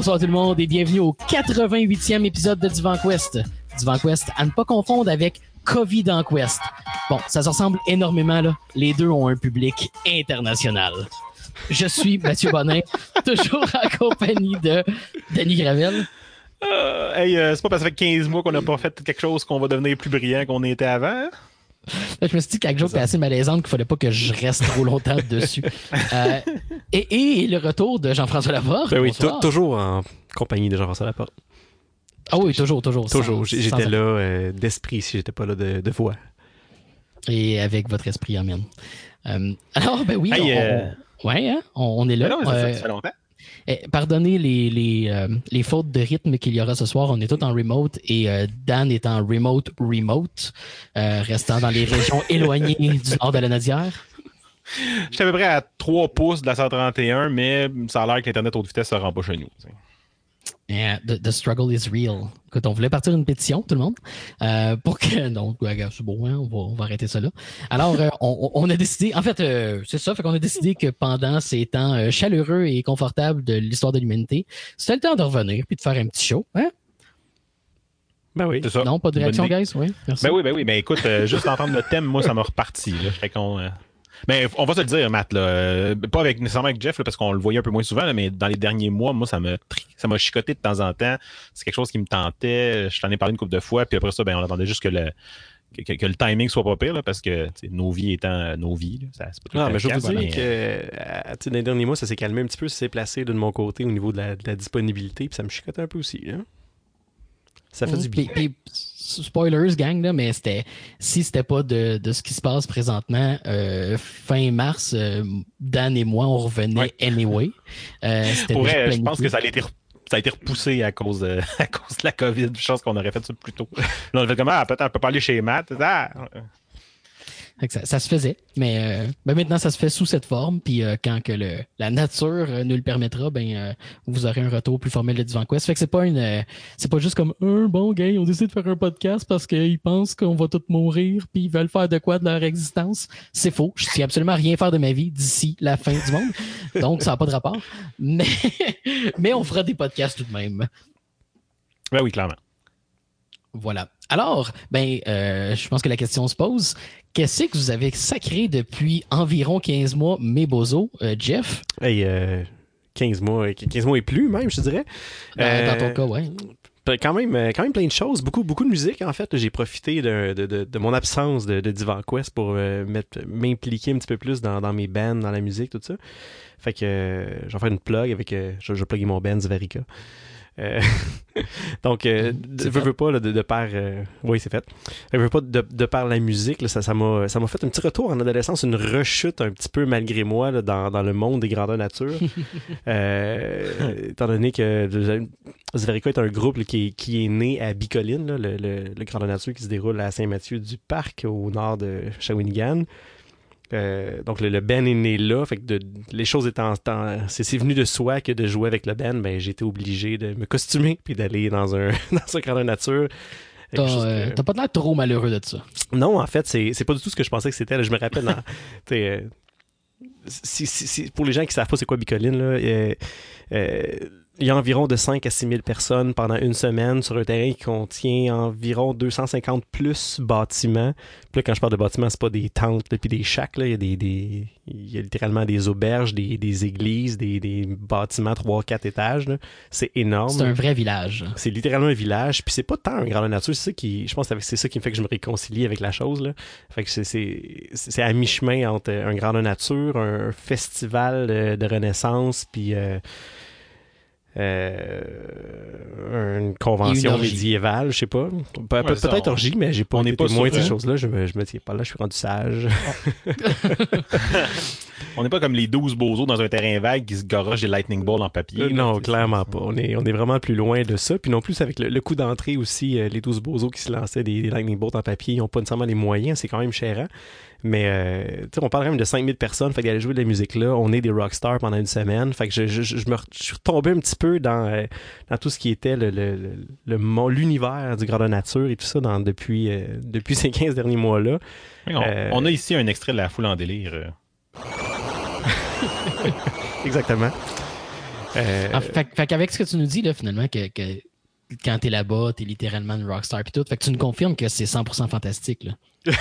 bonsoir tout le monde et bienvenue au 88e épisode de Divan Quest. Divan Quest, à ne pas confondre avec Covid en Quest. Bon, ça se ressemble énormément, là. Les deux ont un public international. Je suis Mathieu Bonin, toujours en compagnie de Denis Gravel. Euh, hey, euh, c'est pas parce que ça fait 15 mois qu'on n'a pas fait quelque chose qu'on va devenir plus brillant qu'on était avant. Là, je me suis dit quelque chose était assez malaisante qu'il fallait pas que je reste trop longtemps dessus. Euh, et, et le retour de Jean-François Laporte. Ben oui, toujours en compagnie de Jean-François Laporte. Ah oui, toujours, toujours. Toujours. Sans- J- sans- J'étais là euh, d'esprit si j'étais pas là de, de voix. Et avec votre esprit, amen. Euh, alors, ben oui, Hey, on, euh, on- ouais, hein, on, on est là. Mais non, ça, Euh, ça fait longtemps. Eh, pardonnez les, les, euh, les fautes de rythme qu'il y aura ce soir. On est tous en remote et euh, Dan est en remote remote, euh, restant dans les régions éloignées du nord de la Nadière. J'étais à peu près à 3 pouces de la 131, mais ça a l'air que l'Internet haute vitesse ne se rend pas chez nous. Yeah, the, the struggle is real. Écoute, on voulait partir une pétition, tout le monde, euh, pour que. Donc, c'est bon, hein, on, va, on va arrêter ça là. Alors, euh, on, on a décidé. En fait, euh, c'est ça, fait qu'on a décidé que pendant ces temps euh, chaleureux et confortables de l'histoire de l'humanité, c'était le temps de revenir puis de faire un petit show. Hein? Ben oui. C'est ça. Non, pas de réaction, guys? Oui, merci. Ben oui, ben oui, mais écoute, euh, juste entendre le thème, moi, ça m'a reparti. Là. Fait qu'on, Ben, on va se le dire, Matt, là, euh, pas avec, nécessairement avec Jeff, là, parce qu'on le voyait un peu moins souvent, là, mais dans les derniers mois, moi, ça m'a tri- ça m'a chicoté de temps en temps. C'est quelque chose qui me tentait. Je t'en ai parlé une couple de fois, puis après ça, ben, on attendait juste que le, que, le timing soit pas pire, là, parce que nos vies étant euh, nos vies, là, ça, c'est pas tout le Non, mais je veux dire mais, que euh, tu sais, dans les derniers mois, ça s'est calmé un petit peu, ça s'est placé de mon côté au niveau de la, de la disponibilité, puis ça me chicotait un peu aussi. hein. Ça fait Mm, du bien. puis- puis, spoilers, gang, là, mais c'était si c'était pas de, de ce qui se passe présentement, euh, fin mars, euh, Dan et moi, on revenait Ouais. anyway. Euh, Pour vrai, je pense que ça a été, re- ça a été repoussé à cause de, à cause de la COVID. Je pense qu'on aurait fait ça plus tôt. Là, on a fait comme, ah, peut-être on peut pas aller chez Matt. Ah, ça, ça se faisait, mais euh, ben maintenant ça se fait sous cette forme. Puis euh, quand que le, la nature euh, nous le permettra, ben euh, vous aurez un retour plus formel de Divan Quest. Fait que c'est pas une, euh, c'est pas juste comme un bon gars, on décide de faire un podcast parce qu'ils pensent qu'on va tous mourir puis ils veulent faire de quoi de leur existence. C'est faux. Je sais absolument rien faire de ma vie d'ici la fin du monde, donc ça n'a pas de rapport. Mais mais on fera des podcasts tout de même. Ben oui, clairement. Voilà. Alors, ben, euh, je pense que la question se pose. Qu'est-ce que vous avez sacré depuis environ 15 mois, mes bozos, euh, Jeff? Hey, euh, 15 mois, 15 mois et plus même, je dirais. Dans, Euh, dans ton cas, ouais. Ben, Quand même, euh, quand même plein de choses, beaucoup, beaucoup de musique en fait. J'ai profité de, de, de, de mon absence de, Divan Quest pour euh, m'impliquer un petit peu plus dans, dans mes bands, dans la musique, tout ça. Fait que euh, je vais faire une plug avec, euh, je, je vais plugger mon band Zvarica. Euh, donc, euh, de- veux, pas, là, de, de par... euh, oui, c'est fait. Fait que veux pas, de, de par la musique, là, ça m'a ça fait un petit retour en adolescence, une rechute un petit peu malgré moi là, dans, dans le monde des grandeurs nature. Euh, étant donné que Zverica est un groupe là, qui, est, qui est né à Bicoline, le, le, le grandeur nature qui se déroule à Saint-Mathieu-du-Parc, au nord de Shawinigan. Euh, donc le, le band est né là, fait que de- les choses étant, c'est venu de soi que de jouer avec le band, ben j'ai été obligé de me costumer puis d'aller dans un dans un grandeur nature. T'as chose euh, que- t'as pas l'air trop malheureux de ça. non, en fait, c'est pas du tout ce que je pensais que c'était. Je me rappelle, dans- euh, si, si- si- pour les gens qui savent pas c'est quoi Bicoline, là, euh, euh, il y a environ de 5 à 6 000 personnes pendant une semaine sur un terrain qui contient environ 250 plus bâtiments. Puis là, quand je parle de bâtiments, c'est pas des tentes puis des shacks. Là. Il, y a des, des- il y a littéralement des auberges, des, des églises, des, des bâtiments 3-4 étages. là. C'est énorme. C'est un vrai village. C'est littéralement un village, puis c'est pas tant un grandeur nature, c'est ça qui, je pense que c'est ça qui me fait que je me réconcilie avec la chose là. Fait que c'est à mi chemin entre un grandeur nature, un festival de, de renaissance, puis euh, euh, une convention une médiévale, je sais pas. Pe- Ouais, Peut-être on- orgie, mais j'ai pas on été n'est pas témoin de ces hein. choses-là. Je me, je me tiens pas là, je suis rendu sage. On n'est pas comme les 12 bozos dans un terrain vague qui se garochent des lightning balls en papier. Euh, là, non, clairement pas. On est, on est vraiment plus loin de ça. Puis non plus avec le, le coup d'entrée aussi, euh, les 12 bozos qui se lançaient des, des lightning bolts en papier, ils n'ont pas nécessairement les moyens, c'est quand même cher. Mais euh, tu sais, on parle quand même de 5000 personnes, fait d'aller jouer de la musique là, on est des rockstars pendant une semaine. Fait que je, je, je me re- je suis retombé un petit peu dans, euh, dans tout ce qui était le, le, le, le l'univers du grandeur nature et tout ça dans, depuis, euh, depuis ces 15 derniers mois-là. On, Euh, on a ici un extrait de la foule en délire. Exactement. Euh, Ah, fait, fait qu'avec ce que tu nous dis, là, finalement, que, que quand t'es là-bas, t'es littéralement une rockstar puis tout. Fait que tu nous confirmes que c'est 100% fantastique, là.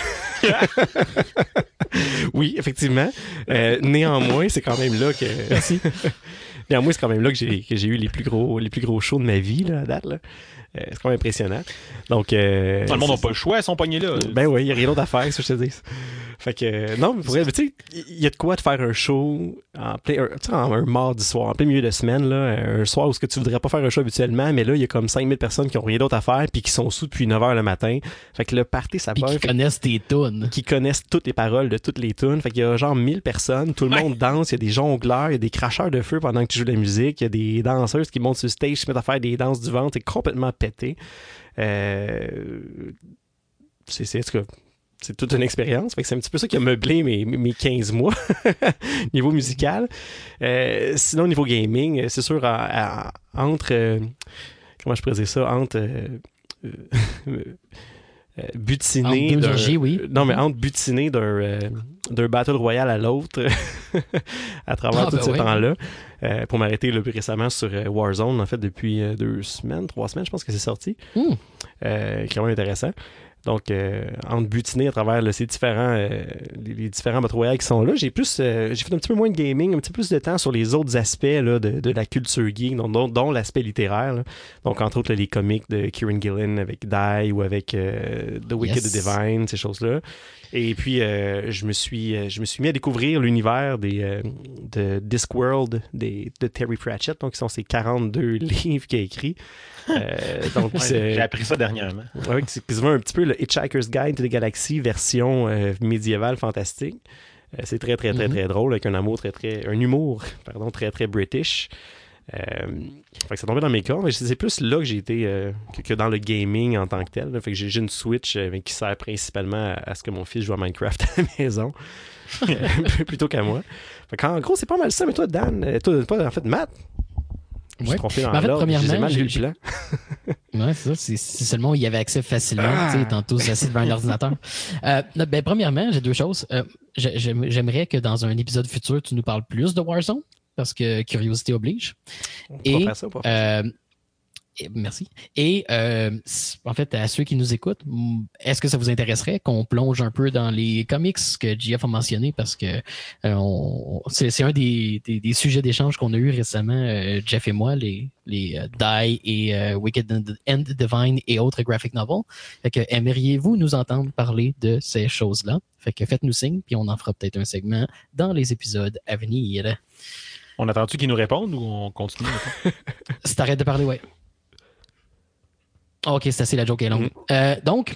oui, effectivement. Euh, néanmoins, c'est quand même là que. Merci. néanmoins, c'est quand même là que j'ai eu les plus gros les plus gros shows de ma vie là, à date. Là. Euh, c'est quand même impressionnant. Donc, euh, Tout le monde n'a pas le choix, ils sont pognés là. Ben oui, il n'y a rien d'autre à faire, ça, je te dis. Fait que, euh, non, mais pour tu sais, il y a de quoi de faire un show en plein, un, en- un mardi soir, en plein milieu de semaine, là, un soir où ce que tu voudrais pas faire un show habituellement, mais là, il y a comme 5000 personnes qui ont rien d'autre à faire puis qui sont sous depuis 9 h le matin. Fait que le party, ça part. qui connaissent tes tunes. qui connaissent toutes les paroles de toutes les tunes. Fait qu'il y a genre 1000 personnes, tout le Ouais. monde danse, il y a des jongleurs, il y a des cracheurs de feu pendant que tu joues de la musique, il y a des danseuses qui montent sur le stage, se mettent à faire des danses du ventre, c'est complètement pété. Euh, c'est toute une expérience. C'est un petit peu ça qui a meublé mes, mes 15 mois niveau musical. Euh, sinon, niveau gaming, c'est sûr, entre. euh, comment je pourrais ça Entre. euh, oui. non mais entre butiner d'un euh, d'un battle royal à l'autre à travers Ah, tout ben ce temps-là. Euh, pour m'arrêter le plus récemment sur Warzone en fait depuis deux semaines trois semaines je pense que c'est sorti. Euh, quand même intéressant donc euh, entre butiner à travers là, ces différents euh, les, les différents battle qui sont là j'ai plus euh, j'ai fait un petit peu moins de gaming un petit peu plus de temps sur les autres aspects là, de, de la culture geek dont, dont, dont l'aspect littéraire là. donc entre autres là, les comics de Kieran Gillen avec Die ou avec euh, The Wicked Yes. the Divine ces choses là et puis, euh, je, me suis, euh, je me suis mis à découvrir l'univers des, euh, de Discworld des, de Terry Pratchett, donc qui sont ces 42 livres qu'il a écrits. Euh, donc, Ouais, J'ai appris ça dernièrement. ouais, c'est un petit peu le Hitchhiker's Guide to the Galaxy version euh, médiévale fantastique. Euh, c'est très, très, très, Mhm. très drôle, avec un amour très, très, un humour, pardon, très, très british. Euh, fait que ça tombait dans mes cordes, mais c'est plus là que j'ai été euh, que, que dans le gaming en tant que tel. là. Fait que j'ai une Switch euh, qui sert principalement à, à ce que mon fils joue à Minecraft à la maison, plutôt qu'à moi. Fait qu'en gros, c'est pas mal ça. Mais toi, Dan, toi, pas en fait, Matt, je suis Ouais. trompé dans Mais en fait, premièrement, j'ai eu le plan. Ouais, c'est ça. C'est c'est seulement où il y avait accès facilement. Ah. Tu sais, tantôt, assis devant un ordinateur. Euh, non, ben, premièrement, j'ai deux choses. Euh, j'ai- j'aime- J'aimerais que dans un épisode futur, tu nous parles plus de Warzone, parce que curiosité oblige. On Et, faire ça, on va faire ça. Euh, et- merci. Et euh, en fait, à ceux qui nous écoutent, m- est-ce que ça vous intéresserait qu'on plonge un peu dans les comics que JF a mentionné parce que euh, c'est un des, des- des sujets d'échange qu'on a eu récemment, Jeff et moi, les, les Die et Wicked and and Divine et autres graphic novels. Fait que aimeriez-vous nous entendre parler de ces choses-là? Fait que faites-nous signe, puis on en fera peut-être un segment dans les épisodes à venir. On attend-tu qu'ils nous répondent ou on continue? Si t'arrêtes de parler, ouais. Ok, c'est assez, la joke est longue. Mhm. Euh, donc,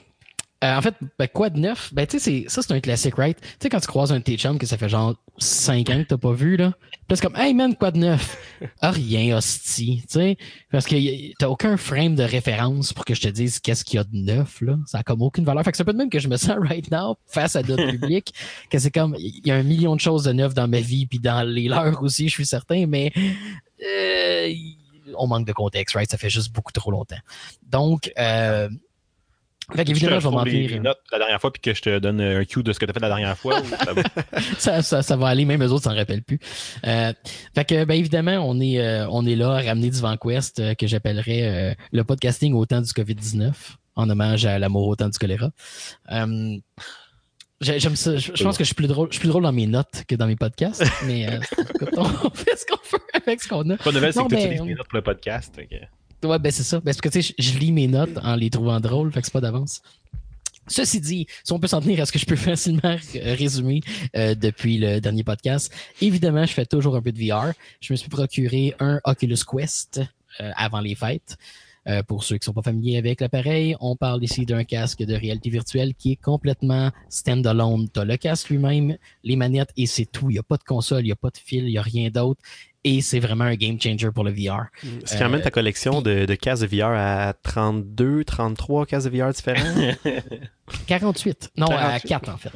euh, en fait, ben, quoi de neuf? Ben, tu sais, ça, c'est un classique, right? Tu sais, quand tu croises un de tes chums que ça fait genre 5 ans que t'as pas vu, là. Puis c'est comme, hey man, quoi de neuf? Ah, rien, hostie, tu sais. Parce que t'as aucun frame de référence pour que je te dise qu'est-ce qu'il y a de neuf, là. Ça a comme aucune valeur. Fait que c'est un peu de même que je me sens right now face à d'autres publics, que c'est comme, il y a un million de choses de neuf dans ma vie, puis dans les leurs aussi, je suis certain, mais euh, on manque de contexte, right? Ça fait juste beaucoup trop longtemps. Donc, euh, fait qu'évidemment, je vais m'en les, notes la dernière fois puis que je te donne un cue de ce que tu as fait la dernière fois. ou ça va? ça, ça, va aller, même eux autres s'en rappellent plus. Euh, fait que, ben évidemment, on est, euh, on est là à ramener du VanQuest euh, que j'appellerais euh, le podcasting au temps du COVID-19, en hommage à l'amour au temps du choléra. J'ai- J'aime ça. Je, je pense que je suis plus drôle, je suis plus drôle dans mes notes que dans mes podcasts, mais euh, on fait ce qu'on peut avec ce qu'on a. Pas de nouvelle, c'est que tu utilises mes notes pour le podcast. Ouais, ben c'est ça. Ben, parce que tu sais, je, lis mes notes en les trouvant drôles, fait que c'est pas d'avance. Ceci dit, si on peut s'en tenir à ce que je peux facilement résumer euh, depuis le dernier podcast, évidemment, je fais toujours un peu de VR. Je me suis procuré un Oculus Quest euh, avant les fêtes. Euh, pour ceux qui sont pas familiers avec l'appareil, on parle ici d'un casque de réalité virtuelle qui est complètement stand-alone. T'as le casque lui-même, les manettes et c'est tout. Il n'y a pas de console, il n'y a pas de fil, il n'y a rien d'autre. Et c'est vraiment un game changer pour le VR. Ce qui amène ta collection de, de cases de VR à 32, 33 cases de VR différentes. 48. Non, à 48. 4 en fait.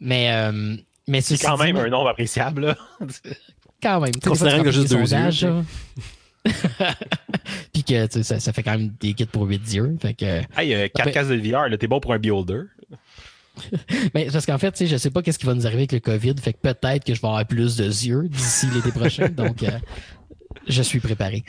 Mais, euh, mais C'est quand même un nombre appréciable. Là. Quand même. Tu Considérant tu a juste deux là. Puis que ça, ça fait quand même des kits pour 8 yeux. Fait que, Hey, euh, 4 Ben- cases de VR, t'es bon pour un beholder. mais parce qu'en fait, tu sais, je sais pas qu'est-ce qui va nous arriver avec le COVID. Fait que peut-être que je vais avoir plus de yeux d'ici l'été prochain. Donc, euh, je suis préparé.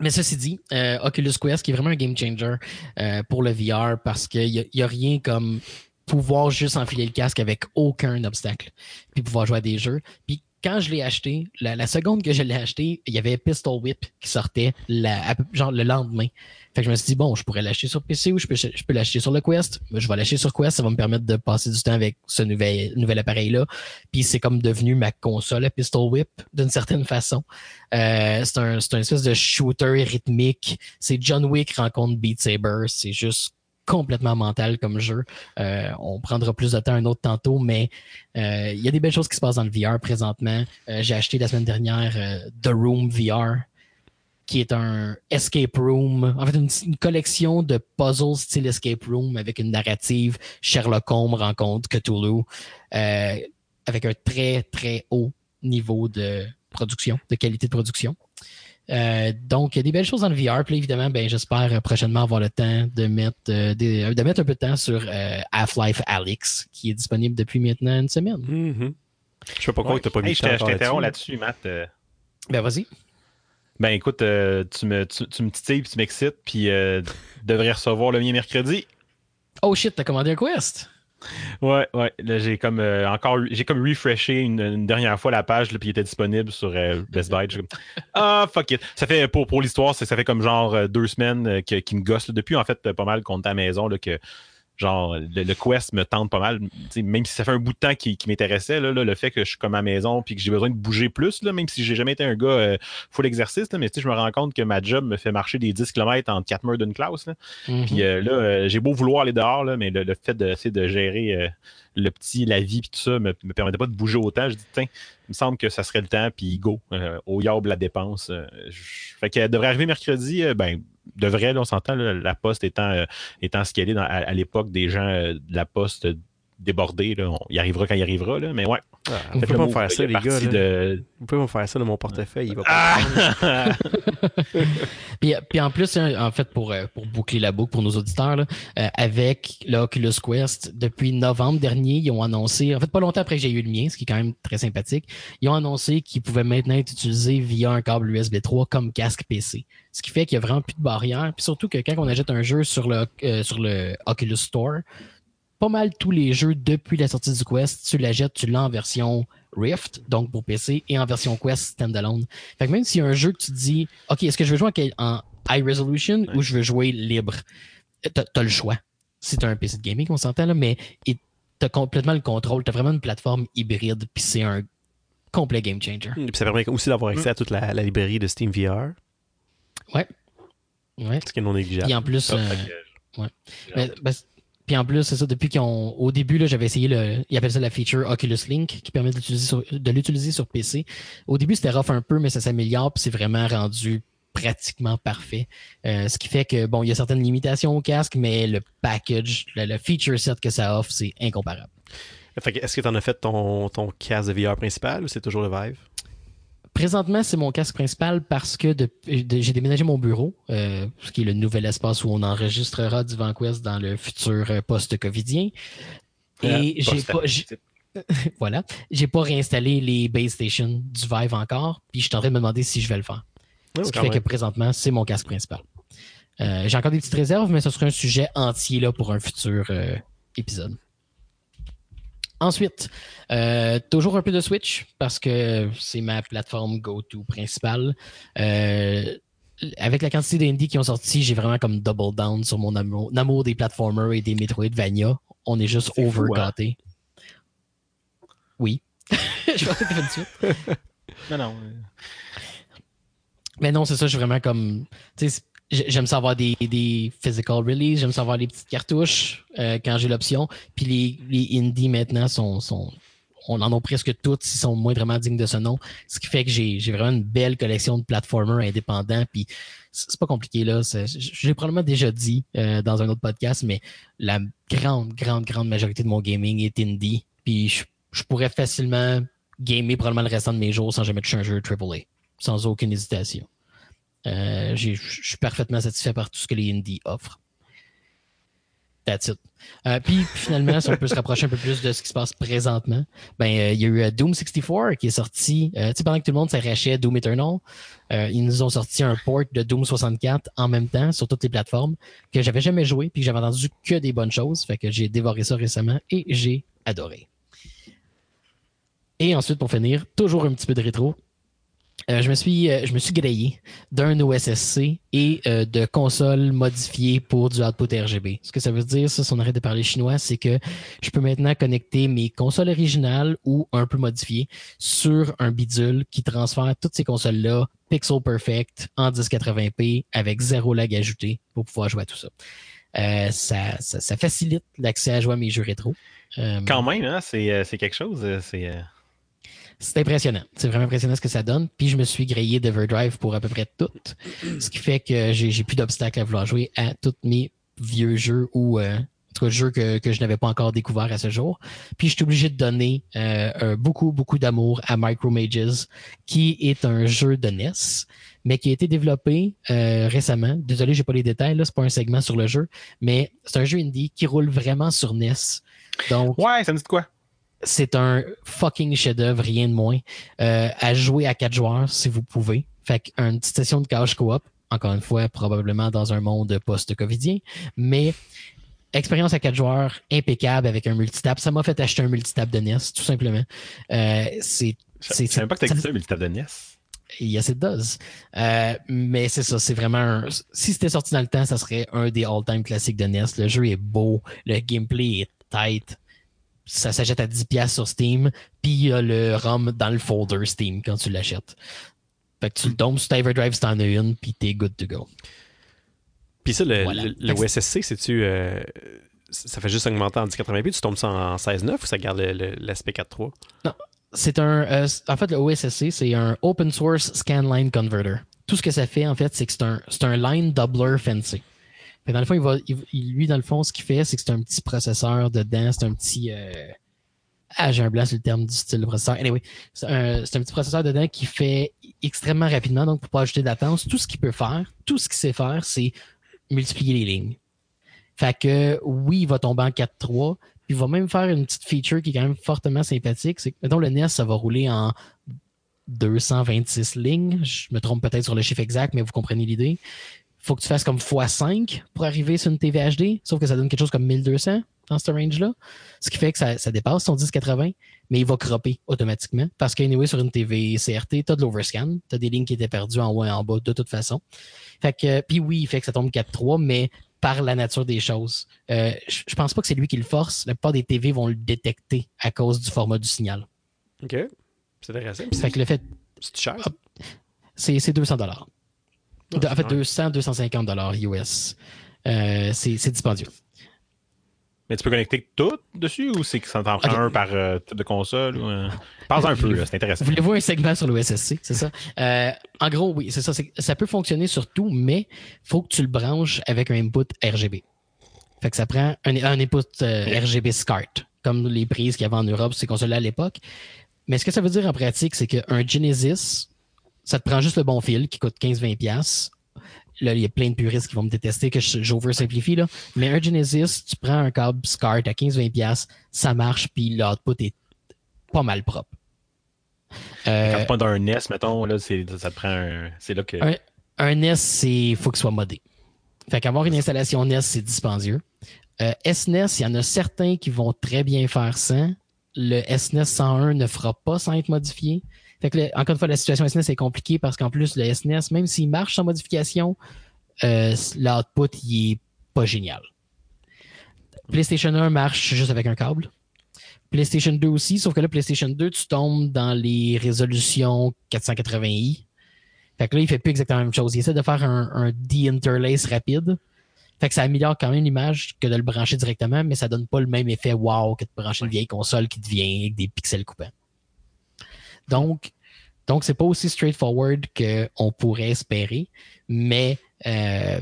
Mais ceci dit, euh, Oculus Quest qui est vraiment un game changer euh, pour le VR parce qu'il n'y a, y a rien comme pouvoir juste enfiler le casque avec aucun obstacle, puis pouvoir jouer à des jeux. Puis quand je l'ai acheté, la, la seconde que je l'ai acheté, il y avait Pistol Whip qui sortait la, genre le lendemain. Fait que je me suis dit, bon, je pourrais l'acheter sur PC ou je peux, je peux l'acheter sur le Quest. Je vais l'acheter sur Quest, ça va me permettre de passer du temps avec ce nouvel, nouvel appareil-là. Puis c'est comme devenu ma console Pistol Whip d'une certaine façon. Euh, c'est un, un espèce de shooter rythmique. C'est John Wick rencontre Beat Saber. C'est juste complètement mental comme jeu. Euh, on prendra plus de temps un autre tantôt, mais euh, il y a des belles choses qui se passent dans le VR présentement. Euh, J'ai acheté la semaine dernière The Room VR, qui est un escape room, en fait une, une collection de puzzles style escape room avec une narrative Sherlock Holmes rencontre Cthulhu, avec un très très haut niveau de production, de qualité de production. Euh, donc, il y a des belles choses dans le VR. Puis évidemment, ben, j'espère euh, prochainement avoir le temps de mettre, euh, des- de mettre un peu de temps sur euh, Half-Life Alyx, qui est disponible depuis maintenant une semaine. Mhm. Je sais pas pourquoi Ouais. t'as pas mis Hey, temps te- je t'interromps là-dessus. Matt. Ben, vas-y. Ben écoute, euh, tu, me, tu, tu me titilles, puis tu m'excites, puis euh, devrais recevoir le mien mercredi. Oh shit, t'as commandé un Quest? Ouais, ouais. Là, j'ai comme euh, encore j'ai comme refreshé une, dernière fois la page, là, puis il était disponible sur euh, Best Buy. Ah fuck it. Ça fait pour, pour l'histoire, ça fait comme genre euh, deux semaines qu'il me gosse. là. Depuis en fait pas mal qu'on est à la maison là, que genre le, le Quest me tente pas mal. Tu sais, même si ça fait un bout de temps qui, qui m'intéressait, là, là, le fait que je suis comme à la maison puis que j'ai besoin de bouger plus, là, même si j'ai jamais été un gars euh, full exercice, là, mais tu sais, je me rends compte que ma job me fait marcher des 10 km entre quatre murs d'une classe. Là. Mhm. Puis euh, là, euh, j'ai beau vouloir aller dehors, là, mais le, le fait d'essayer de gérer euh, le petit, la vie, puis tout ça, me, me permettait pas de bouger autant. Je dis, tiens, il me semble que ça serait le temps, puis go, euh, au yab la dépense. euh, je- fait qu'elle devrait arriver mercredi, euh, devrait, là, on s'entend, la poste étant, euh, étant est dans- à, à l'époque des gens euh, de la poste débordés, là, on, il arrivera quand il arrivera, là, mais ouais. Ah, pouvez le pas me faire ça, les gars. de- Vous pouvez me faire ça de mon portefeuille. Il va pas Ah! Puis, puis en plus, hein, en fait, pour, euh, pour boucler la boucle pour nos auditeurs, là, euh, avec l'Oculus Quest, depuis novembre dernier, ils ont annoncé, en fait, pas longtemps après que j'ai eu le mien, ce qui est quand même très sympathique, ils ont annoncé qu'ils pouvaient maintenant être utilisés via un câble USB 3 comme casque PC. Ce qui fait qu'il y a vraiment plus de barrières. Puis surtout que quand on achète un jeu sur le, euh, sur le Oculus Store, pas mal tous les jeux depuis la sortie du Quest, tu l'achètes, tu l'as en version Rift, donc pour PC, et en version Quest standalone. Fait que même s'il y a un jeu que tu te dis, OK, est-ce que je veux jouer en, high resolution ou je veux jouer libre? T'as as le choix. Si t'as un PC de gaming, on s'entend là, mais et t'as complètement le contrôle. T'as vraiment une plateforme hybride, puis c'est un complet game changer. Puis ça permet aussi d'avoir accès à toute la, la librairie de Steam VR, Ouais. ce qui est non négligeable. Puis en plus, euh, ouais. Mais- ben, puis en plus, c'est ça, depuis qu'ils ont. Au début, j'avais essayé le. Ils appellent ça la feature Oculus Link qui permet de l'utiliser sur PC. Au début, c'était rough un peu, mais ça s'améliore, puis c'est vraiment rendu pratiquement parfait. Euh, ce qui fait que bon, il y a certaines limitations au casque, mais le package, le, le feature set que ça offre, c'est incomparable. Est-ce que tu en as fait ton, ton casque de VR principal ou c'est toujours le Vive? Présentement, c'est mon casque principal parce que de- de- j'ai déménagé mon bureau, euh, ce qui est le nouvel espace où on enregistrera du VanQuest dans le futur euh, post-covidien. Et j'ai Poste- pas, j'ai- voilà, j'ai pas réinstallé les base stations du Vive encore, puis je suis en train de me demander si je vais le faire. Ce qui fait que présentement, c'est mon casque principal. Euh, j'ai encore des petites réserves, mais ce serait un sujet entier là, pour un futur euh, épisode. Ensuite, euh, toujours un peu de Switch parce que c'est ma plateforme go-to principale. Euh, avec la quantité d'indie qui ont sorti, j'ai vraiment comme double down sur mon amour, amour des platformers et des Metroidvania. On est juste fou, overgâté. Oui. je pensais que ça. Non, non. Mais non, c'est ça, je suis vraiment comme. Tu sais, j'ai- j'aime savoir des, des physical release, j'aime savoir les petites cartouches euh, quand j'ai l'option. Puis les, les indies maintenant sont, sont. On en a presque toutes, ils sont moindrement dignes de ce nom. Ce qui fait que j'ai j'ai vraiment une belle collection de platformers indépendants. Puis c'est pas compliqué, là. L'ai probablement déjà dit euh, dans un autre podcast, mais la grande, grande, grande majorité de mon gaming est indie. Puis je, je pourrais facilement gamer probablement le restant de mes jours sans jamais toucher un jeu AAA. Sans aucune hésitation. Euh, je suis parfaitement satisfait par tout ce que les indies offrent. That's it. Euh, puis finalement, si on peut se rapprocher un peu plus de ce qui se passe présentement, ben euh, il y a eu Doom 64 qui est sorti. tu pendant que tout le monde s'arrachait Doom Eternal, ils nous ont sorti un port de Doom 64 en même temps sur toutes les plateformes que j'avais jamais joué puis que j'avais entendu que des bonnes choses. Fait que j'ai dévoré ça récemment et j'ai adoré. Et ensuite, pour finir, toujours un petit peu de rétro. Euh, je me suis euh, je me suis grillé d'un OSSC et euh, de consoles modifiées pour du output RGB. Ce que ça veut dire, ça, si on arrête de parler chinois, c'est que je peux maintenant connecter mes consoles originales ou un peu modifiées sur un bidule qui transfère toutes ces consoles-là pixel perfect en 1080p avec zéro lag ajouté pour pouvoir jouer à tout ça. ça, ça, facilite l'accès à jouer à mes jeux rétro. Quand même, hein, c'est quelque chose. C'est c'est impressionnant. C'est vraiment impressionnant ce que ça donne. Puis je me suis grillé d'Everdrive pour à peu près tout. Ce qui fait que j'ai plus d'obstacles à vouloir jouer à tous mes vieux jeux ou euh, en tout cas jeux que, que je n'avais pas encore découvert à ce jour. Puis je suis obligé de donner euh, beaucoup, beaucoup d'amour à Micro Mages, qui est un jeu de NES, mais qui a été développé euh, récemment. Désolé, j'ai pas les détails, là, c'est pas un segment sur le jeu, mais c'est un jeu indie qui roule vraiment sur NES. Donc, ouais, ça me dit quoi? C'est un fucking chef-d'œuvre, rien de moins. Euh, à jouer à quatre joueurs si vous pouvez. Fait qu'une petite session de couch co-op, encore une fois, probablement dans un monde post-covidien, mais expérience à quatre joueurs impeccable avec un multitap. Ça m'a fait acheter un multitap de NES, tout simplement. Euh, c'est, c'est, je savais pas que t'as un multitap de NES. Yes, it does. Euh, mais c'est ça, c'est vraiment un... Si c'était sorti dans le temps, ça serait un des all-time classiques de NES. Le jeu est beau, le gameplay est tight ça s'achète à 10$ sur Steam, puis il y a le ROM dans le folder Steam quand tu l'achètes. Fait que tu le tombes sur Everdrive si t'en as une, puis t'es good to go. Puis ça, le, le, OSSC, c'est-tu. Euh, ça fait juste augmenter en 1080p, tu tombes ça en 16.9 ou ça garde l'aspect 4.3? Non. C'est un. Euh, en fait, le OSSC, c'est un Open Source Scanline Converter. Tout ce que ça fait, en fait, c'est que c'est un, un line doubler fancy dans le fond, il va, lui, dans le fond, ce qu'il fait, c'est que c'est un petit processeur dedans, c'est un petit. Euh... Ah, j'ai un blanc sur le terme du style de processeur. Anyway, c'est un, un, petit processeur dedans qui fait extrêmement rapidement, donc pour pas ajouter de latence. Tout ce qu'il peut faire, tout ce qu'il sait faire, c'est multiplier les lignes. Fait que oui, il va tomber en 4.3, puis il va même faire une petite feature qui est quand même fortement sympathique. C'est que, mettons, le NES, ça va rouler en 226 lignes. Je me trompe peut-être sur le chiffre exact, mais vous comprenez l'idée faut que tu fasses comme x5 pour arriver sur une TV HD, sauf que ça donne quelque chose comme 1200 dans ce range-là. Ce qui fait que ça, dépasse son 1080, mais il va cropper automatiquement. Parce qu'anyway, sur une TV CRT, tu as de l'overscan, tu as des lignes qui étaient perdues en haut et en bas de toute façon. Fait que, puis oui, il fait que ça tombe 4.3, mais par la nature des choses. Euh, je, pense pas que c'est lui qui le force. La plupart des TV vont le détecter à cause du format du signal. OK. C'est intéressant. Fait que le fait. C'est cher. C'est 200 dollars en fait, 200, 250 dollars US. Euh, c'est dispendieux. Mais tu peux connecter tout dessus ou c'est que ça t'en prend un par euh, type de console? Ou, euh? Parle un peu, c'est intéressant. Vous voulez voir un segment sur l'OSSC, c'est ça? en gros, oui, c'est ça. Ça peut fonctionner sur tout, mais faut que tu le branches avec un input RGB. Fait que ça prend un, un input RGB SCART, comme les prises qu'il y avait en Europe, ces consoles-là à l'époque. Mais ce que ça veut dire en pratique, c'est qu'un Genesis ça te prend juste le bon fil qui coûte 15-20$. Là, il y a plein de puristes qui vont me détester que j'oversimplifie. Mais un Genesis, tu prends un câble SCART à 15-20$, ça marche, puis l'output est pas mal propre. Euh, Quand tu prends un NES, mettons, là, ça te prend un. C'est là que. Un, NES, c'est faut qu'il soit modé. Fait qu'avoir une installation NES, c'est dispendieux. Euh, SNES, il y en a certains qui vont très bien faire ça. Le SNES 101 ne fera pas sans être modifié. Fait que, encore une fois, la situation SNES est compliquée parce qu'en plus, le SNES, même s'il marche sans modification, euh, l'output, il est pas génial. PlayStation 1 marche juste avec un câble. PlayStation 2 aussi, sauf que là, PlayStation 2, tu tombes dans les résolutions 480i. Fait que là, il fait plus exactement la même chose. Il essaie de faire un, un de-interlace rapide. Fait que ça améliore quand même l'image que de le brancher directement, mais ça donne pas le même effet wow que de brancher une vieille console qui devient avec des pixels coupants. Donc, donc c'est pas aussi straightforward qu'on pourrait espérer, mais euh,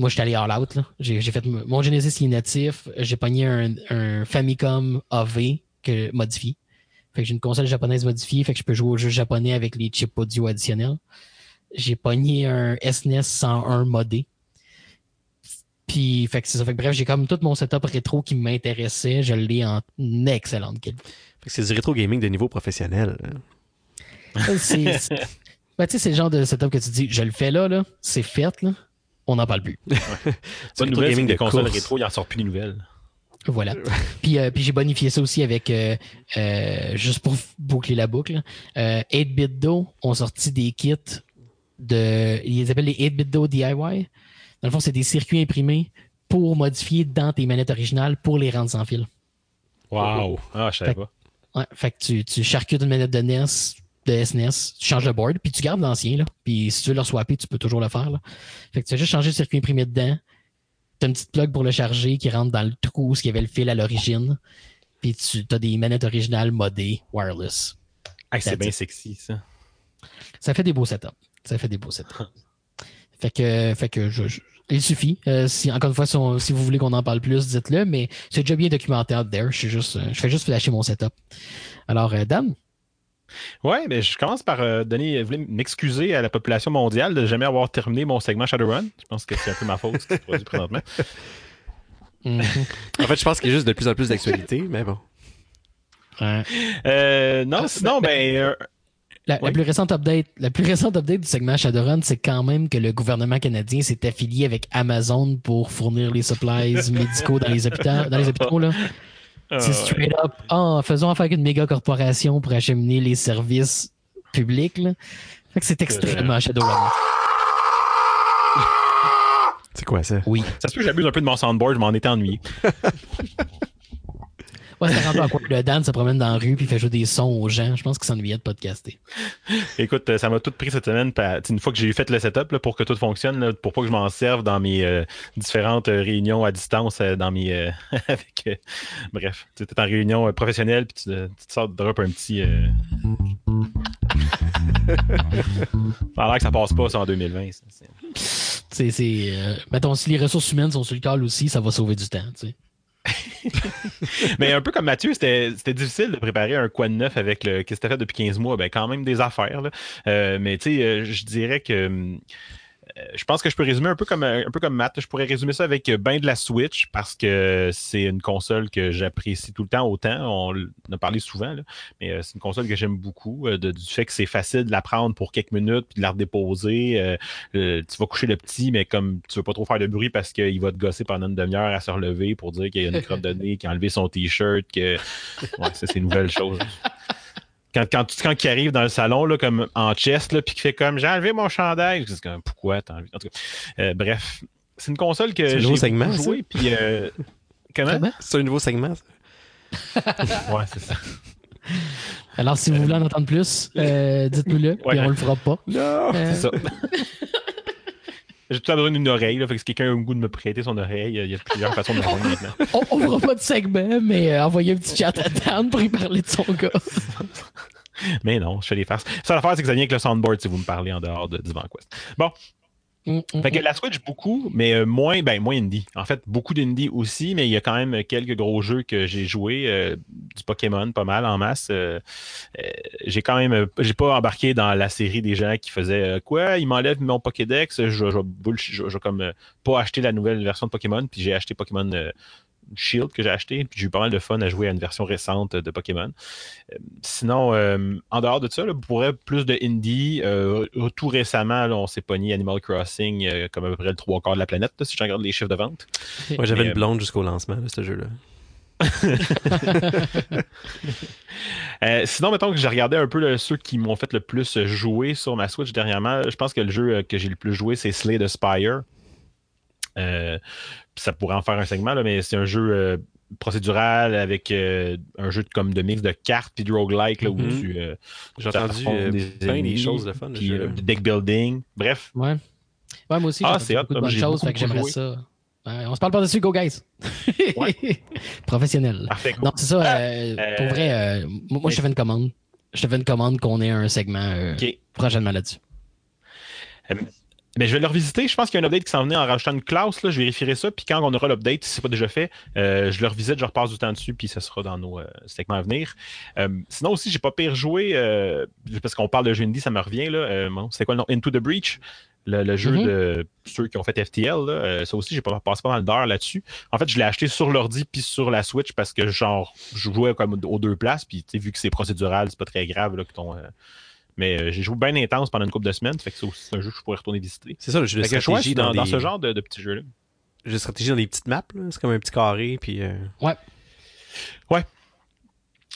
moi, je suis allé all out. J'ai, fait mon Genesis natif. J'ai pogné un, Famicom AV que modifié. Fait que j'ai une console japonaise modifiée, fait que je peux jouer aux jeux japonais avec les chips audio additionnels. J'ai pogné un SNES 101 modé. Puis, fait que c'est ça. Fait que bref, j'ai comme tout mon setup rétro qui m'intéressait. Je l'ai en excellente qualité. Fait que c'est du rétro gaming de niveau professionnel. C'est, ben, tu sais, c'est le genre de setup que tu dis, je le fais là, là, c'est fait, là, on n'en parle plus. Du Bonne nouvelle, gaming de consoles course. rétro, il en sort plus des nouvelles. Voilà. Puis, euh, puis j'ai bonifié ça aussi avec, euh, euh, juste pour boucler la boucle, euh, 8-Bit Do ont sorti des kits de, ils les appellent les 8-Bit Do DIY. Dans le fond, c'est des circuits imprimés pour modifier dans tes manettes originales pour les rendre sans fil. Wow! Ah, je savais pas. Ouais, fait que tu, tu charcutes une manette de NES, de SNES, tu changes le board, puis tu gardes l'ancien, là. Puis si tu veux le swapper, tu peux toujours le faire, là. Fait que tu as juste changé le circuit imprimé dedans. T'as une petite plug pour le charger qui rentre dans le trou où il y avait le fil à l'origine. Puis tu as des manettes originales modées wireless. C'est bien sexy, ça. Ça fait des beaux setups. Ça fait des beaux setups. Fait que, fait que je, je- il suffit. Euh, si, encore une fois, si, on- si vous voulez qu'on en parle plus, dites-le, mais c'est déjà bien documenté out there. Je, suis juste, euh, je fais juste flasher mon setup. Alors, euh, Dan, Ouais, mais je commence par euh, donner, voulais m'excuser à la population mondiale de jamais avoir terminé mon segment Shadowrun. Je pense que c'est un peu ma faute ce qui se produit présentement. Mhm. En fait, je pense qu'il y a juste de plus en plus d'actualité, mais bon. Ouais. Euh, non, sinon, ben, La, plus récente update, la plus récente update du segment Shadowrun, c'est quand même que le gouvernement canadien s'est affilié avec Amazon pour fournir les supplies médicaux dans les hôpitaux, dans les hôpitaux là. C'est euh, straight up. Ah, faisons affaire avec une méga corporation pour acheminer les services publics. Là. Fait que c'est extrêmement Shadowrun. C'est quoi ça? Oui. ça se peut que j'abuse un peu de mon soundboard, je m'en étais ennuyé. Ouais, en quoi le Dan se promène dans la rue puis fait jouer des sons aux gens. Je pense qu'il s'ennuyait de podcaster. Écoute, euh, ça m'a tout pris cette semaine. pa- Une fois que j'ai eu fait le setup là, pour que tout fonctionne, là, pour pas que je m'en serve dans mes euh, différentes euh, réunions à distance, euh, dans mes euh, avec euh, bref, tu es en réunion euh, professionnelle puis tu, euh, tu te sors de drop un petit. Euh... ça a l'air que ça passe pas ça en 2020. ça, c'est- euh, mettons, si les ressources humaines sont sur le call aussi, ça va sauver du temps. Tu sais. Mais un peu comme Mathieu, c'était difficile de préparer un quoi de neuf avec le qu'est-ce fait depuis 15 mois? Ben, quand même des affaires. Euh, mais tu sais, euh, je dirais que hum, je pense que je peux résumer un peu comme euh, un peu comme Matt. Je pourrais résumer ça avec euh, ben de la Switch parce que c'est une console que j'apprécie tout le temps autant. On en a parlé souvent, là. mais euh, c'est une console que j'aime beaucoup. euh, de- du fait que c'est facile de la prendre pour quelques minutes puis de la redéposer. euh, euh, tu vas coucher le petit, mais comme tu veux pas trop faire de bruit parce qu'il va te gosser pendant une demi-heure à se relever pour dire qu'il y a une crotte de nez, qu'il a enlevé son t-shirt, que ouais, ça c'est une nouvelle chose. Quand, quand, tu- quand il arrive dans le salon, là, comme en chest, là, puis qu'il fait comme j'ai enlevé mon chandail, c'est comme pourquoi t'as enlevé? En tout cas, euh, bref, c'est une console que C'est un j'ai segment, joué, puis euh, comment? C'est un nouveau segment, ça? Ouais, c'est ça. Alors, si vous voulez en entendre plus, euh, dites-nous-le, puis Ouais. on le fera pas. Non! Euh, C'est ça. J'ai tout à besoin d'une oreille, là, fait que si quelqu'un a le goût de me prêter son oreille, il y a plusieurs façons de le rendre maintenant. on, fera pas de segment, mais euh, envoyez un petit chat à Dan pour y parler de son gars. Mais non, je fais des farces. Ça, l'affaire, c'est que ça vient avec le soundboard si vous me parlez en dehors de Divan Quest. Bon, Mm, mm, Fait que la Switch, beaucoup, mais euh, moins, ben, moins indie. En fait, beaucoup d'indie aussi, mais il y a quand même quelques gros jeux que j'ai joués. euh, du Pokémon, pas mal en masse. euh, euh, j'ai quand même, j'ai pas embarqué dans la série des gens qui faisaient quoi, ils m'enlèvent mon Pokédex, je, je, bullsh- je, je comme pas acheter la nouvelle version de Pokémon, puis j'ai acheté Pokémon Shield que j'ai acheté, puis j'ai eu pas mal de fun à jouer à une version récente de Pokémon. Euh, sinon, euh, en dehors de ça, là, pour vrai, plus de indie. euh, tout récemment, là, on s'est pogné Animal Crossing euh, comme à peu près le trois quarts de la planète, là, si je regarde les chiffres de vente. Moi, j'avais une blonde jusqu'au lancement de ce jeu-là. Euh, sinon, mettons que j'ai regardé un peu là, ceux qui m'ont fait le plus jouer sur ma Switch dernièrement. Je pense que le jeu euh, que j'ai le plus joué, c'est Slay the Spire. Euh, ça pourrait en faire un segment, là, mais c'est un jeu euh, procédural avec euh, un jeu de, comme de mix de cartes puis de roguelike là, où Mhm. tu, euh, J'ai entendu euh, des plein des ennemis, choses de fun. puis euh, deck building. Bref, Ouais. Ouais, moi aussi, Ah, j'ai c'est beaucoup hot, de bonnes choses, fait que j'aimerais ça. Ouais, on se parle par-dessus, go guys! Ouais. Professionnel. parfait. Non, c'est ça. euh, Euh, pour vrai, euh, moi, je te fais une commande. Je te fais une commande qu'on ait un segment euh, prochainement là-dessus. Mais je vais le revisiter. Je pense qu'il y a un update qui s'en venait en rajoutant une classe. Là. Je vérifierai ça. Puis quand on aura l'update, si c'est pas déjà fait, euh, je le revisite, je repasse du temps dessus, puis ce sera dans nos euh, segments à venir. Euh, sinon aussi, j'ai pas pire joué, parce qu'on parle de jeu indie, ça me revient. là. Bon, C'était quoi le nom? Into the Breach. Le, le jeu Mhm. de ceux qui ont fait FTL, là, ça aussi, j'ai pas passé pas mal d'heures là-dessus. En fait, je l'ai acheté sur l'ordi puis sur la Switch parce que genre je jouais comme aux deux places, puis vu que c'est procédural, c'est pas très grave là, que ton. Mais euh, j'ai joué bien intense pendant une couple de semaines, fait que c'est aussi un jeu que je pourrais retourner visiter. C'est ça, le jeu de stratégie dans, dans, dans des- ce genre de, de petits jeux-là. jeu de stratégie dans des petites maps. là. C'est comme un petit carré, puis... euh,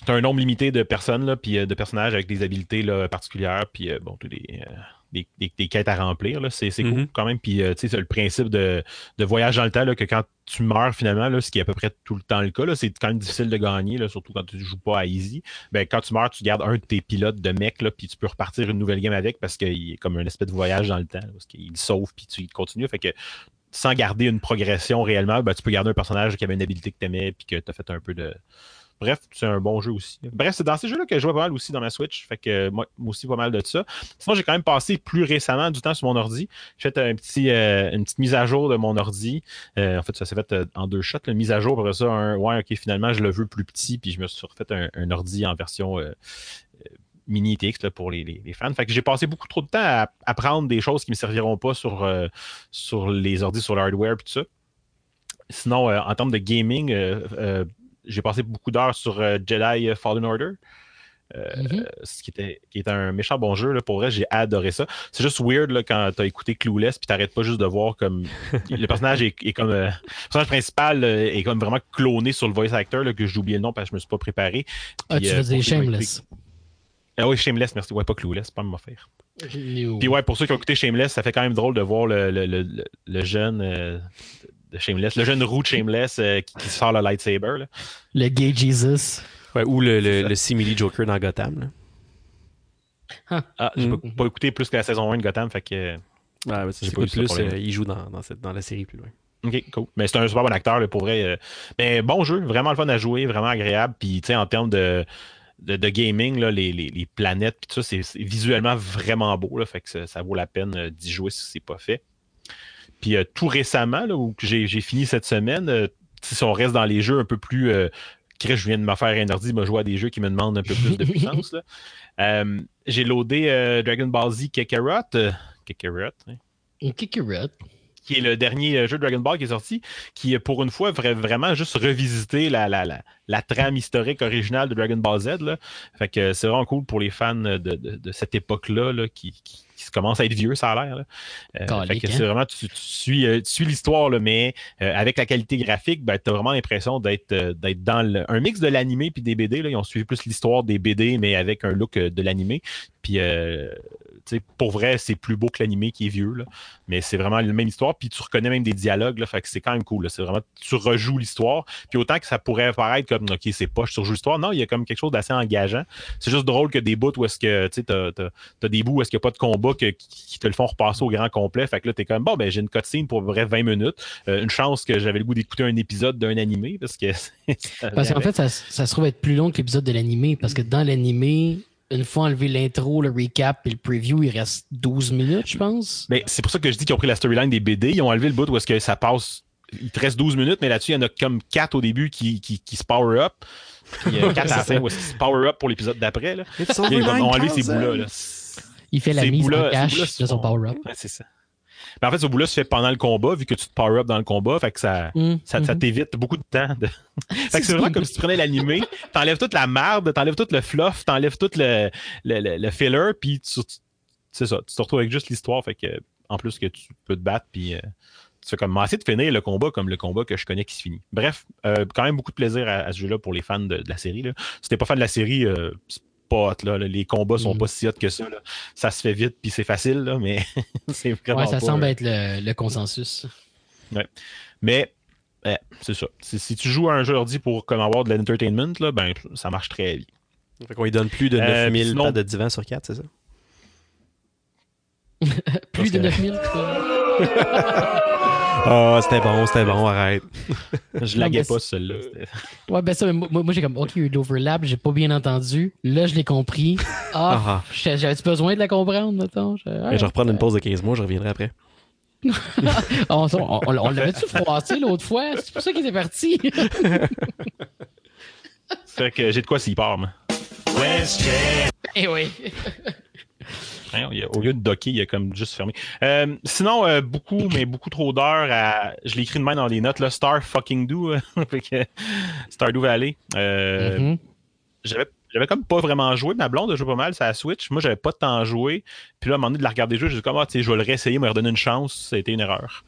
T'as un nombre limité de personnes, là, puis euh, de personnages avec des habiletés là, particulières, puis euh, bon, tous des, euh, des, des- des quêtes à remplir. C'est cool Mhm. quand même. Puis euh, tu sais, c'est le principe de, de voyage dans le temps, là, que quand tu meurs finalement, là, ce qui est à peu près tout le temps le cas, c'est quand même difficile de gagner, là, surtout quand tu joues pas à easy. Ben, quand tu meurs, tu gardes un de tes pilotes de mec, là, puis tu peux repartir une nouvelle game avec parce qu'il est comme un espèce de voyage dans le temps, parce qu'il sauve, puis tu il continue. Fait que sans garder une progression réellement, ben, tu peux garder un personnage qui avait une habilité que tu aimais, puis que tu as fait un peu de. Bref, c'est un bon jeu aussi. Bref, c'est dans ces jeux-là que je joue pas mal aussi dans ma Switch. Fait que euh, moi, moi aussi, pas mal de ça. Sinon, j'ai quand même passé plus récemment du temps sur mon ordi. J'ai fait euh, une petite mise à jour de mon ordi. Euh, en fait, ça s'est fait en deux shots. La mise à jour, après ça, un, ouais, ok, finalement, je le veux plus petit, puis je me suis refait un, un ordi en version mini TX là, pour les, les- fans. Fait que j'ai passé beaucoup trop de temps à apprendre des choses qui me serviront pas sur, sur les ordis, sur le hardware, puis tout ça. Sinon, en termes de gaming, j'ai passé beaucoup d'heures sur euh, Jedi Fallen Order. Euh, Mhm. ce qui était, qui était un méchant bon jeu. Là, pour vrai, j'ai adoré ça. C'est juste weird là, quand t'as écouté Clueless puis t'arrêtes pas juste de voir comme le personnage est, est comme euh, le personnage principal euh, est comme vraiment cloné sur le voice actor là, que j'ai oublié le nom parce que je me suis pas préparé. Ah, tu euh, ont Shameless. Ah oui, Shameless, merci. Ouais, pas Clueless, pas me faire. Puis ouais, pour ceux qui ont écouté Shameless, ça fait quand même drôle de voir le, le, le, jeune euh, de Shameless, le jeune roux de Shameless euh, qui, qui sort le lightsaber. Là. Le gay Jesus. ouais, ou le, simili Joker dans Gotham. là. Ah, j'ai Mm. pas, pas écouté plus que la saison 1 de Gotham, fait que. Pas plus, euh, il joue dans, dans, cette, dans la série plus loin. Ok, cool. Mais c'est un super bon acteur, là, pour vrai. euh. Mais bon jeu, vraiment le fun à jouer, vraiment agréable. Puis, tu sais, en termes de, de, de gaming, là, les, les, les planètes, puis tout ça, c'est visuellement vraiment beau. Là, fait que ça, ça vaut la peine d'y jouer si c'est pas fait. Puis, euh, tout récemment, là, où j'ai j'ai fini cette semaine, euh, si on reste dans les jeux un peu plus. Euh, Chris, je viens de me faire un ordi, me jouer à des jeux qui me demandent un peu plus de puissance. là. Euh, j'ai loadé euh, Dragon Ball Z Kakarot. euh, Kakarot, hein qui est le dernier jeu Dragon Ball qui est sorti, qui pour une fois vra- vraiment juste revisiter la, la, la, la trame historique originale de Dragon Ball Z. Là. Fait que c'est vraiment cool pour les fans de, de, de cette époque-là là, qui commence à être vieux, ça a l'air. là. Euh, hein? c'est vraiment, tu, tu suis, euh, suis l'histoire, là, mais euh, avec la qualité graphique, ben, tu as vraiment l'impression d'être euh, dans le- un mix de l'animé puis des BD. Là. Ils ont suivi plus l'histoire des BD, mais avec un look euh, de l'animé. Puis, pour vrai, c'est plus beau que l'animé qui est vieux. Là. Mais c'est vraiment la même histoire. Puis tu reconnais même des dialogues. Là, fait que c'est quand même cool. C'est vraiment, tu rejoues l'histoire. Puis autant que ça pourrait paraître comme, OK, c'est pas, je surjoue l'histoire. Non, il y a comme quelque chose d'assez engageant. C'est juste drôle que des bouts où est-ce que, tu sais, t'as des bouts où est-ce qu'il n'y a pas de combat que- qui, qui te le font repasser au grand complet. Fait que là, t'es comme, bon, ben, j'ai une cutscene pour vrai 20 minutes. Euh, une chance que j'avais le goût d'écouter un épisode d'un animé parce que. Parce qu'en fait, ça, ça se trouve être plus long que l'épisode de l'animé. Parce que dans l'animé, une fois enlevé l'intro, le recap et le preview, il reste 12 minutes, je pense. Mais c'est pour ça que je dis qu'ils ont pris la storyline des BD. Ils ont enlevé le bout où est-ce que ça passe. Il te reste 12 minutes, mais là-dessus, il y en a comme 4 au début qui, qui, qui se power up. Puis 4 à la fin où est-ce qu'ils se power up pour l'épisode d'après. là. Ils ont enlevé ces 9000. bouts-là. là. Il fait la mise en bouts-là de son power-up. Ouais, c'est ça. Mais en fait, ce bout-là se fait pendant le combat, vu que tu te power up dans le combat. Fait que ça, Hum, ça, ça mhm. t'évite beaucoup de temps. de- fait que c'est vraiment comme si tu prenais l'animé, t'enlèves toute la merde, t'enlèves tout le fluff, t'enlèves tout le, le, le, le filler, puis tu, c'est ça, tu te retrouves avec juste l'histoire. Fait que, en plus que tu peux te battre, puis euh, tu fais comme essayer de finir le combat comme le combat que je connais qui se finit. Bref, euh, quand même beaucoup de plaisir à, à ce jeu-là pour les fans de, de la série. Là. Si t'es pas fan de la série, euh, pas hot, là, là. Les combats sont Mhm. pas si hot que ça. Là. Ça se fait vite, puis c'est facile, là, mais c'est vraiment Ouais, ça pas, semble euh, être le, le consensus. mais ouais, c'est ça. Si, si tu joues à un jeu ordi pour comme avoir de l'entertainment, là, ben ça marche très bien. Fait qu'on lui donne plus de Euh, 9000 sinon- pattes de divan sur 4, c'est ça? Plus de que- 9000. Ah, c'était bon, c'était bon, arrête. Je laguais pas celle-là. Ouais, ben ça, mais moi, moi j'ai comme, OK, il y a eu de l'overlap, j'ai pas bien entendu. Là, je l'ai compris. Ah, Ah, j'avais- j'avais-tu besoin de la comprendre, mettons? Je, je vais reprendre une pause de 15 mois, je reviendrai après. Ah, on, on, on- on l'avait-tu froissé l'autre fois? C'est pour ça qu'il était parti. Fait que j'ai de quoi s'y part, moi. Eh oui. Au lieu de docker, il a comme juste fermé. Euh, sinon, euh, beaucoup, mais beaucoup trop d'heures à. Je l'ai écrit de main dans les notes, là, Star fucking do. Stardew Valley. Euh, mm-hmm. J'avais j'avais comme pas vraiment joué. Ma blonde a joué pas mal, ça a Switch. Moi, j'avais pas de temps à jouer. Puis là, à un moment donné, de la regarder jouer, j'ai dit comme, ah, tu sais, je vais le réessayer, me redonner une chance. Ça a été une erreur.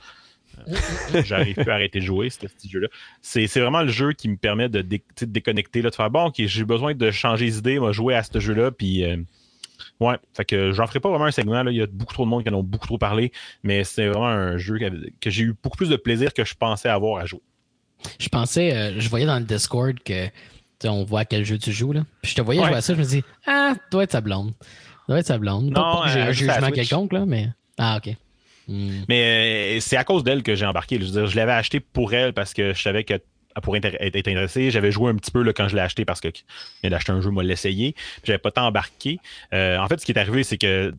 J'arrive plus à arrêter de jouer, ce petit jeu-là. C'est vraiment le jeu qui me permet de, déconnecter, là, de faire bon, ok, j'ai besoin de changer d'idée, moi, jouer à ce jeu-là, puis. Euh, ouais, fait que j'en ferai pas vraiment un segment. Là. Il y a beaucoup trop de monde qui en ont beaucoup trop parlé, mais c'est vraiment un jeu que, j'ai eu beaucoup plus de plaisir que je pensais avoir à jouer. Je pensais, euh, je voyais dans le Discord que on voit quel jeu tu joues. Là. Puis je te voyais jouer à ça, je me dis, ah, doit être sa blonde. doit être sa blonde. Non, pas, j'ai un jugement quelconque, là, mais. Ah, ok. Hmm. Mais euh, c'est à cause d'elle que j'ai embarqué. Je veux dire, je l'avais acheté pour elle parce que je savais qu'elle pourrait être intéressée. J'avais joué un petit peu là, quand je l'ai acheté parce que vient d'acheter un jeu, moi l'essayer. J'avais pas tant embarqué. Euh, en fait, ce qui est arrivé, c'est que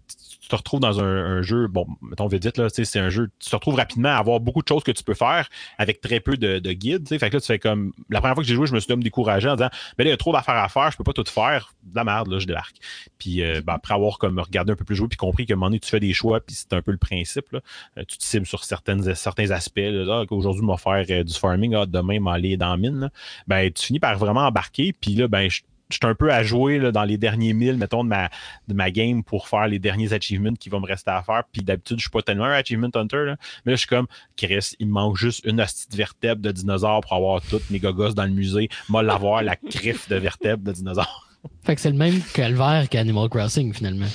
tu te retrouves dans un, jeu, bon, mettons vite, là, c'est un jeu, tu te retrouves rapidement à avoir beaucoup de choses que tu peux faire avec très peu de, de guides. Fait que là, tu fais comme. La première fois que j'ai joué, je me suis même découragé en disant Mais là, il y a trop d'affaires à faire, je peux pas tout faire. De la merde, là, je débarque. Puis euh, ben, après avoir comme regardé un peu plus joué, puis compris qu'à un moment donné, tu fais des choix, puis c'est un peu le principe. Là. Euh, tu te cibles sur certains aspects. Là, qu'aujourd'hui, je vais faire euh, du farming, ah, demain, m'aller dans la mine. Ben, tu finis par vraiment embarquer, puis là, ben, je je suis un peu à jouer dans les derniers milles, mettons, de ma, game pour faire les derniers achievements qui vont me rester à faire. Puis d'habitude, je suis pas tellement un achievement hunter, mais là, je suis comme, Chris, il me manque juste une hostie de vertèbre de dinosaure pour avoir toutes mes gogos dans le musée. Moi, l'avoir, la griffe de vertèbre de dinosaure. Fait que c'est le même calvaire qu'Animal Crossing, finalement.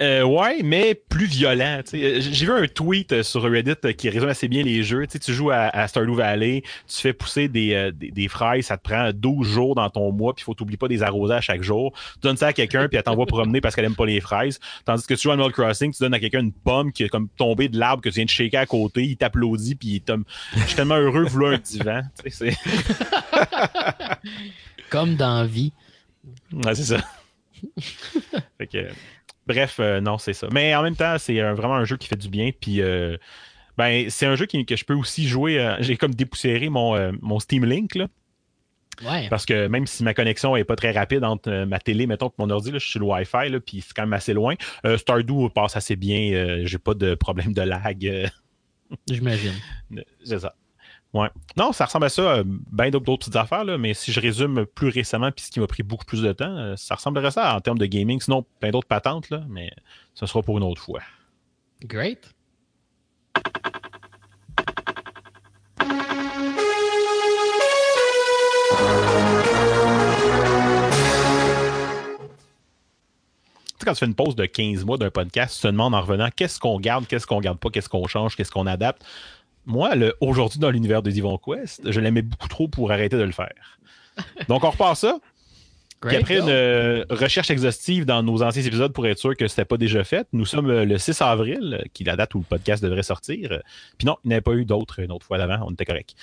Euh, ouais, mais plus violent. J'ai vu un tweet euh, sur Reddit euh, qui résume assez bien les jeux. tu joues à, Stardew Valley, tu fais pousser des, des, fraises, ça te prend 12 jours dans ton mois, puis faut t'oublier pas des arroser à chaque jour. Tu donnes ça à quelqu'un, puis elle t'envoie promener parce qu'elle aime pas les fraises. Tandis que tu joues à Animal Crossing, tu donnes à quelqu'un une pomme qui est comme tombée de l'arbre que tu viens de shaker à côté, il t'applaudit, puis il Je suis tellement heureux vouloir un divan. comme dans vie. Ouais, c'est ça. fait que... Bref, euh, non, c'est ça. Mais en même temps, c'est vraiment un jeu qui fait du bien. Puis, euh, ben, c'est un jeu que je peux aussi jouer. Euh, j'ai comme dépoussiéré mon, mon Steam Link, là. Ouais. Parce que même si ma connexion est pas très rapide entre ma télé, mettons, et mon ordi, là, je suis sur le Wi-Fi, là, puis c'est quand même assez loin. Stardew passe assez bien. j'ai pas de problème de lag. J'imagine. C'est ça. Ouais. Non, ça ressemble à ça, euh, bien d'autres petites affaires, là, mais si je résume plus récemment, puis ce qui m'a pris beaucoup plus de temps, euh, ça ressemblerait à ça en termes de gaming. Sinon, plein d'autres patentes, là, mais ce sera pour une autre fois. Great. quand tu fais une pause de 15 mois d'un podcast, tu te demandes en revenant qu'est-ce qu'on garde, qu'est-ce qu'on garde pas, qu'est-ce qu'on change, qu'est-ce qu'on adapte? Moi, le aujourd'hui dans l'univers de Divon Quest, je l'aimais beaucoup trop pour arrêter de le faire. Donc, on repart ça. Puis après une euh, recherche exhaustive dans nos anciens épisodes pour être sûr que ce n'était pas déjà fait, nous sommes euh, le 6 avril, euh, qui est la date où le podcast devrait sortir. Puis non, il n'y avait pas eu d'autres une autre fois d'avant, on était correct.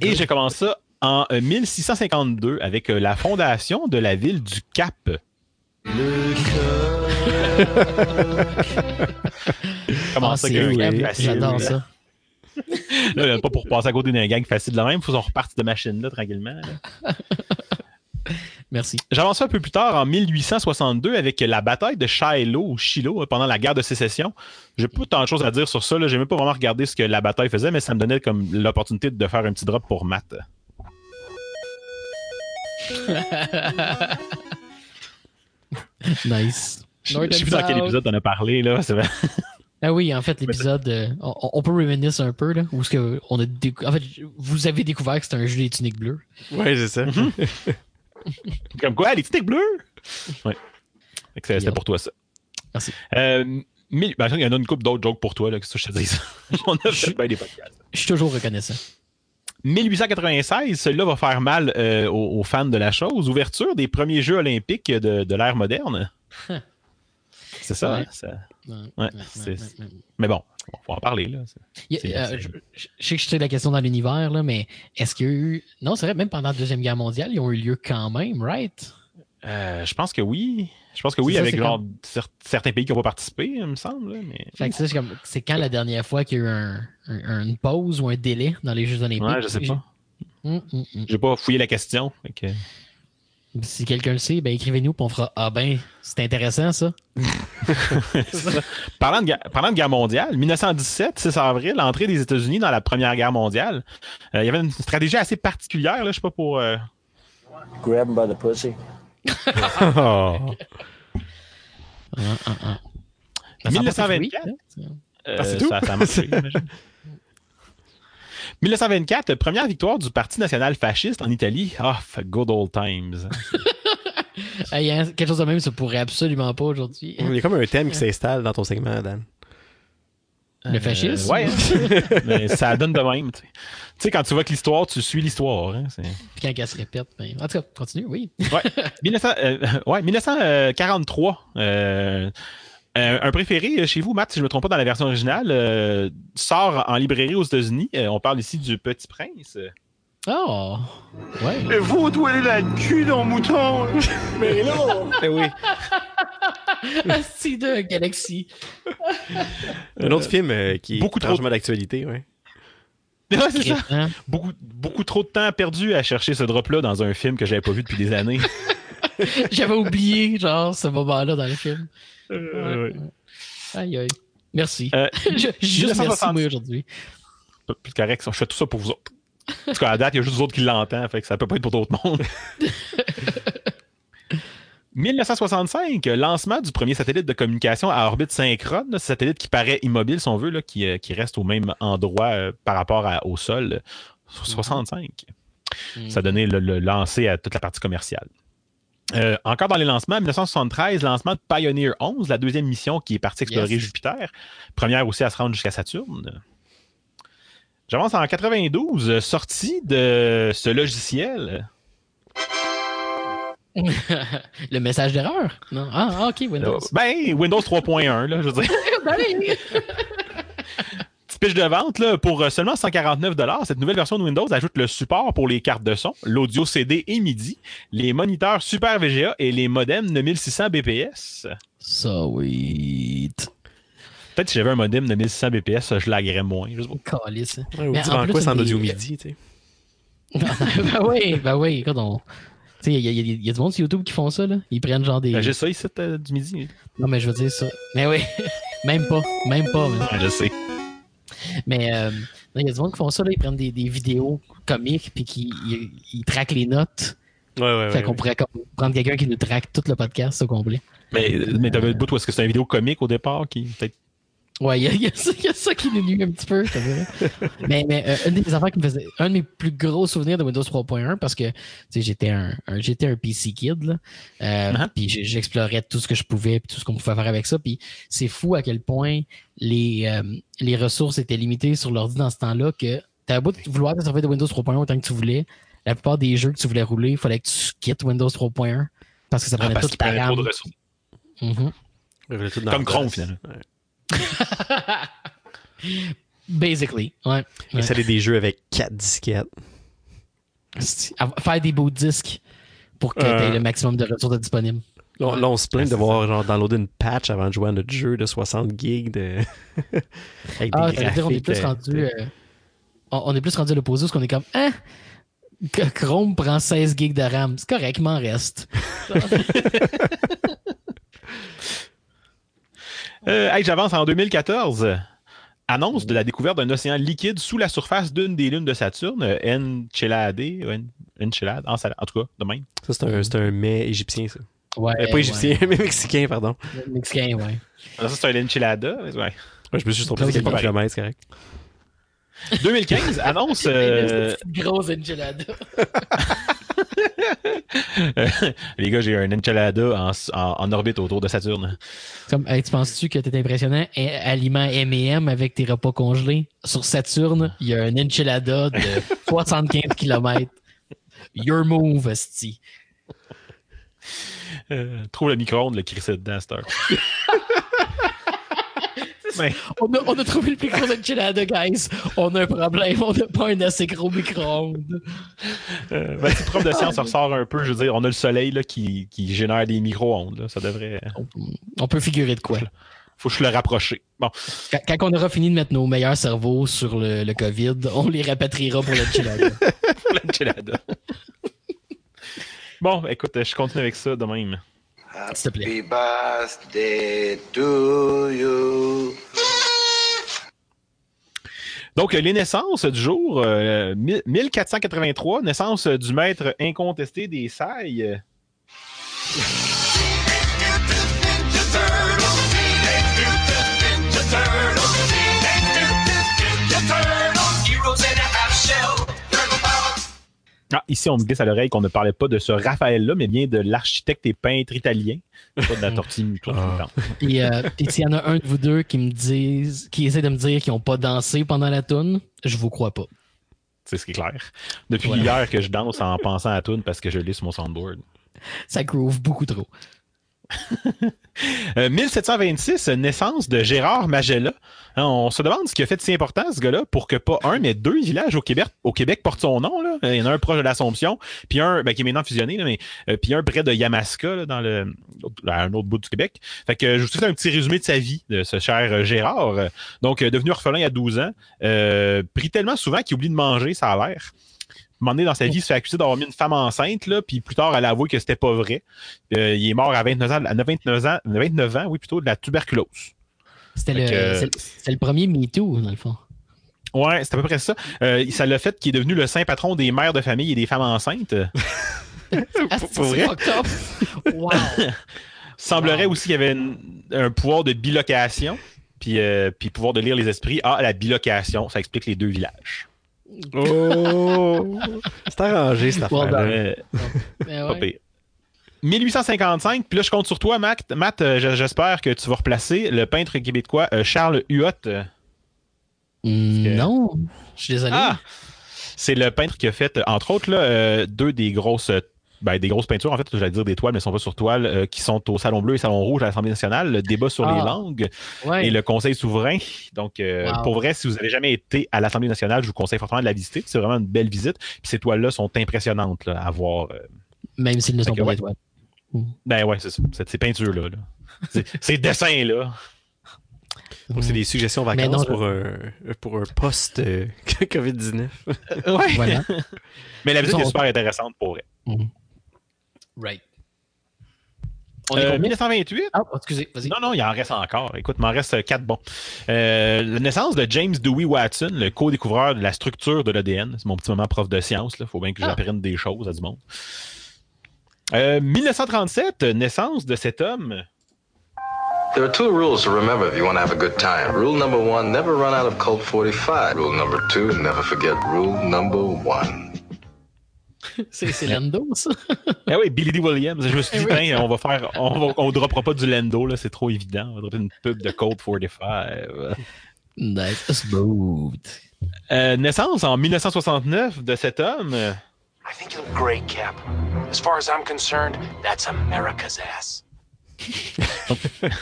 Et j'ai commencé ça en 1652 avec la fondation de la ville du Cap. Le Comment ça J'adore ça. Là, pas pour passer à côté d'un gang facile de la même, faut qu'on reparte de machine là tranquillement. Merci. J'avance un peu plus tard, en 1862, avec la bataille de Shiloh, ou Shiloh, pendant la guerre de sécession. J'ai pas tant de choses à dire sur ça. J'ai même pas vraiment regardé ce que la bataille faisait, mais ça me donnait comme l'opportunité de faire un petit drop pour Matt. nice. Je sais plus dans quel épisode on a parlé, là. Ah oui, en fait, l'épisode, euh, on, peut reminisce un peu, là, où ce que on a en fait, vous avez découvert que c'était un jeu des tuniques bleues. Ouais, c'est ça. Mhm. Comme quoi, les tuniques bleues? Ouais. C'était pour toi, ça. Merci. Euh, mais, ben, il y en a une couple d'autres jokes pour toi, là, que ça, je te dis ça? on a fait bien des podcasts. Je suis toujours reconnaissant. 1896, celui-là va faire mal euh, aux, fans de la chose. Ouverture des premiers Jeux olympiques de, de l'ère moderne. c'est ça, ça, Ouais, mais bon, on va en parler. Là. Euh, je, sais que je sais la question dans l'univers, là, mais est-ce qu'il y a eu. Non, c'est vrai, même pendant la Deuxième Guerre mondiale, ils ont eu lieu quand même, right? Euh, je pense que oui. Je pense que oui, avec genre certains pays qui n'ont pas participé, il me semble. Mais... c'est quand la dernière fois qu'il y a eu un, une pause ou un délai dans les Jeux Olympiques? Ouais, je sais pas. Hum, hum, hum. J'ai pas fouillé la question. Si quelqu'un le sait, ben écrivez-nous puis on fera Ah ben, c'est intéressant ça. parlant, de, parlant de guerre mondiale, 1917, 6 avril, entrée des États-Unis dans la Première Guerre mondiale. Euh, il y avait une stratégie assez particulière, là, je sais pas pour. Euh... Grab him by the pussy. Oh. Ah, ah, ah. Ça sent pas 1924. fruit, hein? Euh, Ah, c'est tout? ça, ça a marché, j'imagine. 1924, première victoire du Parti national fasciste en Italie. Ah, good old times. Hey, hein, quelque chose de même, ça pourrait absolument pas aujourd'hui. Il y a comme un thème qui s'installe dans ton segment, Dan. Le fascisme? Euh, ouais, hein. mais ça donne de même. Tu sais. Quand tu vois que l'histoire, tu suis l'histoire. hein, Puis quand elle se répète, ben, en tout cas, continue, oui. Ouais. 1900, euh, ouais, 1943. euh, euh, un préféré chez vous, Matt, si je ne me trompe pas, dans la version originale, euh, sort en librairie aux États-Unis. Euh, on parle ici du Petit Prince. Oh! Ouais. Elle est là, le cul dans le mouton. Mais là, Eh oui. Asti de Galaxy. Un autre film euh, qui est beaucoup trop- d'actualité, ouais. Ouais, c'est ça. Hein? Beaucoup, beaucoup trop de temps perdu à chercher ce drop-là dans un film que j'avais pas vu depuis des années. J'avais oublié, genre, ce moment-là dans le film. Euh, ouais. Aïe, aïe. Merci. Euh, Je- Juste merci, 1960. moi, aujourd'hui. Plus correct, je fais tout ça pour vous autres. En tout cas, à date, il y a juste vous autres qui l'entendent, fait que ça peut pas être pour d'autres mondes. 1965, lancement du premier satellite de communication à orbite synchrone, ce satellite qui paraît immobile, si on veut, là, qui, euh, qui reste au même endroit euh, par rapport à- au sol. euh, 65. Ça donnait le, le lancer à toute la partie commerciale. Euh, encore dans les lancements, 1973, lancement de Pioneer 11, la deuxième mission qui est partie explorer Yes. Jupiter. Première aussi à se rendre jusqu'à Saturne. J'avance en 92, euh, sortie de ce logiciel. le message d'erreur? Non? Ah, ah, ok, Windows. Ben, Windows 3.1, là, je veux dire. Petite pitch de vente, là, pour euh, seulement 149 cette nouvelle version de Windows ajoute le support pour les cartes de son, l'audio CD et MIDI, les moniteurs Super VGA et les modems de 1600 BPS. Sweet. Peut-être si j'avais un modem de 1600 BPS, je laguerais moins. je sais pas. Calice. Ouais, ou Mais tu en plus, quoi sans des- audio midi, tu sais? ben oui, ben oui, écoute, on... Tu sais, il y, y y a du monde sur YouTube qui font ça, là. Ils prennent genre des. Ben, J'ai ça ici euh, du midi. Non, mais je veux dire ça. Mais oui, même pas, même pas. je sais. Mais euh, il y a du monde qui font ça, là. Ils prennent des, des vidéos comiques, puis qui ils, ils traquent les notes. Ouais, ouais, fait ouais. qu'on pourrait comme prendre quelqu'un qui nous traque tout le podcast au complet. Mais, mais t'avais le bout, où est-ce que c'est une vidéo comique au départ qui peut-être. Ouais, il y, a- y ça- il y a ça qui nous nuit un petit peu, c'est vrai. mais mais euh, un des affaires qui me faisait. Un de mes plus gros souvenirs de Windows 3.1, parce que tu sais, j'étais un, un- j'étais un PC kid, là. Euh, Uh-huh. Puis j'explorais tout ce que je pouvais, puis tout ce qu'on pouvait faire avec ça. Puis c'est fou à quel point les, euh, les ressources étaient limitées sur l'ordi dans ce temps-là que t'avais beau vouloir te servir de Windows 3.1 autant que tu voulais. La plupart des jeux que tu voulais rouler, il fallait que tu quittes Windows 3.1 parce que ça prenait Ah, toute ta prenait trop RAM. de ressources. Ouais, ouais, tout dans Comme Chrome, finalement. Ouais. Basically, ouais. Et ça, des jeux avec 4 disquettes. Faire des beaux disques pour que Euh. tu aies le maximum de ressources disponibles. Là, on- là, on se plaint Ouais, de c'est voir genre downloader une patch avant de jouer à notre jeu de 60 gigs de... avec Ah, des on est plus euh, rendu. euh, on, est plus rendu à l'opposé parce qu'on est comme Hein? Que Chrome prend 16 gigs de RAM. C'est correct, il m'en reste. Euh, hey, J'avance en 2014. Annonce de la découverte d'un océan liquide sous la surface d'une des lunes de Saturne, euh, Encelade, ou En- tout cas, de même. Ça, c'est un, c'est un mets égyptien, ça. Ouais. Euh, pas égyptien, mais mexicain, pardon. Mexicain, ouais. Ça, c'est un Enchilada. mais ouais. Ouais, je me suis juste trompé c'est quelques pas kilomètres, c'est correct. 2015, annonce. euh, Gros enchilada. les gars, j'ai un Enchilada en, en- en orbite autour de Saturne. Comme, hey, tu penses-tu que t'es impressionnant? Aliment M&M avec tes repas congelés. Sur Saturne, il y a un enchilada de 75 km. Your move, esti. Euh, trouve le micro-ondes, le crissé dedans, cette heure. Mais, On a, on a trouvé le plus gros enchilada, guys. On a un problème. On n'a pas un assez gros micro-ondes. euh, ben, le prof de science ressort un peu, je veux dire, on a le soleil là, qui, qui génère des micro-ondes. Ça devrait. On, on peut figurer de quoi. Faut que je le rapproche. Bon. Quand, quand on aura fini de mettre nos meilleurs cerveaux sur le, le COVID, on les rapatriera pour l'enchilada. pour l'enchilada. Bon, écoute, je continue avec ça de même. S'il te plaît. Happy birthday to you. Donc, les naissances du jour, euh, 1483, naissance du maître incontesté des sailles. Ah, ici, on me glisse à l'oreille qu'on ne parlait pas de ce Raphaël-là, mais bien de l'architecte et peintre italien, pas de la tortille Ah. Puis, euh, puis s'il y en a un de vous deux qui me disent, qui essaie de me dire qu'ils n'ont pas dansé pendant la toune, je vous crois pas. C'est ce qui est clair. Depuis Voilà. hier que je danse en pensant à Toon parce que je l'ai sur mon soundboard. Ça groove beaucoup trop. Euh, 1726, naissance de Gérard Magella. Hein, on se demande ce qui a fait de si important ce gars-là pour que pas un, mais deux villages au Québec, portent son nom. Il y en a un proche de l'Assomption, puis un ben, qui est maintenant fusionné, mais euh, puis un près de Yamaska, dans un autre bout du Québec. Fait que je vous fais un petit résumé de sa vie de ce cher euh, Gérard. Euh, Donc, euh, devenu orphelin à 12 ans, euh, pris tellement souvent qu'il oublie de manger, ça a l'air. Un moment donné dans sa vie, il se fait accuser d'avoir mis une femme enceinte, là, puis plus tard, elle a avoué que c'était pas vrai. Euh, il est mort à 29 ans, à 29 ans, 29 ans, oui, plutôt, de la tuberculose. C'était le, c'est le- premier MeToo, dans le fond. Ouais, c'est à peu près ça. Euh, ça l'a fait qu'il est devenu le saint patron des mères de famille et des femmes enceintes. Ah, pour vrai? Wow. Semblerait Wow. aussi qu'il y avait une- un pouvoir de bilocation, puis, euh, puis pouvoir de lire les esprits. Ah, la bilocation, ça explique les deux villages. Oh! C'est arrangé, cette Mais pas ouais. pire. 1855, puis là je compte sur toi, Matt. Matt, euh, j'espère que tu vas replacer le peintre québécois euh, Charles Huot. Non, je suis désolé. Ah! C'est le peintre qui a fait, entre autres, là, euh, deux des grosses, ben, des grosses peintures, en fait, j'allais dire des toiles, mais elles sont pas sur toile, euh, qui sont au Salon Bleu et Salon Rouge à l'Assemblée nationale, le débat sur les Ah. langues ouais. et le Conseil souverain. Donc, euh, Wow. pour vrai, si vous n'avez jamais été à l'Assemblée nationale, je vous conseille fortement de la visiter. C'est vraiment une belle visite. Puis ces toiles-là sont impressionnantes là, à voir. euh. Même s'ils ne sont que pas ouais. des toiles. Ben ouais, c'est ça. Ces peintures-là. là. Ces dessins-là. Donc, c'est des suggestions vacances non, pour, un, pour un post euh, COVID-19. ouais. Voilà. Mais la visite est super intéressante pour vrai. Right. On est Euh, combien? 1928, Ah, excusez, vas-y. Non, non, il en reste encore. Écoute, il m'en reste euh, quatre bons. Euh, la naissance de James Dewey Watson, le co-découvreur de la structure de l'ADN. C'est mon petit moment prof de science. Il faut bien que Ah. j'apprenne des choses à du monde. Euh, 1937, naissance de cet homme. There are two rules to remember if you want to have a good time. Rule number one, never run out of Colt 45. Rule number two, never forget rule number one. C'est c'est Lando, ça. Ah oui, Billy D. Williams. Je me suis dit, Eh oui. ben, on va faire, on, va, on droppera pas du Lendo, là, c'est trop évident. On va dropper une pub de Colt 45. Nice. Smooth. Euh, naissance en 1969 de cet homme. I think you look great, Cap. As far as I'm concerned, that's America's ass.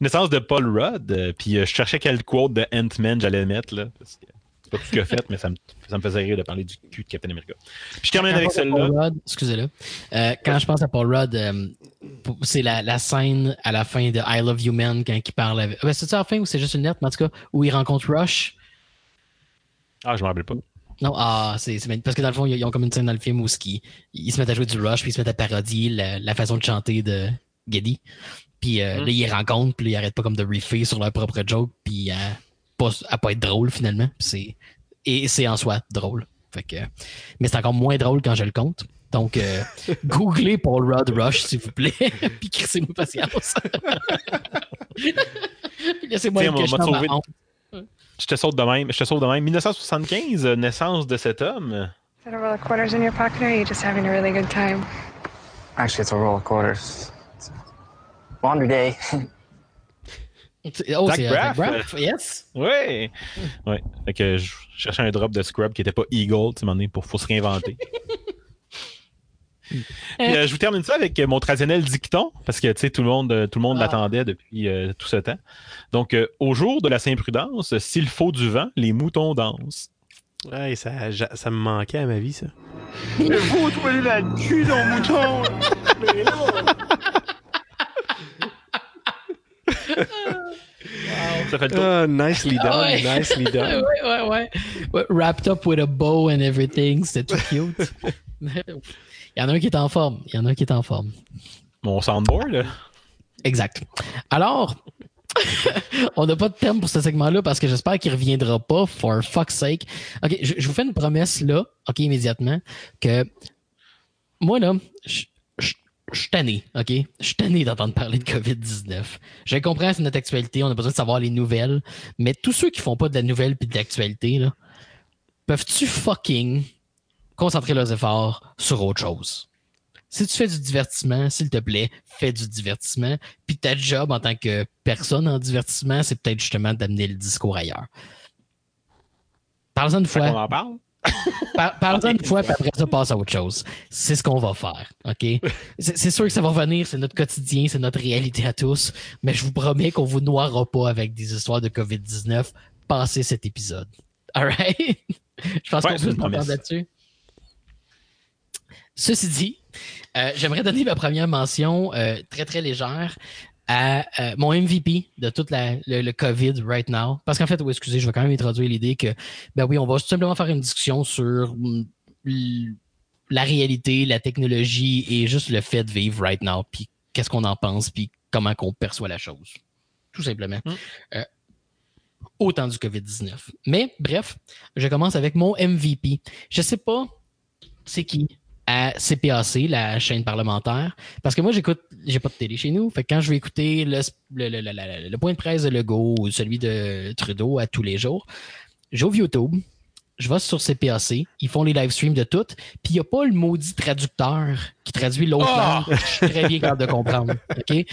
Naissance de Paul Rudd. euh, puis euh, je cherchais quel quote de Ant-Man j'allais mettre, là. parce que C'est pas tout ce qu'il a fait, mais ça me, ça me faisait rire de parler du cul de Captain America. Puis je termine Quand avec celle-là. Excusez-le. Euh, quand je pense à Paul Rudd, euh, c'est la, la scène à la fin de I Love You Man quand il parle avec. Ben, c'est ça à la fin ou c'est juste une lettre, mais en tout cas, où il rencontre Rush? Ah, je me rappelle pas. Non, ah, c'est parce que dans le fond, ils ont comme une scène dans le film où ils, ils se mettent à jouer du Rush, puis ils se mettent à parodier la, la façon de chanter de Geddy. Puis euh, Mm. là, ils rencontrent, puis là, ils arrêtent pas comme de refaire sur leur propre joke, puis à pas, à pas être drôle finalement. Puis c'est et c'est en soi drôle. Fait que, mais c'est encore moins drôle quand je le compte. Donc, euh, googlez Paul Rudd Rush, s'il vous plaît, puis crissez-moi patience. Puis Laissez-moi te ma sauver. honte. Je te saute de même. Je te saute de même. 1975, euh, naissance de cet homme. Is that a roll of quarters in your pocket, or are you just having a really good time? Actually, it's a roll of quarters. It's a laundry day. Oh, Zach c'est euh, Braff? Braff, yes. Ouais. Ouais. Fait que je cherchais un drop de Scrub qui était pas Eagle, tu sais, donné, pour faut se réinventer. Puis, euh, je vous termine ça avec euh, mon traditionnel dicton, parce que tu sais, tout le monde, euh, tout le monde Ah. l'attendait depuis euh, tout ce temps. Donc, euh, au jour de la Saint-Prudence, s'il faut du vent, les moutons dansent. Ouais, ça, ja- ça me manquait à ma vie, ça. Mais faut trouver la cul dans le mouton. Mais Ça fait le tour. Ah, nicely done, ouais. nicely done. ouais, ouais, ouais. Ouais, Wrapped up with a bow and everything, c'était tout cute. Il y en a un qui est en forme. Il y en a un qui est en forme. Mon soundboard? Exact. Alors, on n'a pas de thème pour ce segment-là parce que j'espère qu'il reviendra pas, for fuck's sake. OK, je, je vous fais une promesse là, OK, immédiatement, que moi, là, je je- suis tanné, OK? Je suis tanné d'entendre parler de COVID-19. Je comprends, c'est notre actualité, on a besoin de savoir les nouvelles, mais tous ceux qui font pas de la nouvelle puis de l'actualité, là, peuvent-tu fucking concentrer leurs efforts sur autre chose? Si tu fais du divertissement, s'il te plaît, fais du divertissement. Puis ta job en tant que personne en divertissement, c'est peut-être justement d'amener le discours ailleurs. Parle-en une fois. en parle? Par- Parle-en une fois, puis après ça, passe à autre chose. C'est ce qu'on va faire, OK? C'est sûr que ça va revenir, c'est notre quotidien, c'est notre réalité à tous, mais je vous promets qu'on vous noiera pas avec des histoires de COVID-19 passé cet épisode. All right? je pense Ouais, qu'on peut s'entendre là-dessus. Ceci dit, euh, j'aimerais donner ma première mention euh, très, très légère à euh, mon MVP de toute la, le, le COVID right now. Parce qu'en fait, oui, excusez, je vais quand même introduire l'idée que, ben oui, on va tout simplement faire une discussion sur l- la réalité, la technologie et juste le fait de vivre right now, puis qu'est-ce qu'on en pense, puis comment qu'on perçoit la chose. Tout simplement. Euh, autant du COVID-19. Mais bref, je commence avec mon MVP. Je sais pas c'est qui? À CPAC, la chaîne parlementaire, parce que moi j'écoute, j'ai pas de télé chez nous, fait que quand je vais écouter le, le, le, le- le- le point de presse de Legault ou celui de Trudeau à tous les jours, j'ouvre YouTube, je vais sur CPAC, ils font les live streams de tout, puis il n'y a pas le maudit traducteur qui traduit l'autre Oh! langue. Je suis très bien capable de comprendre. OK?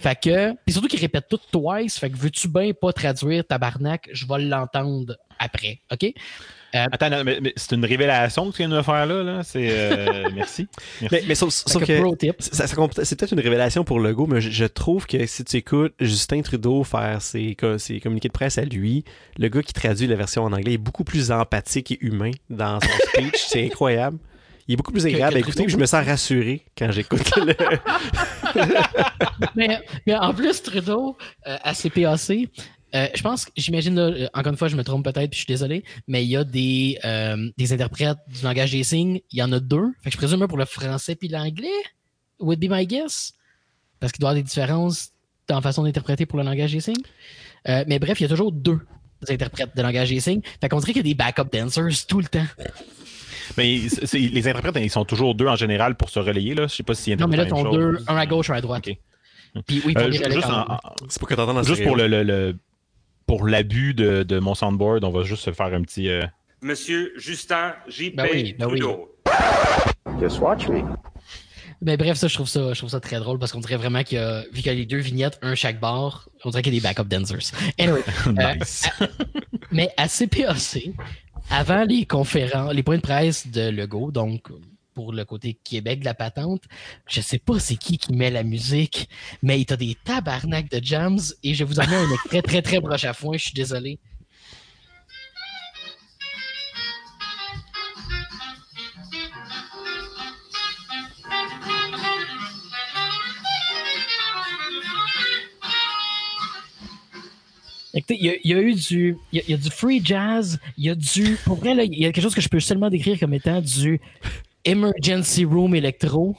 Fait que, puis surtout qu'ils répètent tout twice, fait que veux-tu bien pas traduire tabarnak, je vais l'entendre après. OK? Attends, non, mais, mais c'est une révélation que tu viens de me faire là. là. C'est, euh, merci. merci. Mais, mais sauf, que ça- ça c'est peut-être une révélation pour Legault, mais je, je trouve que si tu écoutes Justin Trudeau faire ses, co- ses communiqués de presse à lui, le gars qui traduit la version en anglais est beaucoup plus empathique et humain dans son speech. c'est incroyable. Il est beaucoup plus agréable que à écouter. Je me sens rassuré quand j'écoute le. mais, mais en plus, Trudeau, euh, à CPAC, euh, je pense, que- j'imagine, là, euh, encore une fois, je me trompe peut-être, puis je suis désolé, mais il y a des, euh, des interprètes du langage des signes. Il y en a deux. Fait que je présume un pour le français puis l'anglais, would be my guess. Parce qu'il doit y avoir des différences dans la façon d'interpréter pour le langage des signes. Euh, mais bref, il y a toujours deux interprètes de langage des signes. Fait qu'on dirait qu'il y a des backup dancers tout le temps. Mais c'est- les interprètes, ils sont toujours deux en général pour se relayer. Là. Je sais pas s'ils Non, mais là, t'en deux, un à gauche, un à droite. Ok. Puis oui, Euh, juste en- en- C'est pas que juste pour le, le- le- pour l'abus de, de mon soundboard, on va juste se faire un petit. euh, Monsieur Justin J.P. Ben oui, ben oui. Just watch me. Mais bref, ça, je trouve ça, je trouve ça très drôle parce qu'on dirait vraiment qu'il y a, vu qu'il y a les deux vignettes, un chaque bar, on dirait qu'il y a des backup dancers. Anyway, euh, nice. à- mais à CPAC, avant les conférences, les points de presse de Legault, donc pour le côté Québec de la patente, je sais pas c'est qui qui met la musique, mais il y a des tabarnaks de jams et je vous en mets un extrait très très broche à foin, je suis désolé. Il y, a- il y a eu du, y a, y a du free jazz, il y a du, pour vrai, là, il y a quelque chose que je peux seulement décrire comme étant du emergency room électro.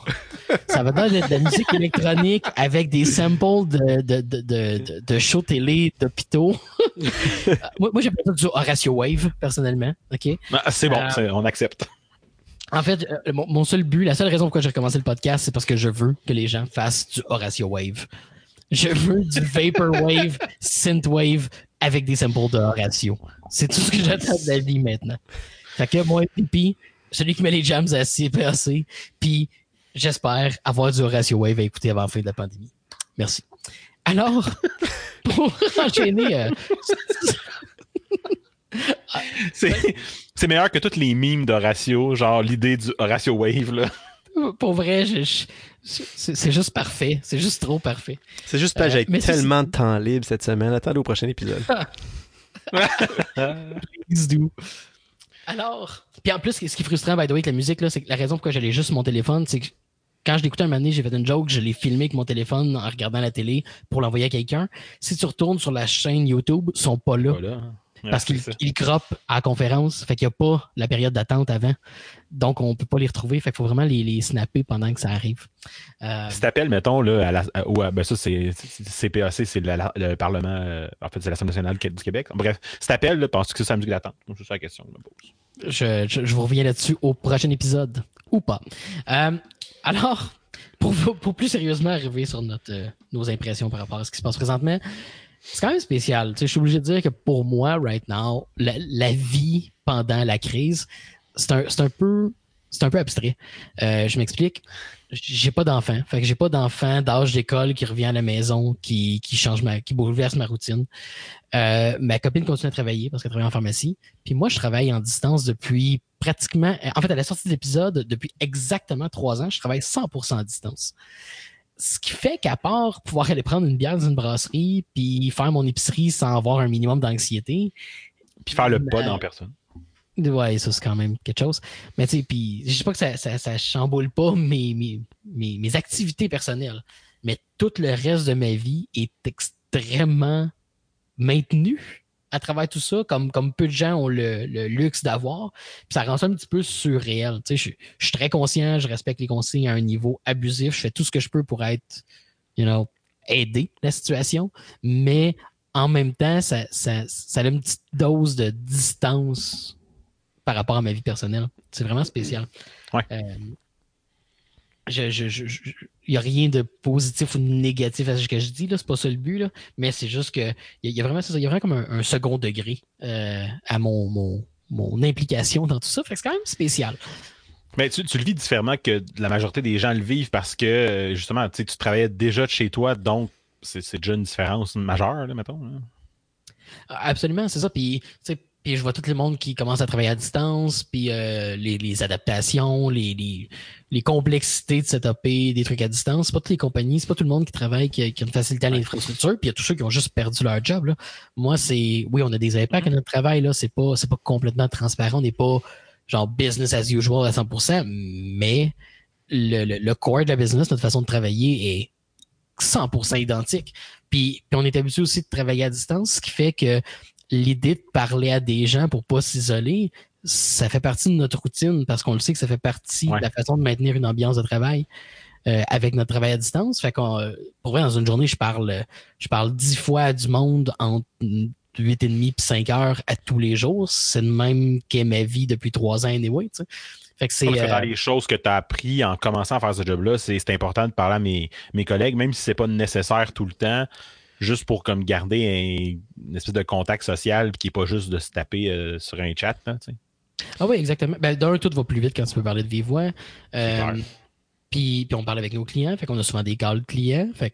Ça va dans de, de la musique électronique avec des samples de, de, de, de, shows télé d'hôpitaux. moi, moi j'appelle ça du Horatio Wave, personnellement. OK? Ah, c'est bon, Euh, on accepte. En fait, euh, mon, mon seul but, la seule raison pourquoi j'ai recommencé le podcast, c'est parce que je veux que les gens fassent du Horatio Wave. Je veux du Vaporwave, Synthwave avec des samples de Horatio. C'est tout ce que j'attends de la vie maintenant. Fait que moi, pipi, celui qui met les jams à CPAC, puis j'espère avoir du Horatio Wave à écouter avant la fin de la pandémie. Merci. Alors, pour enchaîner, euh, C'est c'est meilleur que toutes les mimes d'Horatio, genre l'idée du Horatio Wave. Là. pour vrai, je- je- c'est c'est juste parfait. C'est juste trop parfait. C'est juste parce que Euh, j'ai tellement de temps libre cette semaine. Attendez au prochain épisode. Please do. Alors, puis en plus, ce qui est frustrant, by the way, avec la musique, là, c'est que la raison pourquoi j'allais juste sur mon téléphone, c'est que quand je l'écoutais un moment donné, j'ai fait une joke, je l'ai filmé avec mon téléphone en regardant la télé pour l'envoyer à quelqu'un. Si tu retournes sur la chaîne YouTube, ils sont pas là. Voilà. parce qu'ils ils croppent à la conférence. Fait qu'il n'y a pas la période d'attente avant. Donc, on ne peut pas les retrouver. Fait qu'il faut vraiment les, les snapper pendant que ça arrive. Euh... Si t'appelles, mettons, là, à la, à, ben ça, c'est CPAC, c'est le Parlement, euh, en fait, c'est l'Assemblée nationale du Québec. Bref, si t'appelles, penses-tu que c'est sa musique d'attente? Donc, c'est ça la question que je me pose. Je, je, je vous reviens là-dessus au prochain épisode. Ou pas. Euh, alors, pour, pour, plus sérieusement arriver sur notre, euh, nos impressions par rapport à ce qui se passe présentement, c'est quand même spécial. Tu sais, je suis obligé de dire que pour moi, right now, la, la vie pendant la crise, c'est un, un peu c'est un peu abstrait. Euh, je m'explique. J'ai pas d'enfant. Fait que j'ai pas d'enfant d'âge d'école qui revient à la maison, qui, qui change ma, qui bouleverse ma routine. Euh, ma copine continue à travailler parce qu'elle travaille en pharmacie. Puis moi, je travaille en distance depuis pratiquement, en fait, à la sortie de l'épisode, depuis exactement trois ans, je travaille 100% à distance. Ce qui fait qu'à part pouvoir aller prendre une bière dans une brasserie, puis faire mon épicerie sans avoir un minimum d'anxiété. Puis faire le pas dans personne. Ouais, ça, c'est quand même quelque chose. Mais tu sais, puis je sais pas que ça, ça, chamboule pas mes, mes, mes, mes, activités personnelles, mais tout le reste de ma vie est extrêmement maintenu à travers tout ça, comme, comme peu de gens ont le, le luxe d'avoir. Puis ça rend ça un petit peu surréel. Tu sais, je, je, suis très conscient, je respecte les consignes à un niveau abusif, je fais tout ce que je peux pour être, you know, aider la situation, mais en même temps, ça, ça, ça a une petite dose de distance par rapport à ma vie personnelle. C'est vraiment spécial. Ouais. Euh, je, je, je, il n'y a rien de positif ou de négatif à ce que je dis, là, c'est pas ça le but, là, mais c'est juste que il y, a vraiment, il y a vraiment comme un, un second degré euh, à mon, mon, mon implication dans tout ça. Fait que c'est quand même spécial. Mais tu, tu, le vis différemment que la majorité des gens le vivent parce que euh, justement, tu travaillais déjà de chez toi, donc c'est déjà une différence majeure, là, mettons. Là. Absolument, c'est ça. Puis, tu sais, puis je vois tout le monde qui commence à travailler à distance, puis euh, les, les, adaptations, les, les, les, complexités de setuper des trucs à distance. C'est pas toutes les compagnies, c'est pas tout le monde qui travaille qui a, qui a une facilité à l'infrastructure, puis il y a tous ceux qui ont juste perdu leur job. Là. Moi, c'est oui, on a des impacts à notre travail, là, c'est pas c'est pas complètement transparent, on n'est pas genre business as usual à 100%, mais le, le, le core de la business, notre façon de travailler est 100% identique. Puis, puis on est habitué aussi de travailler à distance, ce qui fait que l'idée de parler à des gens pour pas s'isoler, ça fait partie de notre routine parce qu'on le sait que ça fait partie ouais. de la façon de maintenir une ambiance de travail euh, avec notre travail à distance. Fait qu'on, pour vrai, dans une journée, je parle, je parle dix fois du monde entre 8 et demi puis 5 heures à tous les jours. C'est le même qu'est ma vie depuis trois ans anyway, tu sais. Fait que c'est. Euh... Dans les choses que tu as appris en commençant à faire ce job-là, c'est important de parler à mes, mes collègues, même si c'est pas nécessaire tout le temps juste pour comme garder un, une espèce de contact social qui n'est pas juste de se taper euh, sur un chat. Là, ah oui, exactement. Ben, D'un, tout va plus vite quand tu peux parler de vive voix. Euh, puis, puis on parle avec nos clients, fait qu'on a souvent des calls clients. Fait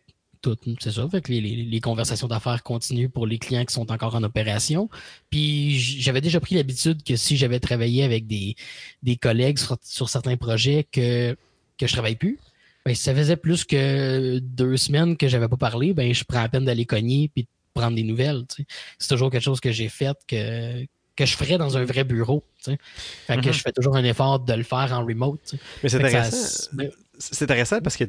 c'est ça. Fait que les, les, les conversations d'affaires continuent pour les clients qui sont encore en opération. Puis j'avais déjà pris l'habitude que si j'avais travaillé avec des, des collègues sur, sur certains projets que, que je travaille plus, ben, si ça faisait plus que deux semaines que j'avais pas parlé, ben je prends la peine d'aller cogner puis de prendre des nouvelles. Tu sais. C'est toujours quelque chose que j'ai fait que, que je ferais dans un vrai bureau. Tu sais. Fait que mm -hmm. je fais toujours un effort de le faire en remote. Tu sais. Mais c'est intéressant. C'est intéressant parce que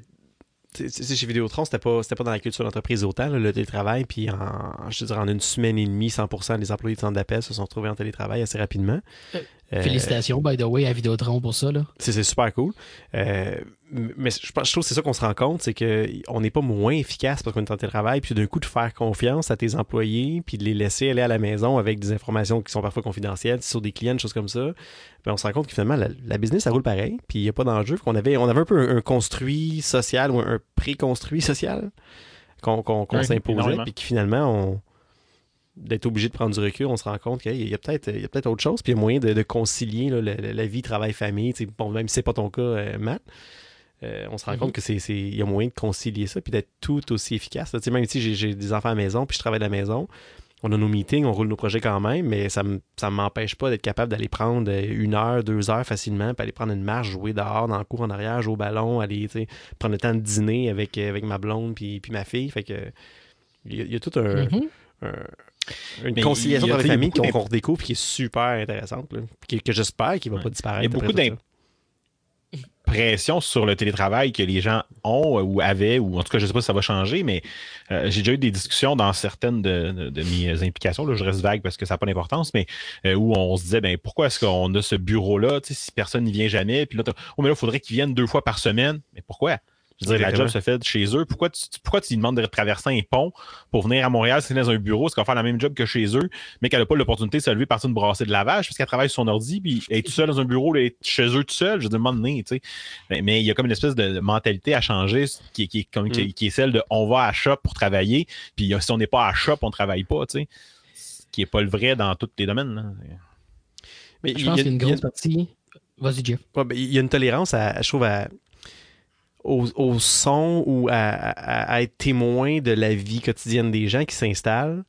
chez Vidéotron, c'était pas, pas dans la culture d'entreprise autant, là, le télétravail, puis en, je dirais, en une semaine et demie, 100% des employés de centre d'appel se sont retrouvés en télétravail assez rapidement. Euh, Félicitations, by the way, à Vidéotron pour ça. C'est super cool. Euh, mais je, je trouve que c'est ça qu'on se rend compte, c'est qu'on n'est pas moins efficace parce qu'on est en télétravail, puis d'un coup de faire confiance à tes employés, puis de les laisser aller à la maison avec des informations qui sont parfois confidentielles sur des clients, des choses comme ça, ben on se rend compte que finalement, la, la business, ça roule pareil, puis il n'y a pas d'enjeu. qu'on avait, on avait un peu un, un, construit social ou un pré-construit social qu'on qu qu oui, s'imposait, puis que finalement, on d'être obligé de prendre du recul, on se rend compte qu'il y a peut-être peut autre chose, puis il y a moyen de, de concilier là, la, la, vie, travail, famille. Bon, même si c'est pas ton cas, euh, Matt, euh, on se rend mm -hmm. compte que c'est il y a moyen de concilier ça puis d'être tout aussi efficace. Là, même si j'ai des enfants à la maison puis je travaille à la maison, on a nos meetings, on roule nos projets quand même, mais ça ne m'empêche pas d'être capable d'aller prendre une heure, deux heures facilement, puis aller prendre une marche, jouer dehors, dans le cours en arrière, jouer au ballon, aller prendre le temps de dîner avec, avec ma blonde puis, puis ma fille. Fait que il y, a, il y a tout un, mm -hmm. un une mais conciliation dans les familles qu'on qu redécouvre qui est super intéressante, là, que, que j'espère qu'il ne va ouais. pas disparaître. Il y a beaucoup pression sur le télétravail que les gens ont euh, ou avaient, ou en tout cas, je ne sais pas si ça va changer, mais euh, j'ai déjà eu des discussions dans certaines de, mes implications. Là, je reste vague parce que ça n'a pas d'importance, mais euh, où on se disait, ben pourquoi est-ce qu'on a ce bureau-là, si personne n'y vient jamais, puis là, oh, mais là, il faudrait qu'ils viennent deux fois par semaine. Mais pourquoi? Je veux dire, la job se fait chez eux. Pourquoi tu, pourquoi tu lui demandes de traverser un pont pour venir à Montréal, c'est dans un bureau, est-ce qu'elle va faire la même job que chez eux, mais qu'elle n'a pas l'opportunité de se lever partir une brassée de lavage parce qu'elle travaille sur son ordi, puis elle est tout seule dans un bureau, elle est chez eux tout seul. Je demande tu sais. Mais, il y a comme une espèce de mentalité à changer qui, qui, qui, mm. qui, est celle de on va à shop pour travailler, puis si on n'est pas à shop, on travaille pas, tu sais. Ce qui n'est pas le vrai dans tous les domaines. Mais je pense qu'il y a une grosse partie. Vas-y, Jeff. Ben, il y a une tolérance, à, je trouve, à, au, son ou à, être témoin de la vie quotidienne des gens qui s'installent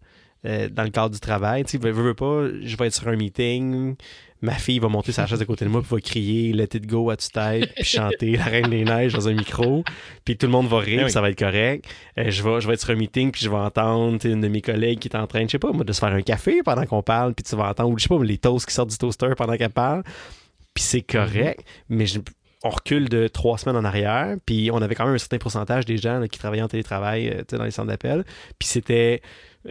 euh, dans le cadre du travail. Tu sais, veux, pas, je vais être sur un meeting, ma fille va monter sa chaise à côté de moi, puis va crier Let it go à tu tête, puis chanter La Reine des Neiges dans un micro, puis tout le monde va rire, eh ça va être correct. Euh, je, vais, je vais être sur un meeting, puis je vais entendre une de mes collègues qui est en train, je sais pas, moi, de se faire un café pendant qu'on parle, puis tu vas entendre, ou je sais pas, les toasts qui sortent du toaster pendant qu'elle parle. Puis c'est correct, mm-hmm. mais je, on recule de trois semaines en arrière, puis on avait quand même un certain pourcentage des gens qui travaillaient en télétravail euh, dans les centres d'appel, puis c'était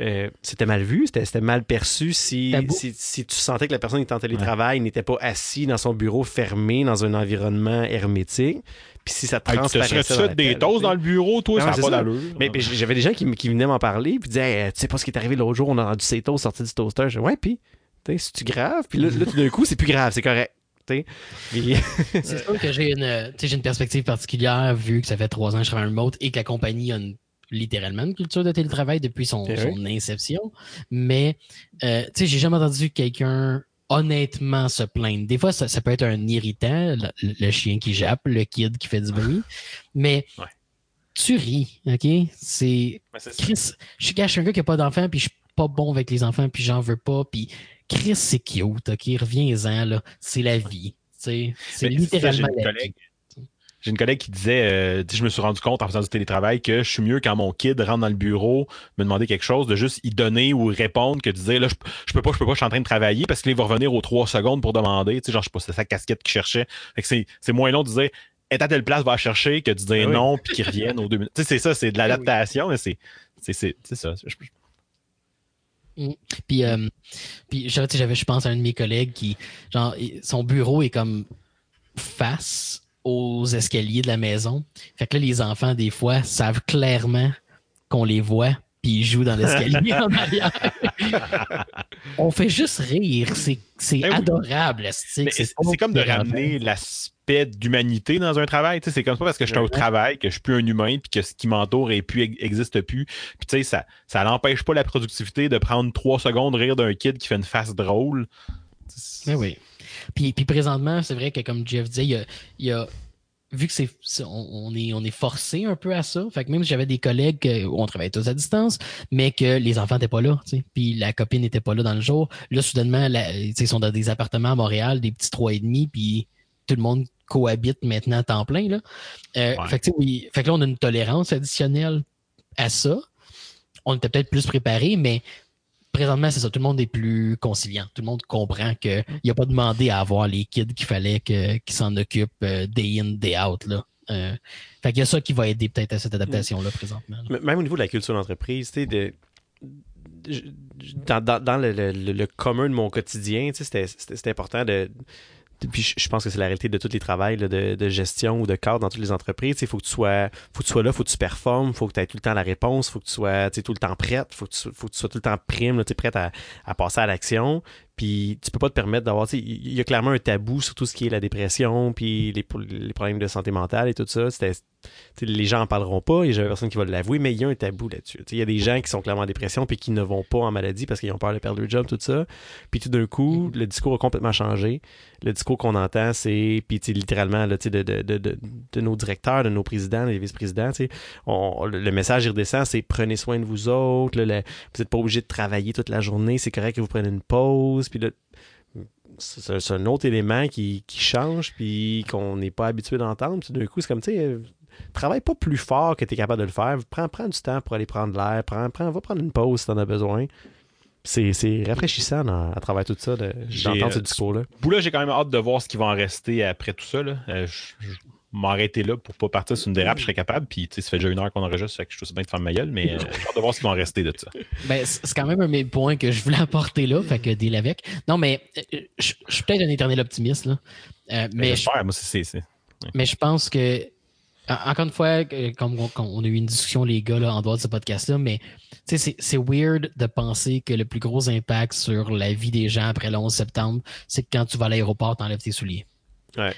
euh, c'était mal vu, c'était mal perçu si, si, tu sentais que la personne qui était en télétravail n'était pas assis dans son bureau fermé dans un environnement hermétique. Puis si ça transparaissait. tu des toasts dans le bureau, toi, ça n'a pas d'allure. Mais, j'avais des gens qui, qui, venaient m'en parler, puis disaient, tu sais pas ce qui est arrivé l'autre jour, on a rendu ces toasts sortis du toaster. Je dis, ouais, puis, c'est-tu grave? Puis là, là tout d'un coup, c'est plus grave, c'est correct. c'est sûr que j'ai une, une perspective particulière vu que ça fait trois ans que je travaille en remote et que la compagnie a littéralement une culture de télétravail depuis son, son inception. Mais euh, j'ai jamais entendu quelqu'un honnêtement se plaindre. Des fois, ça, peut être un irritant, le, chien qui jappe, le kid qui fait du bruit. Mais tu ris, OK? C'est. Chris, je suis un gars qui n'a pas d'enfant, puis je suis pas bon avec les enfants, puis j'en veux pas, puis Chris, c'est cute, OK? Reviens-en, là. C'est la vie. C'est littéralement la vie. J'ai une collègue qui disait, euh, je me suis rendu compte en faisant du télétravail que je suis mieux quand mon kid rentre dans le bureau, me demander quelque chose, de juste y donner ou répondre que de dire, là, je, peux pas, je peux pas, je suis en train de travailler parce qu'il va revenir aux trois secondes pour demander. Tu sais, genre, je sais pas, c'est sa casquette qu'il cherchait. C'est moins long de dire, est à telle place, va chercher que de dire ah non puis qu'il revienne aux deux minutes. Tu sais, c'est ça, c'est de l'adaptation, mais c'est, c'est, c'est, ça. Mm. Puis, euh, puis j'avais, je pense, à un de mes collègues qui, genre, son bureau est comme face aux escaliers de la maison. Fait que là, les enfants, des fois, savent clairement qu'on les voit, puis ils jouent dans l'escalier en arrière. On fait juste rire. C'est, ben adorable. C'est, comme de ramener l'aspect d'humanité dans un travail. C'est comme ça parce que je suis au travail, que je suis plus un humain, puis que ce qui m'entoure et plus. Puis tu sais, ça, ça n'empêche pas la productivité de prendre trois secondes rire d'un kid qui fait une face drôle. Mais oui. Puis, puis présentement, c'est vrai que comme Jeff disait, il y a, vu que c'est on, est on est forcé un peu à ça. Fait que même si j'avais des collègues où on travaillait tous à distance, mais que les enfants n'étaient pas là, puis la copine n'était pas là dans le jour. Là, soudainement, ils sont dans des appartements à Montréal, des petits trois et demi, puis tout le monde cohabite maintenant à temps plein. Là. Euh, fait, que, oui, fait que là, on a une tolérance additionnelle à ça. On était peut-être plus préparé, mais présentement, c'est ça. Tout le monde est plus conciliant. Tout le monde comprend qu'il n'a a pas demandé à avoir les kids qu'il fallait qu'ils s'en occupent euh, day in, day out. Là. Euh, fait qu'il y a ça qui va aider peut-être à cette adaptation-là présentement. Même au niveau de la culture d'entreprise, tu sais, de, dans, le, commun de mon quotidien, c'était important de puis je pense que c'est la réalité de tous les travails de, gestion ou de cadre dans toutes les entreprises. Il faut que tu sois faut que tu sois là, faut que tu performes, faut que tu aies tout le temps la réponse, faut que tu sois tout le temps prête, faut, que tu, faut que tu sois tout le temps prime, prête à, passer à l'action. Puis tu peux pas te permettre d'avoir. Il y a clairement un tabou sur tout ce qui est la dépression, puis les, problèmes de santé mentale et tout ça. Les gens en parleront pas, il y a personne qui va l'avouer, mais il y a un tabou là-dessus. Il y a des gens qui sont clairement en dépression puis qui ne vont pas en maladie parce qu'ils ont peur de perdre leur job, tout ça. Puis tout d'un coup, mm-hmm. le discours a complètement changé. Le discours qu'on entend, c'est, puis littéralement, là, de, de, de, de, nos directeurs, de nos présidents, des vice-présidents, le message il redescend, c'est prenez soin de vous autres, vous n'êtes pas obligé de travailler toute la journée, c'est correct que vous preniez une pause puis c'est un autre élément qui, change, puis qu'on n'est pas habitué d'entendre. D'un coup, c'est comme, tu sais, euh, travaille pas plus fort que tu es capable de le faire. Prends, prends du temps pour aller prendre l'air. Prends, prends, va prendre une pause si tu en as besoin. C'est rafraîchissant à travers tout ça d'entendre ce euh, discours-là. Bout là, j'ai quand même hâte de voir ce qui va en rester après tout ça. Là. Euh, m'arrêter là pour pas partir sur une dérape, je serais capable. Puis, tu sais, ça fait déjà une heure qu'on enregistre, fait que je suis aussi bien de faire ma gueule, mais euh, j'ai hâte de voir ce qui va en rester de ça. Ben, c'est quand même un de mes points que je voulais apporter là, fait que deal avec. Non, mais je je suis peut-être un éternel optimiste, là. Euh, Mais mais, je, moi, c'est- mais je pense que, encore une fois, comme on, comme on a eu une discussion, les gars, là, en dehors de ce podcast-là, mais c'est- c'est weird de penser que le plus gros impact sur la vie des gens après le 11 septembre, c'est que quand tu vas à l'aéroport, t'enlèves tes souliers. Ouais.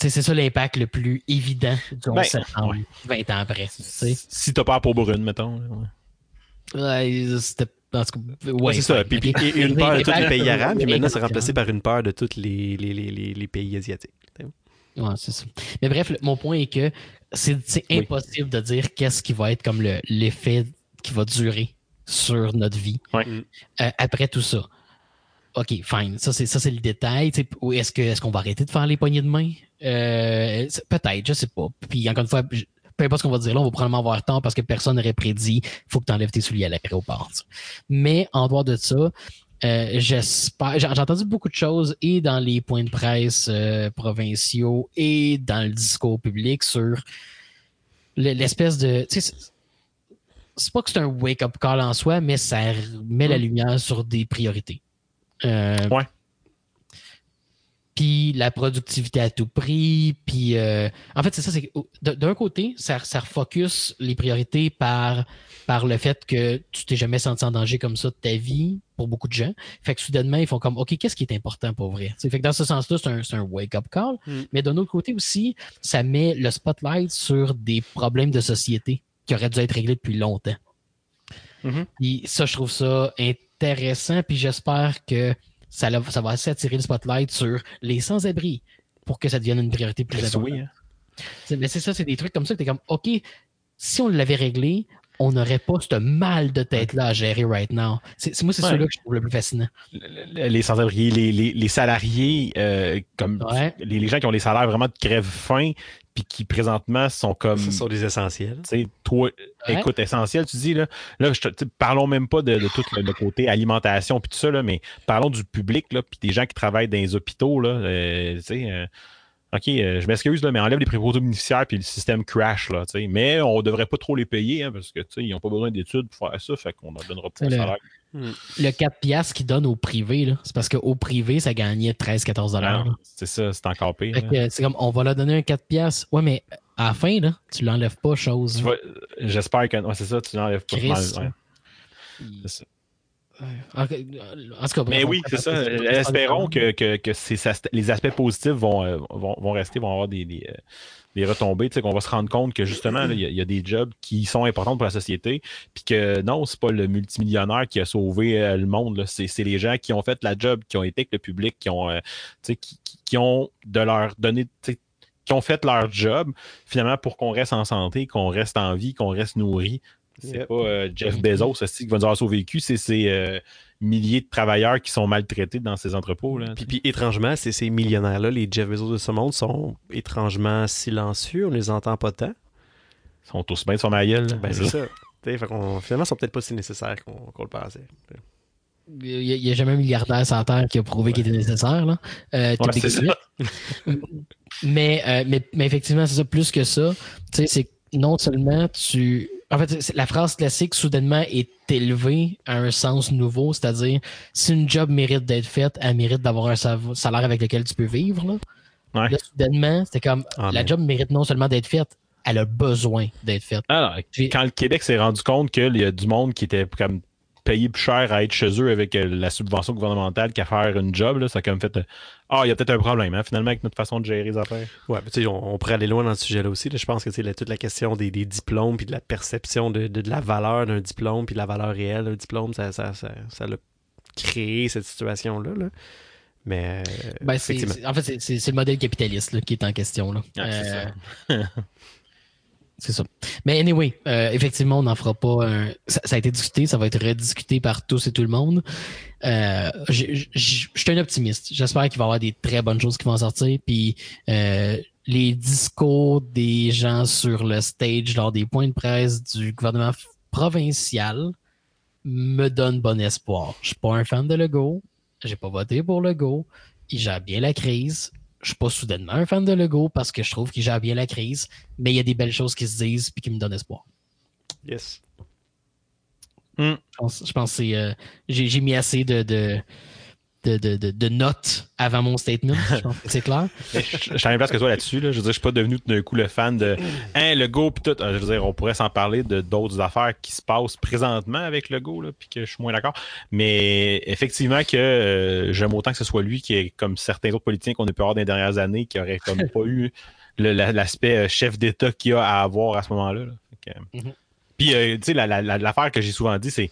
C'est ça l'impact le plus évident du 11 Ben, septembre, ouais. 20 ans après. Si t'as peur pour brune, mettons. là, ouais. Ouais, c'était. cas, ouais, Ouais, c'est ça. Puis, une peur de tous les pays arabes, puis maintenant, c'est remplacé par une peur de tous les, les, les, les, les pays asiatiques. Ouais, c'est ça. Mais bref, le- mon point est que c'est c'est Oui. impossible de dire qu'est-ce qui va être comme le- l'effet qui va durer sur notre vie Ouais. euh, après tout ça. OK, fine. Ça, c'est ça, c'est le détail. Tu sais, ou Est-ce que est-ce qu'on va arrêter de faire les poignées de main? Euh, Peut-être, je sais pas. Puis encore une fois, je- peu importe ce qu'on va dire là, on va probablement avoir tort parce que personne n'aurait prédit faut que tu enlèves tes souliers à l'aéroport. tu sais. Mais en dehors de ça, euh, j'espère. J'ai entendu beaucoup de choses et dans les points de presse euh, provinciaux et dans le discours public sur le- l'espèce de. c'est- pas que c'est un wake-up call en soi, mais ça met la lumière sur des priorités. Euh, Ouais. Puis la productivité à tout prix, puis en fait c'est ça, d'un côté ça, ça refocus les priorités par par le fait que tu t'es jamais senti en danger comme ça de ta vie pour beaucoup de gens. Fait que soudainement, ils font comme, OK, qu'est-ce qui est important pour vrai? T'sais, fait que dans ce sens-là, c'est un, un wake-up call. Mm. Mais d'un autre côté aussi, ça met le spotlight sur des problèmes de société qui auraient dû être réglés depuis longtemps. Puis ça, je trouve ça intéressant, puis j'espère que ça, ça va assez attirer le spotlight sur les sans-abri pour que ça devienne une priorité plus Ben, importante. oui, hein. Mais c'est ça, c'est des trucs comme ça que t'es comme, OK, si on l'avait réglé, on n'aurait pas ce mal de tête-là à gérer right now. C'est moi, c'est Ouais. ceux-là que je trouve le plus fascinant. les sans-abri, les, les, les salariés, euh, comme Ouais. les, les gens qui ont les salaires vraiment de crève-faim, puis qui présentement sont comme. Ce sont des essentiels. Tu sais, toi, Ouais. écoute, essentiel, tu dis, là, là je te- parlons même pas de, de tout le, le côté alimentation puis tout ça, là, mais parlons du public, là, puis des gens qui travaillent dans les hôpitaux, là, euh, tu sais, euh, OK, euh, je m'excuse, là, mais enlève les préposés bénéficiaires puis le système crash, là, tu sais, mais on devrait pas trop les payer, hein, parce que, tu sais, ils n'ont pas besoin d'études pour faire ça, fait qu'on leur donnera pas le- salaire. Le 4 piastres qu'ils donnent au privé, c'est parce qu'au privé, ça gagnait 13-14 dollars. Ah, C'est ça, c'est encore pire. Euh, c'est comme, on va leur donner un 4 piastres. Ouais, mais à la fin, là, tu l'enlèves pas, chose. J'espère que. Ouais, c'est ça, tu n'enlèves pas. Chris. Ouais, c'est ça. En tout cas, Mais oui, c'est ça. on- Espérons que, que, que les aspects positifs vont, euh, vont, vont rester, vont avoir des, des, euh, des retombées. Tu sais, qu'on va se rendre compte que justement, il y, a- il y a des jobs qui sont importants pour la société. Puis que non, c'est pas le multimillionnaire qui a sauvé euh, le monde. C'est les gens qui ont fait la job, qui ont été avec le public, qui ont, euh, qui, qui- ont de leur donné. qui ont fait leur job, finalement, pour qu'on reste en santé, qu'on reste en vie, qu'on reste nourri. C'est Yep. pas euh, Jeff Bezos aussi, qui va nous avoir sauvécu, c'est ces euh, milliers de travailleurs qui sont maltraités dans ces entrepôts. Là, Puis, puis étrangement, ces, ces millionnaires-là, les Jeff Bezos de ce monde, sont étrangement silencieux. On les entend pas tant. Ils sont tous bien sur ma gueule. Ben, c'est ça. T'sais, fait qu'on- finalement, ils sont peut-être pas si nécessaires qu'on le pensait. Il n'y a, jamais un milliardaire la Terre qui a prouvé qu'il était nécessaire. Là. Euh, Ouais, c'est ça. mais, euh, mais, mais effectivement, c'est ça. Plus que ça, tu sais, c'est que non seulement tu. En fait, la phrase classique, soudainement, est élevée à un sens nouveau, c'est-à-dire, si une job mérite d'être faite, elle mérite d'avoir un salaire avec lequel tu peux vivre. Là, Ouais. Là, soudainement, c'était comme, Ah, la mais- job mérite non seulement d'être faite, elle a besoin d'être faite. Alors, J'ai- quand le Québec s'est rendu compte qu'il y a du monde qui était comme payé plus cher à être chez eux avec euh, la subvention gouvernementale qu'à faire une job, là, ça a comme fait euh, Ah, il y a peut-être un problème, hein, finalement, avec notre façon de gérer les affaires. Ouais, tu sais, on, on pourrait aller loin dans ce sujet-là aussi. là. Je pense que c'est toute la question des, des diplômes puis de la perception de, de- de la valeur d'un diplôme puis de la valeur réelle d'un diplôme, ça, ça, ça, ça l'a créé cette situation-là. là. Mais euh, Ben, effectivement. en fait, c'est, le modèle capitaliste là, qui est en question. Là. Ah, c'est Euh, ça. C'est ça. Mais anyway, euh, effectivement, on n'en fera pas un. Ça, a été discuté, ça va être rediscuté par tous et tout le monde. Euh, Je suis un optimiste. J'espère qu'il va y avoir des très bonnes choses qui vont sortir. Puis euh, les discours des gens sur le stage lors des points de presse du gouvernement provincial me donnent bon espoir. Je suis pas un fan de Legault. J'ai pas voté pour Legault. Il gère bien la crise. Je suis pas soudainement un fan de Legault parce que je trouve qu'il gère bien la crise, mais il y a des belles choses qui se disent puis qui me donnent espoir. Yes. Je pense, je pense que c'est, euh, j'ai, j'ai mis assez de, de, de, de, de- de notes avant mon statement. Je pense que c'est clair. Je je suis même place que toi là-dessus. Là. Je veux dire, je suis pas devenu tout d'un coup le fan de hein, le go puis tout. Euh, Je veux dire, on pourrait s'en parler de d'autres affaires qui se passent présentement avec le go, là, puis que je suis moins d'accord. Mais effectivement que euh, j'aime autant que ce soit lui qui est comme certains autres politiciens qu'on a pu avoir dans les dernières années, qui auraient comme pas eu le- la- l'aspect euh, chef d'État qu'il y a à avoir à ce moment-là. là. Fait que, Mhm. Puis euh, tu sais, la- la- la- l'affaire que j'ai souvent dit, c'est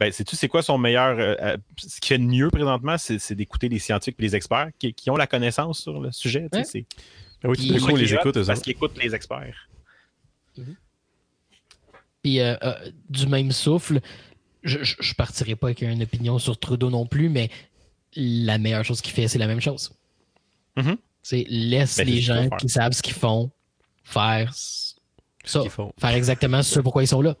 ben, sais-tu, c'est quoi son meilleur. euh, euh, ce qui fait de mieux présentement, c'est c'est d'écouter les scientifiques et les experts qui, qui ont la connaissance sur le sujet. Ouais. c'est- Ben oui, Puis- coup, on les écoute, eux Parce qu'ils écoutent les experts. Puis euh, euh, du même souffle, je, je, je partirai pas avec une opinion sur Trudeau non plus, mais la meilleure chose qu'il fait, c'est la même chose. Mhm. C'est laisse Ben, les gens qui savent ce qu'ils font faire ça, font. faire exactement ce pourquoi ils sont là.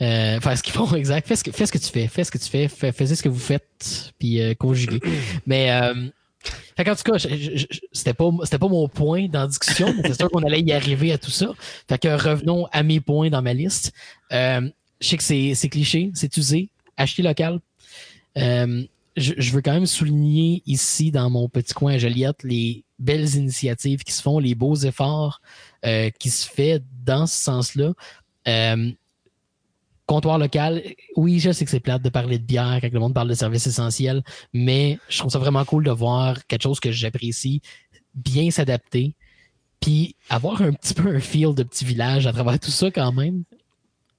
Euh, faire ce qu'ils font, exact. Fais ce, que, fais ce que tu fais, fais ce que tu fais, fais, faisais ce que vous faites, puis euh, conjuguez. Mais euh, fait qu'en tout cas, c'était pas c'était pas mon point dans la discussion, mais c'est sûr qu'on allait y arriver à tout ça. Fait que revenons à mes points dans ma liste. Euh, je sais que c'est c'est cliché, c'est usé, acheter local. Euh, je, je veux quand même souligner ici dans mon petit coin à Joliette les belles initiatives qui se font, les beaux efforts euh, qui se fait dans ce sens-là. Euh, comptoir local, oui, je sais que c'est plate de parler de bière quand le monde parle de services essentiels, mais je trouve ça vraiment cool de voir quelque chose que j'apprécie bien s'adapter, puis avoir un petit peu un feel de petit village à travers tout ça quand même.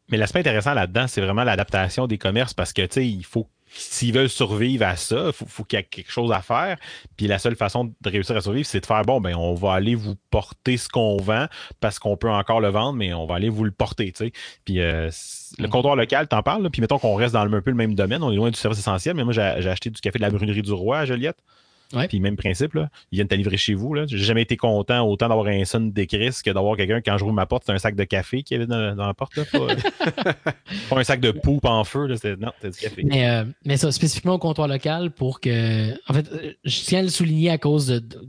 Mais l'aspect intéressant là-dedans, c'est vraiment l'adaptation des commerces parce que, tu sais, il faut, s'ils veulent survivre à ça, il faut, faut qu'il y ait quelque chose à faire. Puis la seule façon de réussir à survivre, c'est de faire, bon, ben, on va aller vous porter ce qu'on vend parce qu'on peut encore le vendre, mais on va aller vous le porter. Puis euh, le Mm. comptoir local, t'en parles, là, puis mettons qu'on reste dans un peu le même domaine, on est loin du service essentiel, mais moi, j'ai j'ai acheté du café de la brûlerie du Roi à Joliette. Ouais. Puis même principe, là, ils viennent te livrer chez vous. Là. J'ai jamais été content autant d'avoir un son d'écris que d'avoir quelqu'un, quand je rouvre ma porte, c'est un sac de café qui avait dans, dans la porte. Là, pas, pas un sac de poupe en feu. Là, c'était- non, c'était du café. Mais, euh, mais ça, spécifiquement au comptoir local, pour que. En fait, je tiens à le souligner à cause de- de-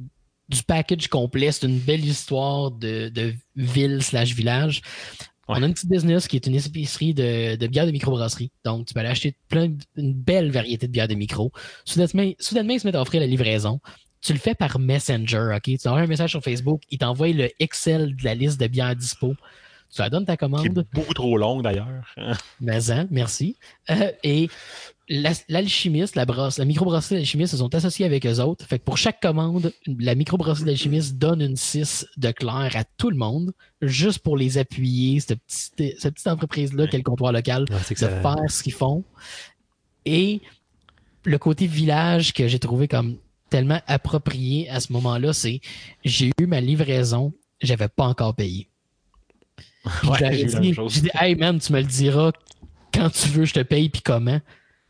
du package complet. C'est une belle histoire de, de ville slash village. Ouais. On a une petite business qui est une épicerie de, de bières de microbrasserie. Donc, tu peux aller acheter plein, une belle variété de bières de micro. Soudainement, soudainement, ils se mettent à offrir la livraison. Tu le fais par Messenger, OK? Tu envoies un message sur Facebook, ils t'envoient le Excel de la liste de bières dispo. Tu leur donnes ta Qui commande. est beaucoup trop longue d'ailleurs. Mais hein, merci. Euh, et l'alchimiste, la brosse, la microbrasserie de l'alchimiste se sont associés avec eux autres. Fait que pour chaque commande, la microbrasserie de l'alchimiste donne une 6 de clair à tout le monde, juste pour les appuyer, cette petite, cette petite entreprise-là, qu'est le comptoir local, Ouais, de faire ce qu'ils font. Et le côté village que j'ai trouvé comme tellement approprié à ce moment-là, c'est j'ai eu ma livraison, j'avais pas encore payé. Ouais, j'ai dit- dit, hey man, tu me le diras quand tu veux, je te paye, puis comment?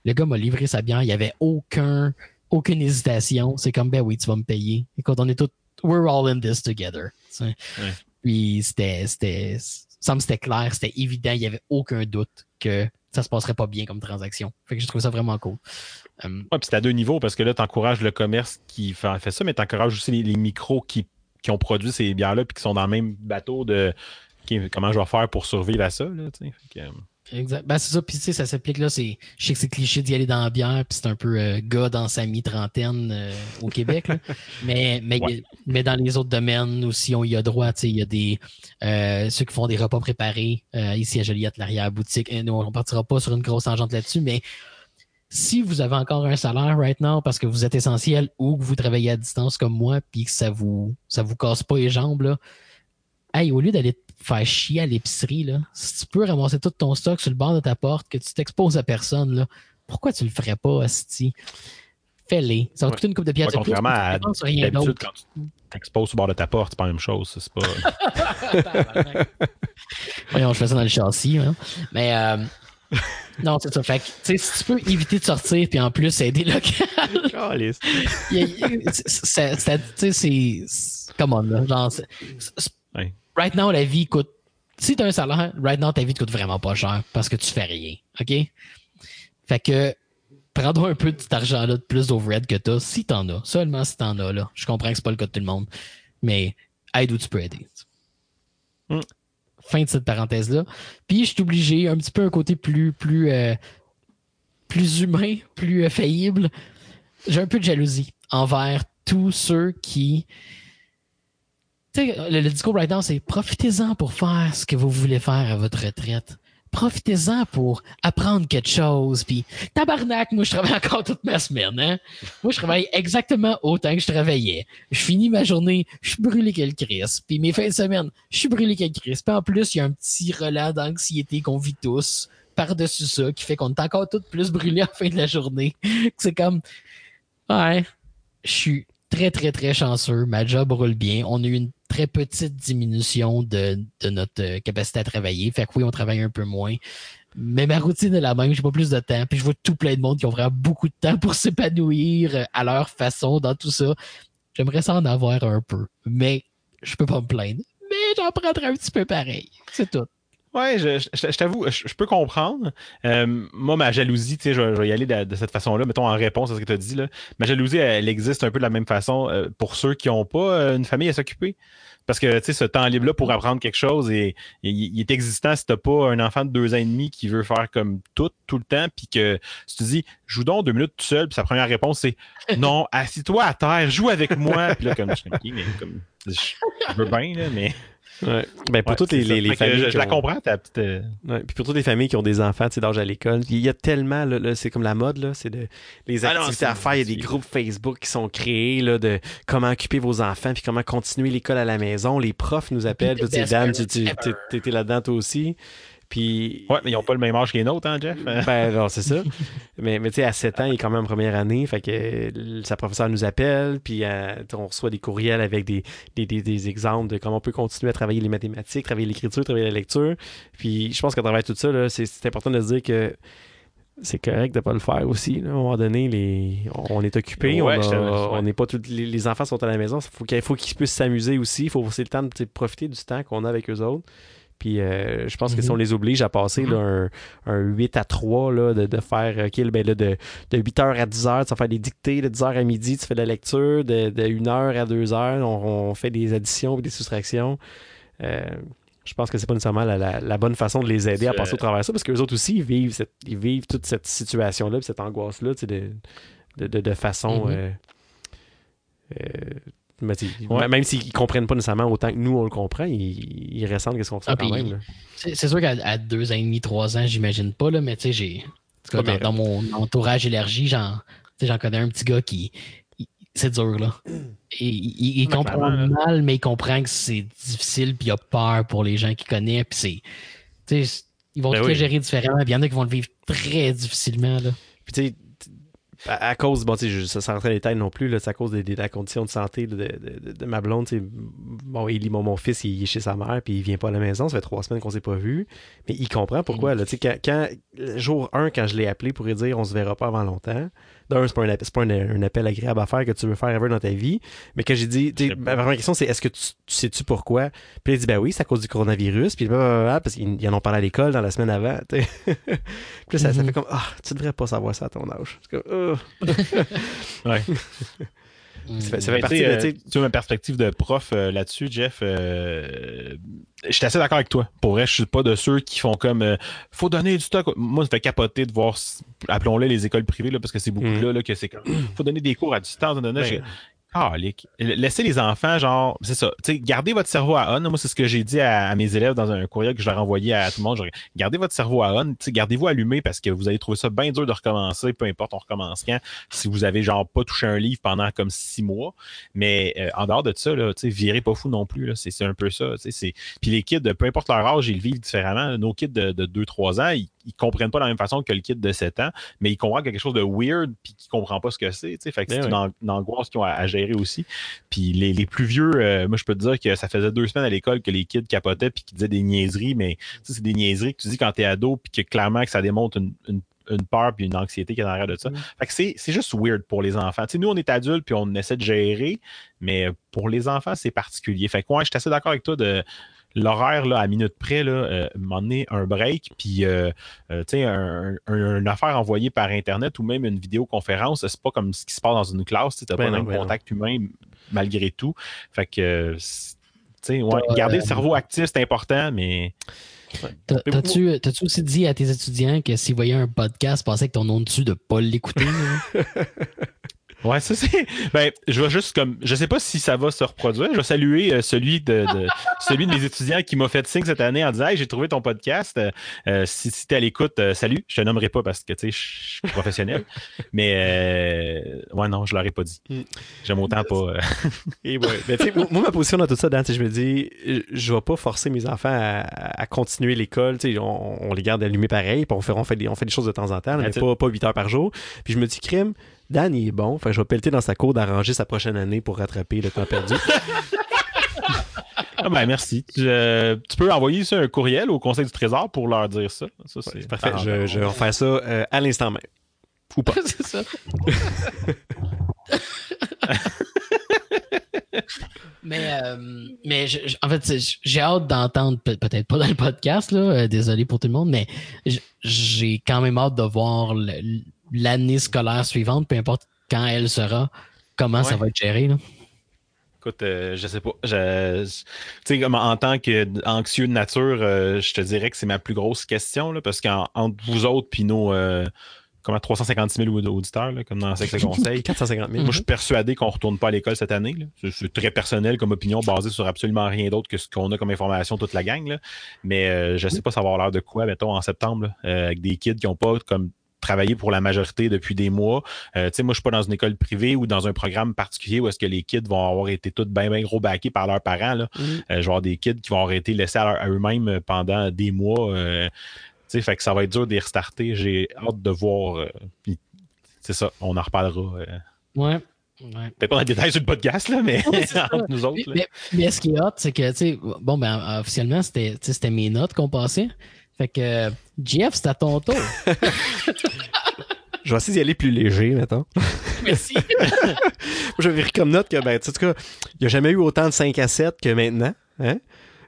Le gars m'a livré sa bière, il n'y avait aucun, aucune hésitation. C'est comme, ben oui, tu vas me payer. Écoute, on est tous, we're all in this together. Ouais. Puis c'était, c'était, ça me c'était clair, c'était évident, il n'y avait aucun doute que ça se passerait pas bien comme transaction. Fait que j'ai trouvé ça vraiment cool. Euh, Ouais, puis c'est à deux niveaux parce que là, tu encourages le commerce qui fait, fait ça, mais tu encourages aussi les, les micros qui, qui ont produit ces bières-là puis qui sont dans le même bateau de comment je vais faire pour survivre à ça. Là. Fait que, euh, Exact. Ben, c'est ça. Puis, tu sais, ça s'applique là. C'est, je sais que c'est cliché d'y aller dans la bière, puis c'est un peu euh, gars dans sa mi-trentaine euh, au Québec. là. mais, mais, Ouais. mais dans les autres domaines aussi, on y a droit. Tu sais, il y a des euh, ceux qui font des repas préparés euh, ici à Joliette, l'arrière-boutique. Nous, on partira pas sur une grosse tangente là-dessus, mais si vous avez encore un salaire right now parce que vous êtes essentiel ou que vous travaillez à distance comme moi, puis que ça vous ça vous casse pas les jambes, là, hey, au lieu d'aller faire chier à l'épicerie, là, si tu peux ramasser tout ton stock sur le bord de ta porte, que tu t'exposes à personne, là, pourquoi tu le ferais pas, Asti? Fais-les. Ça va te coûter une coupe de pièces ouais, contrairement à d'habitude, quand tu t'exposes sur le bord de ta porte, c'est pas la même chose. C'est pas... Voyons, je fais ça dans le châssis. hein. Mais euh, non, c'est ça. Fait que, si tu peux éviter de sortir puis en plus aider local, c'est- Come on, là. Genre, c'est- c'est- Ouais. Right now, la vie coûte. Si tu as un salaire, right now, ta vie te coûte vraiment pas cher parce que tu fais rien. OK? Fait que prends-toi un peu de cet argent-là de plus d'overhead que t'as, si t'en as. Seulement si t'en as, là. Je comprends que c'est pas le cas de tout le monde. Mais aide où tu peux aider. Mm. Fin de cette parenthèse-là. Puis je suis obligé, un petit peu un côté plus, plus, euh, plus humain, plus euh, faillible. J'ai un peu de jalousie envers tous ceux qui. Le, le discours right now, c'est profitez-en pour faire ce que vous voulez faire à votre retraite. Profitez-en pour apprendre quelque chose. Puis, tabarnak, moi, je travaille encore toute ma semaine. Hein? Moi, je travaille exactement autant que je travaillais. Je finis ma journée, je suis brûlé quel Christ. Puis mes fins de semaine, je suis brûlé quel Christ. Puis en plus, il y a un petit relais d'anxiété qu'on vit tous par-dessus ça qui fait qu'on est encore toutes plus brûlés la fin de la journée. C'est comme, ouais, je suis très, très, très chanceux. Ma job roule bien. On a eu une très petite diminution de, de notre euh, capacité à travailler. Fait que oui, on travaille un peu moins. Mais ma routine est la même, j'ai pas plus de temps. Puis je vois tout plein de monde qui ont vraiment beaucoup de temps pour s'épanouir euh, à leur façon dans tout ça. J'aimerais ça en avoir un peu. Mais je peux pas me plaindre. Mais j'en prendrai un petit peu pareil. C'est tout. Ouais, je, je, je t'avoue, je, je peux comprendre. Euh, moi, ma jalousie, tu sais, je, vais y aller de, de cette façon-là, mettons en réponse à ce que tu as dit. Là. Ma jalousie, elle, existe un peu de la même façon euh, pour ceux qui n'ont pas euh, une famille à s'occuper. Parce que tu sais, ce temps libre-là pour apprendre quelque chose, et, il, est existant si t'as pas un enfant de deux ans et demi qui veut faire comme tout, tout le temps, puis que si tu dis joue donc deux minutes tout seul, puis sa première réponse c'est non, assis-toi à terre, joue avec moi. Puis là, comme je suis comme je veux bien, là, mais. Ouais. Ben pour Ouais, toutes les, familles. je, la ont- comprends, ta petite. euh, Ouais, puis pour toutes les familles qui ont des enfants, tu d'âge à l'école, il y a tellement, là, là, c'est comme la mode, là, c'est de, les Ah non, activités à faire, il y a des groupes Facebook qui sont créés, là, de comment occuper vos enfants, puis comment continuer l'école à la maison. Les profs nous appellent, puis tu sais, best Dan, tu, t'étais là-dedans toi aussi. Puis, Ouais, mais ils n'ont pas le même âge que les nôtres, hein, Jeff? ben non, c'est ça. mais mais tu sais, à 7 ans, il est quand même en première année, fait que sa professeure nous appelle, puis euh, on reçoit des courriels avec des, des, des, des exemples de comment on peut continuer à travailler les mathématiques, travailler l'écriture, travailler la lecture. Puis je pense qu'à travers tout ça, c'est, important de se dire que c'est correct de pas le faire aussi. là. À un moment donné, les... on est occupé, Ouais, on, n'est pas tous les, enfants sont à la maison. Il faut qu'il faut qu'ils puissent s'amuser aussi. Il faut c'est le temps de profiter du temps qu'on a avec eux autres. Puis euh, je pense que si Mhm. on les oblige à passer là, un, un 8 à 3, là, de, de faire OK, ben, là, de, de 8h à 10h, tu vas faire des dictées, de 10h à midi, tu fais de la lecture, de, de 1h à 2h, on, on fait des additions et des soustractions. Euh, je pense que c'est pas nécessairement la, la- la bonne façon de les aider à passer au travers de ça, parce qu'eux autres aussi, ils vivent, cette- ils vivent toute cette situation-là, cette angoisse-là, de, façon. Mhm. euh, euh, mais Ouais. Même s'ils comprennent pas nécessairement autant que nous, on le comprend, ils, ils ressentent qu'est-ce qu'on ressent Ah, quand même. C'est sûr qu'à deux ans et demi, trois ans, j'imagine pas, là, mais tu sais, j'ai. dans, mais- dans mon entourage élargi, j'en connais un petit gars qui. C'est dur, là. Et, il, comprend là. mal, mais il comprend que c'est difficile, puis il a peur pour les gens qu'il connaît, puis c'est. Ils vont Ben tout oui. gérer différemment, puis il y en a qui vont le vivre très difficilement, là. Puis tu sais, à, cause, bon, tu sais, je- ça sans rentrer détails non plus, c'est à cause de, de la condition de santé de, de- de- de ma blonde. Bon, Élie, mon, mon fils, il est chez sa mère, puis il vient pas à la maison. Ça fait trois semaines qu'on s'est pas vu. Mais il comprend pourquoi. Là, quand, quand, le jour 1, quand je l'ai appelé pour lui dire on se verra pas avant longtemps, d'un, c'est pas, un, c'est pas un, un appel agréable à faire que tu veux faire ever dans ta vie. Mais que j'ai dit, ma première question, c'est est-ce que tu, tu sais-tu pourquoi? Puis il a dit, ben oui, c'est à cause du coronavirus. Puis blablabla, parce qu'ils ils en ont parlé à l'école dans la semaine avant. puis là, ça, ça Mhm. fait comme, ah, tu devrais pas savoir ça à ton âge. C'est comme, Ah. Ouais. Ça ça fait partie de, tu vois, ma perspective de prof euh, là-dessus, Jeff, euh, je suis assez d'accord avec toi. Pour vrai, je suis pas de ceux qui font comme euh, faut donner du stock. Moi, ça fait capoter de voir, appelons-les les écoles privées, là, parce que c'est beaucoup Mhm. là, là, que c'est comme faut donner des cours à distance. Ben, Je- Calique. Laissez les enfants, genre, c'est ça. Tu sais, gardez votre cerveau à on. Moi, c'est ce que j'ai dit à, mes élèves dans un courriel que je leur ai envoyé à tout le monde. Gardez votre cerveau à on. Gardez-vous allumé parce que vous allez trouver ça bien dur de recommencer, peu importe on recommence quand, si vous avez genre pas touché un livre pendant comme six mois. Mais euh, en dehors de ça, là, virez pas fou non plus. C'est, un peu ça. Puis les kids, peu importe leur âge, ils le vivent différemment. Nos kids de, de 2-3 ans, ils, ils comprennent pas de la même façon que le kid de 7 ans, mais ils comprennent quelque chose de weird puis qu'ils comprennent pas ce que c'est. Fait que Ben c'est oui. une, an- une angoisse qu'ils ont à, à gérer aussi. Puis les, les plus vieux, euh, moi je peux te dire que ça faisait deux semaines à l'école que les kids capotaient puis qu'ils disaient des niaiseries, mais c'est des niaiseries que tu dis quand t'es ado puis que clairement que ça démontre une, une, une peur puis une anxiété qui est en arrière de ça. Fait que c'est, c'est juste weird pour les enfants. Nous, on est adultes puis on essaie de gérer, mais pour les enfants, c'est particulier. Fait que ouais, je suis assez d'accord avec toi de l'horaire là, à minute près, là, euh, m'en est un break, puis euh, euh, tu sais, un, un- une affaire envoyée par Internet ou même une vidéoconférence, c'est pas comme ce qui se passe dans une classe, tu n'as Ben pas non, le ben même contact humain malgré tout. Fait que, ouais, garder euh, le cerveau actif, c'est important, mais T'as- Mais T'as-tu t'as-tu aussi dit à tes étudiants que s'ils voyaient un podcast passer avec ton nom dessus, de pas l'écouter? là? Ouais, ça c'est. Ben, je vais juste comme. Je sais pas si ça va se reproduire. Je vais saluer euh, celui de, de- celui de mes étudiants qui m'a fait signe cette année en disant Hey, j'ai trouvé ton podcast. Euh, euh, si si t'es à l'écoute, euh, salut. Je te nommerai pas parce que tu sais, je suis professionnel. Mais euh, ouais, non, je l'aurais pas dit. Mm. J'aime autant pas. euh, Et ouais. Ben, tu sais, moi, ma position dans tout ça, Dan, je me dis, je vais pas forcer mes enfants à, à continuer l'école. Tu sais, On, on les garde allumés pareil, puis on fait, on, fait des, on fait des choses de temps en temps, mais That's it. pas, pas 8 heures par jour. Puis je me dis, crime, Dan, il est bon. Fait que je vais pelleter dans sa cour d'arranger sa prochaine année pour rattraper le temps perdu. Ah ben merci. Je- tu peux envoyer ça un courriel au Conseil du Trésor pour leur dire ça. Ça, c'est parfait. Je, je vais refaire ça euh, à l'instant même. Ou pas. c'est ça. mais euh, mais je- je- en fait, j'ai hâte d'entendre, peut- peut-être pas dans le podcast, là, euh, désolé pour tout le monde, mais j'ai quand même hâte de voir le- l'année scolaire suivante, peu importe quand elle sera, comment ça va être géré. Là? Écoute, euh, je sais pas. Je, je- tu sais, comme en tant qu'anxieux de nature, euh, je te dirais que c'est ma plus grosse question, là, parce qu'entre vous autres puis nos euh, comment 356 000 auditeurs, là, comme dans Sexe et Conseil, 450 000. moi, je suis persuadé qu'on retourne pas à l'école cette année. là. C'est- C'est très personnel comme opinion, basée sur absolument rien d'autre que ce qu'on a comme information toute la gang. Là. Mais euh, je sais pas ça va avoir l'air de quoi, mettons, en septembre, avec des kids qui ont pas comme travaillé pour la majorité depuis des mois. Euh, tu sais, moi, je suis pas dans une école privée ou dans un programme particulier où est-ce que les kids vont avoir été tous bien, bien gros backés par leurs parents. Là. Mhm. Euh, je vais avoir des kids qui vont avoir été laissés à, eux-mêmes pendant des mois. euh, tu sais, fait que ça va être dur de les restarter. J'ai hâte de voir. euh, puis c'est ça, on en reparlera. euh, Ouais. ouais. Peut-être pas dans le détail sur le podcast, là, mais entre nous autres. là. Mais, mais ce qui est hot, c'est que, tu sais, bon, ben, officiellement, c'était mes notes qu'on passait. Fait que, Jeff, c'est à ton tour. Je vais essayer d'y aller plus léger, mettons. Merci. Moi, j'avais pris comme note que, ben, tu sais, en tout cas, il n'y a jamais eu autant de 5 à 7 que maintenant. Hein?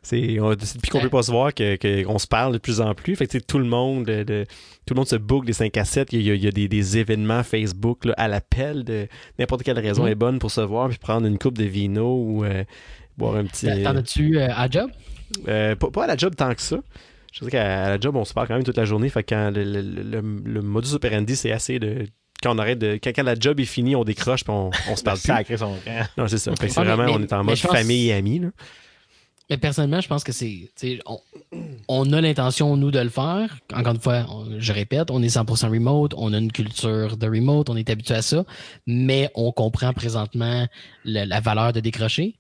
C'est on- c'est depuis qu'on peut pas se voir que- que- qu'on se parle de plus en plus. Fait que, tu sais, tout le monde de, de- tout le monde se book des 5 à 7. Il y a, il y a des, des événements Facebook là, à l'appel de n'importe quelle raison Mm. est bonne pour se voir puis prendre une coupe de vino ou euh, boire un petit. T'en as-tu euh, à job? Euh, pas, pas à la job tant que ça. Je sais qu'à la job, on se parle quand même toute la journée. Fait que quand le, le- le- le modus operandi, c'est assez de. Quand on arrête de. Quand, quand la job est finie, on décroche puis on, on se parle plus. Non, c'est ça. Fait que c'est mais- vraiment, on est en mode famille et amis. Là. Mais personnellement, je pense que c'est. On, on a l'intention, nous, de le faire. Encore une fois, on- je répète, on est 100% remote, on a une culture de remote, on est habitué à ça, mais on comprend présentement le- la valeur de décrocher.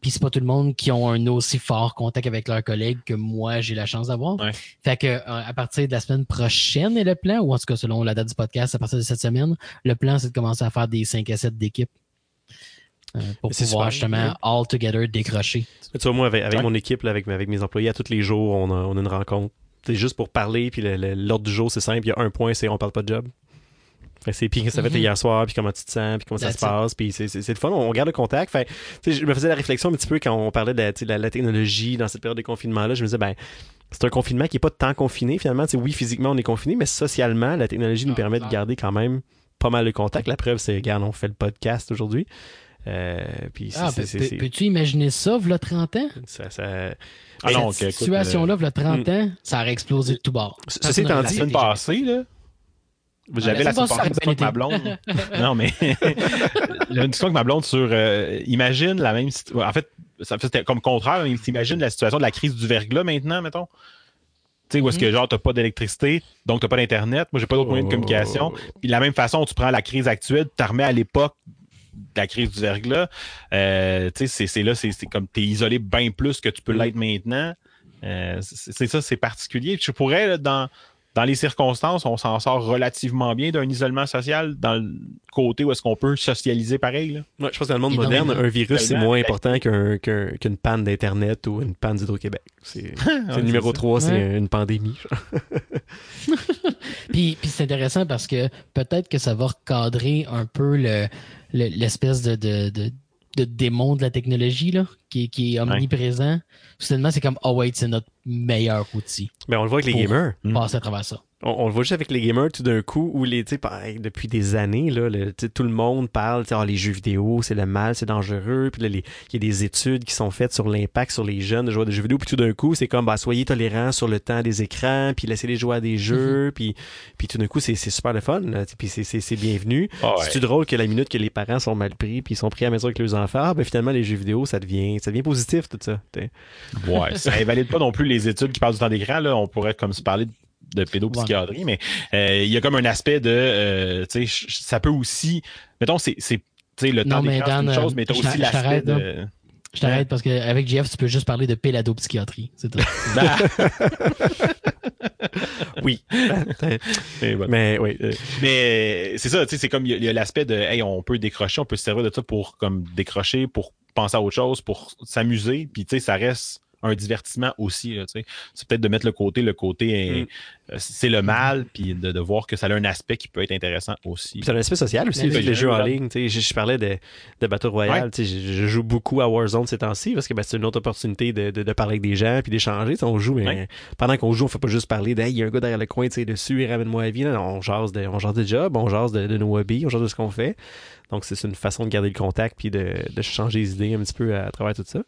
Puis c'est pas tout le monde qui ont un aussi fort contact avec leurs collègues que moi, j'ai la chance d'avoir. Ouais. Fait que euh, à partir de la semaine prochaine est le plan, ou en tout cas selon la date du podcast, à partir de cette semaine, le plan, c'est de commencer à faire des 5 à 7 d'équipe. Euh, pour C'est pouvoir super. justement all together décrocher. Tu vois, moi, avec, mon équipe, là, avec, avec mes employés, à tous les jours, on a, on a une rencontre. C'est juste pour parler, puis le- le- l'ordre du jour, c'est simple. Il y a un point, c'est on parle pas de job. C'est puis ça fait Mhm. hier soir, puis comment tu te sens, puis comment ça se passe, puis c'est c'est- c'est le fun, on garde le contact. Fait, je me faisais la réflexion un petit peu quand on parlait de la, technologie dans cette période de confinement-là. Je me disais, ben, c'est un confinement qui est pas tant confiné finalement. Tu sais, oui, physiquement, on est confiné, mais socialement, la technologie nous Ah, permet de garder quand même pas mal de contact. La preuve, c'est, regarde, on fait le podcast aujourd'hui. Euh, puis c'est- Ah, peux-tu imaginer ça, v'là 30 ans? ça- ça- Ah non, Cette situation-là, v'là 30 Mm. ans, ça aurait explosé de tout bord. Ceci étant La dit- semaine accepté. passée, là. J'avais la la une discussion avec ma blonde. non, mais une discussion avec ma blonde sur euh, imagine la même En fait, ça c'était comme contraire, mais t'imagines la situation de la crise du verglas maintenant, mettons? Tu sais, où est-ce que genre t'as pas d'électricité, donc t'as pas d'internet, moi j'ai pas d'autres moyens de communication. Puis de la même façon, tu prends la crise actuelle, tu remets à l'époque de la crise du verglas, euh, tu sais, c'est- là, c'est comme t'es isolé bien plus que tu peux l'être maintenant. Euh, c'est ça, c'est particulier. Je pourrais, là, dans, dans les circonstances, on s'en sort relativement bien d'un isolement social dans le côté où est-ce qu'on peut socialiser pareil. Là. Ouais, je pense que dans le monde moderne, un virus, c'est moins important qu'un- qu'un- qu'une panne d'Internet ou une panne d'Hydro-Québec. C'est c'est Ouais, le numéro c'est ça. 3, c'est Ouais. une pandémie. Puis, puis c'est intéressant parce que peut-être que ça va recadrer un peu le- l'espèce de, de, de de démon de la technologie là, qui, qui est omniprésent, soudainement, c'est comme, oh wait, c'est notre meilleur outil. Mais on le voit avec les gamers. passer à travers ça. On, on le voit juste avec les gamers tout d'un coup où les, pareil, depuis des années, là, le- tout le monde parle, Ah, les jeux vidéo, c'est le mal, c'est dangereux. Puis il y a des études qui sont faites sur l'impact sur les jeunes de jouer à des jeux vidéo. Puis tout d'un coup, c'est comme, bah, soyez tolérants sur le temps des écrans, puis laissez-les jouer à des jeux. Puis, puis tout d'un coup, c'est super le fun. là, Puis c'est- bienvenu. Ah ouais. C'est-tu drôle que la minute que les parents sont mal pris, puis ils sont pris à maison avec leurs enfants, ah, ben finalement, les jeux vidéo, ça devient, ça devient positif, tout ça. Ouais, ça invalide pas non plus les études qui parlent du temps d'écran. Là. On pourrait comme se parler de pédopsychiatrie, mais euh, il y a comme un aspect de, euh, tu sais, ça peut aussi, mettons, c'est, c'est tu sais, le Non, temps mais d'écran, c'est une chose, mais t'as je aussi l'aspect de... Je t'arrête parce qu'avec JF, tu peux juste parler de péladopsychiatrie. C'est tout. Oui. Et voilà. Mais oui. euh, Mais c'est ça, tu sais, c'est comme il y a- il y a, l'aspect de, hey, on peut décrocher, on peut se servir de ça pour comme décrocher, pour penser à autre chose, pour s'amuser, puis tu sais, ça reste un divertissement aussi, là, tu sais. C'est peut-être de mettre le côté, le côté, Mm. euh, c'est le mal, puis de, de voir que ça a un aspect qui peut être intéressant aussi. C'est un aspect social aussi, les je- jeux en je- ligne. tu sais, Je, je parlais de, de Battle Royale. Ouais. tu sais, Je, je joue beaucoup à Warzone ces temps-ci parce que ben, c'est une autre opportunité de, de, de parler avec des gens puis d'échanger. On joue, mais Ouais. pendant qu'on joue, on fait pas juste parler de Hey, il y a un gars derrière le coin, tu sais, dessus, il ramène-moi à vie. Là, on jase de, on jase de job, on jase de, de nos hobbies, on jase de ce qu'on fait. Donc c'est c'est une façon de garder le contact puis de, de changer les idées un petit peu à, travers tout ça.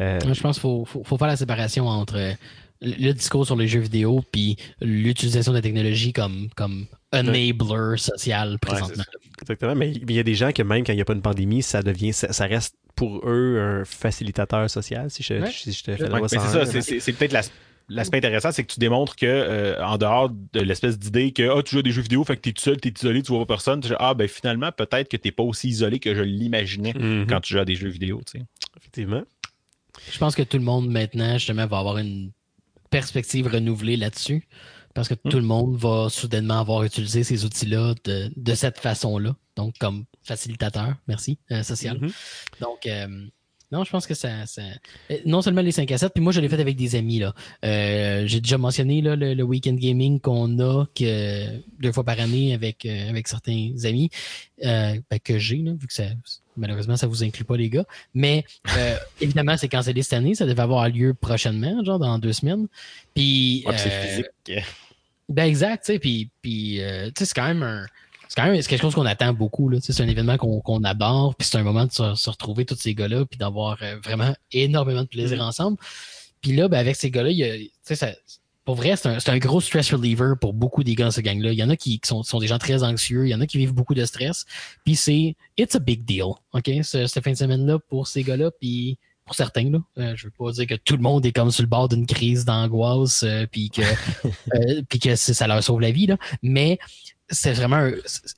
Euh, Moi, je pense qu'il faut, faut, faut faire la séparation entre euh, le discours sur les jeux vidéo puis l'utilisation de la technologie comme, comme enabler social présentement. Exactement, mais il y a des gens que même quand il n'y a pas une pandémie, ça devient, ça, ça reste pour eux un facilitateur social, si je, Ouais. si je te fais Ouais, c'est ça, c'est- peut-être l'as- l'aspect intéressant, c'est que tu démontres que euh, en dehors de l'espèce d'idée que ah, tu joues à des jeux vidéo, fait que t'es tout seul, t'es isolé, tu vois pas personne, tu dis, ah ben finalement, peut-être que t'es pas aussi isolé que je l'imaginais Mhm. quand tu joues à des jeux vidéo. Effectivement. Je pense que tout le monde maintenant, justement, va avoir une perspective renouvelée là-dessus. Parce que tout le monde va soudainement avoir utilisé ces outils-là de, de cette façon-là. Donc, comme facilitateur, merci, euh, social. Mhm. Donc, euh, non, je pense que ça, ça- euh, Non seulement les 5 à 7, puis moi, je l'ai fait avec des amis. là. Euh, J'ai déjà mentionné là, le, le weekend gaming qu'on a que, deux fois par année avec, euh, avec certains amis euh, ben, que j'ai, vu que ça, malheureusement, ça vous inclut pas, les gars. Mais évidemment, c'est cancellé cette année. Ça devait avoir lieu prochainement, genre dans deux semaines. Puis, Ouais, puis c'est physique. ben exact, tu sais, puis, puis c'est quand même un. C'est quand même c'est quelque chose qu'on attend beaucoup. C'est un événement qu'on qu'on aborde, puis c'est un moment de se, se retrouver tous ces gars-là, puis d'avoir euh, vraiment énormément de plaisir ensemble. Puis là, ben, avec ces gars-là, il y a- tu sais, ça- pour vrai, c'est un, c'est un gros stress reliever pour beaucoup des gars de ce gang-là. Il y en a qui, qui sont, sont des gens très anxieux, il y en a qui vivent beaucoup de stress. Puis c'est it's a big deal, OK, ce, cette fin de semaine-là pour ces gars-là, puis pour certains, là. Euh, je veux pas dire que tout le monde est comme sur le bord d'une crise d'angoisse, euh, puis que, euh, puis que ça leur sauve la vie, là. Mais c'est vraiment un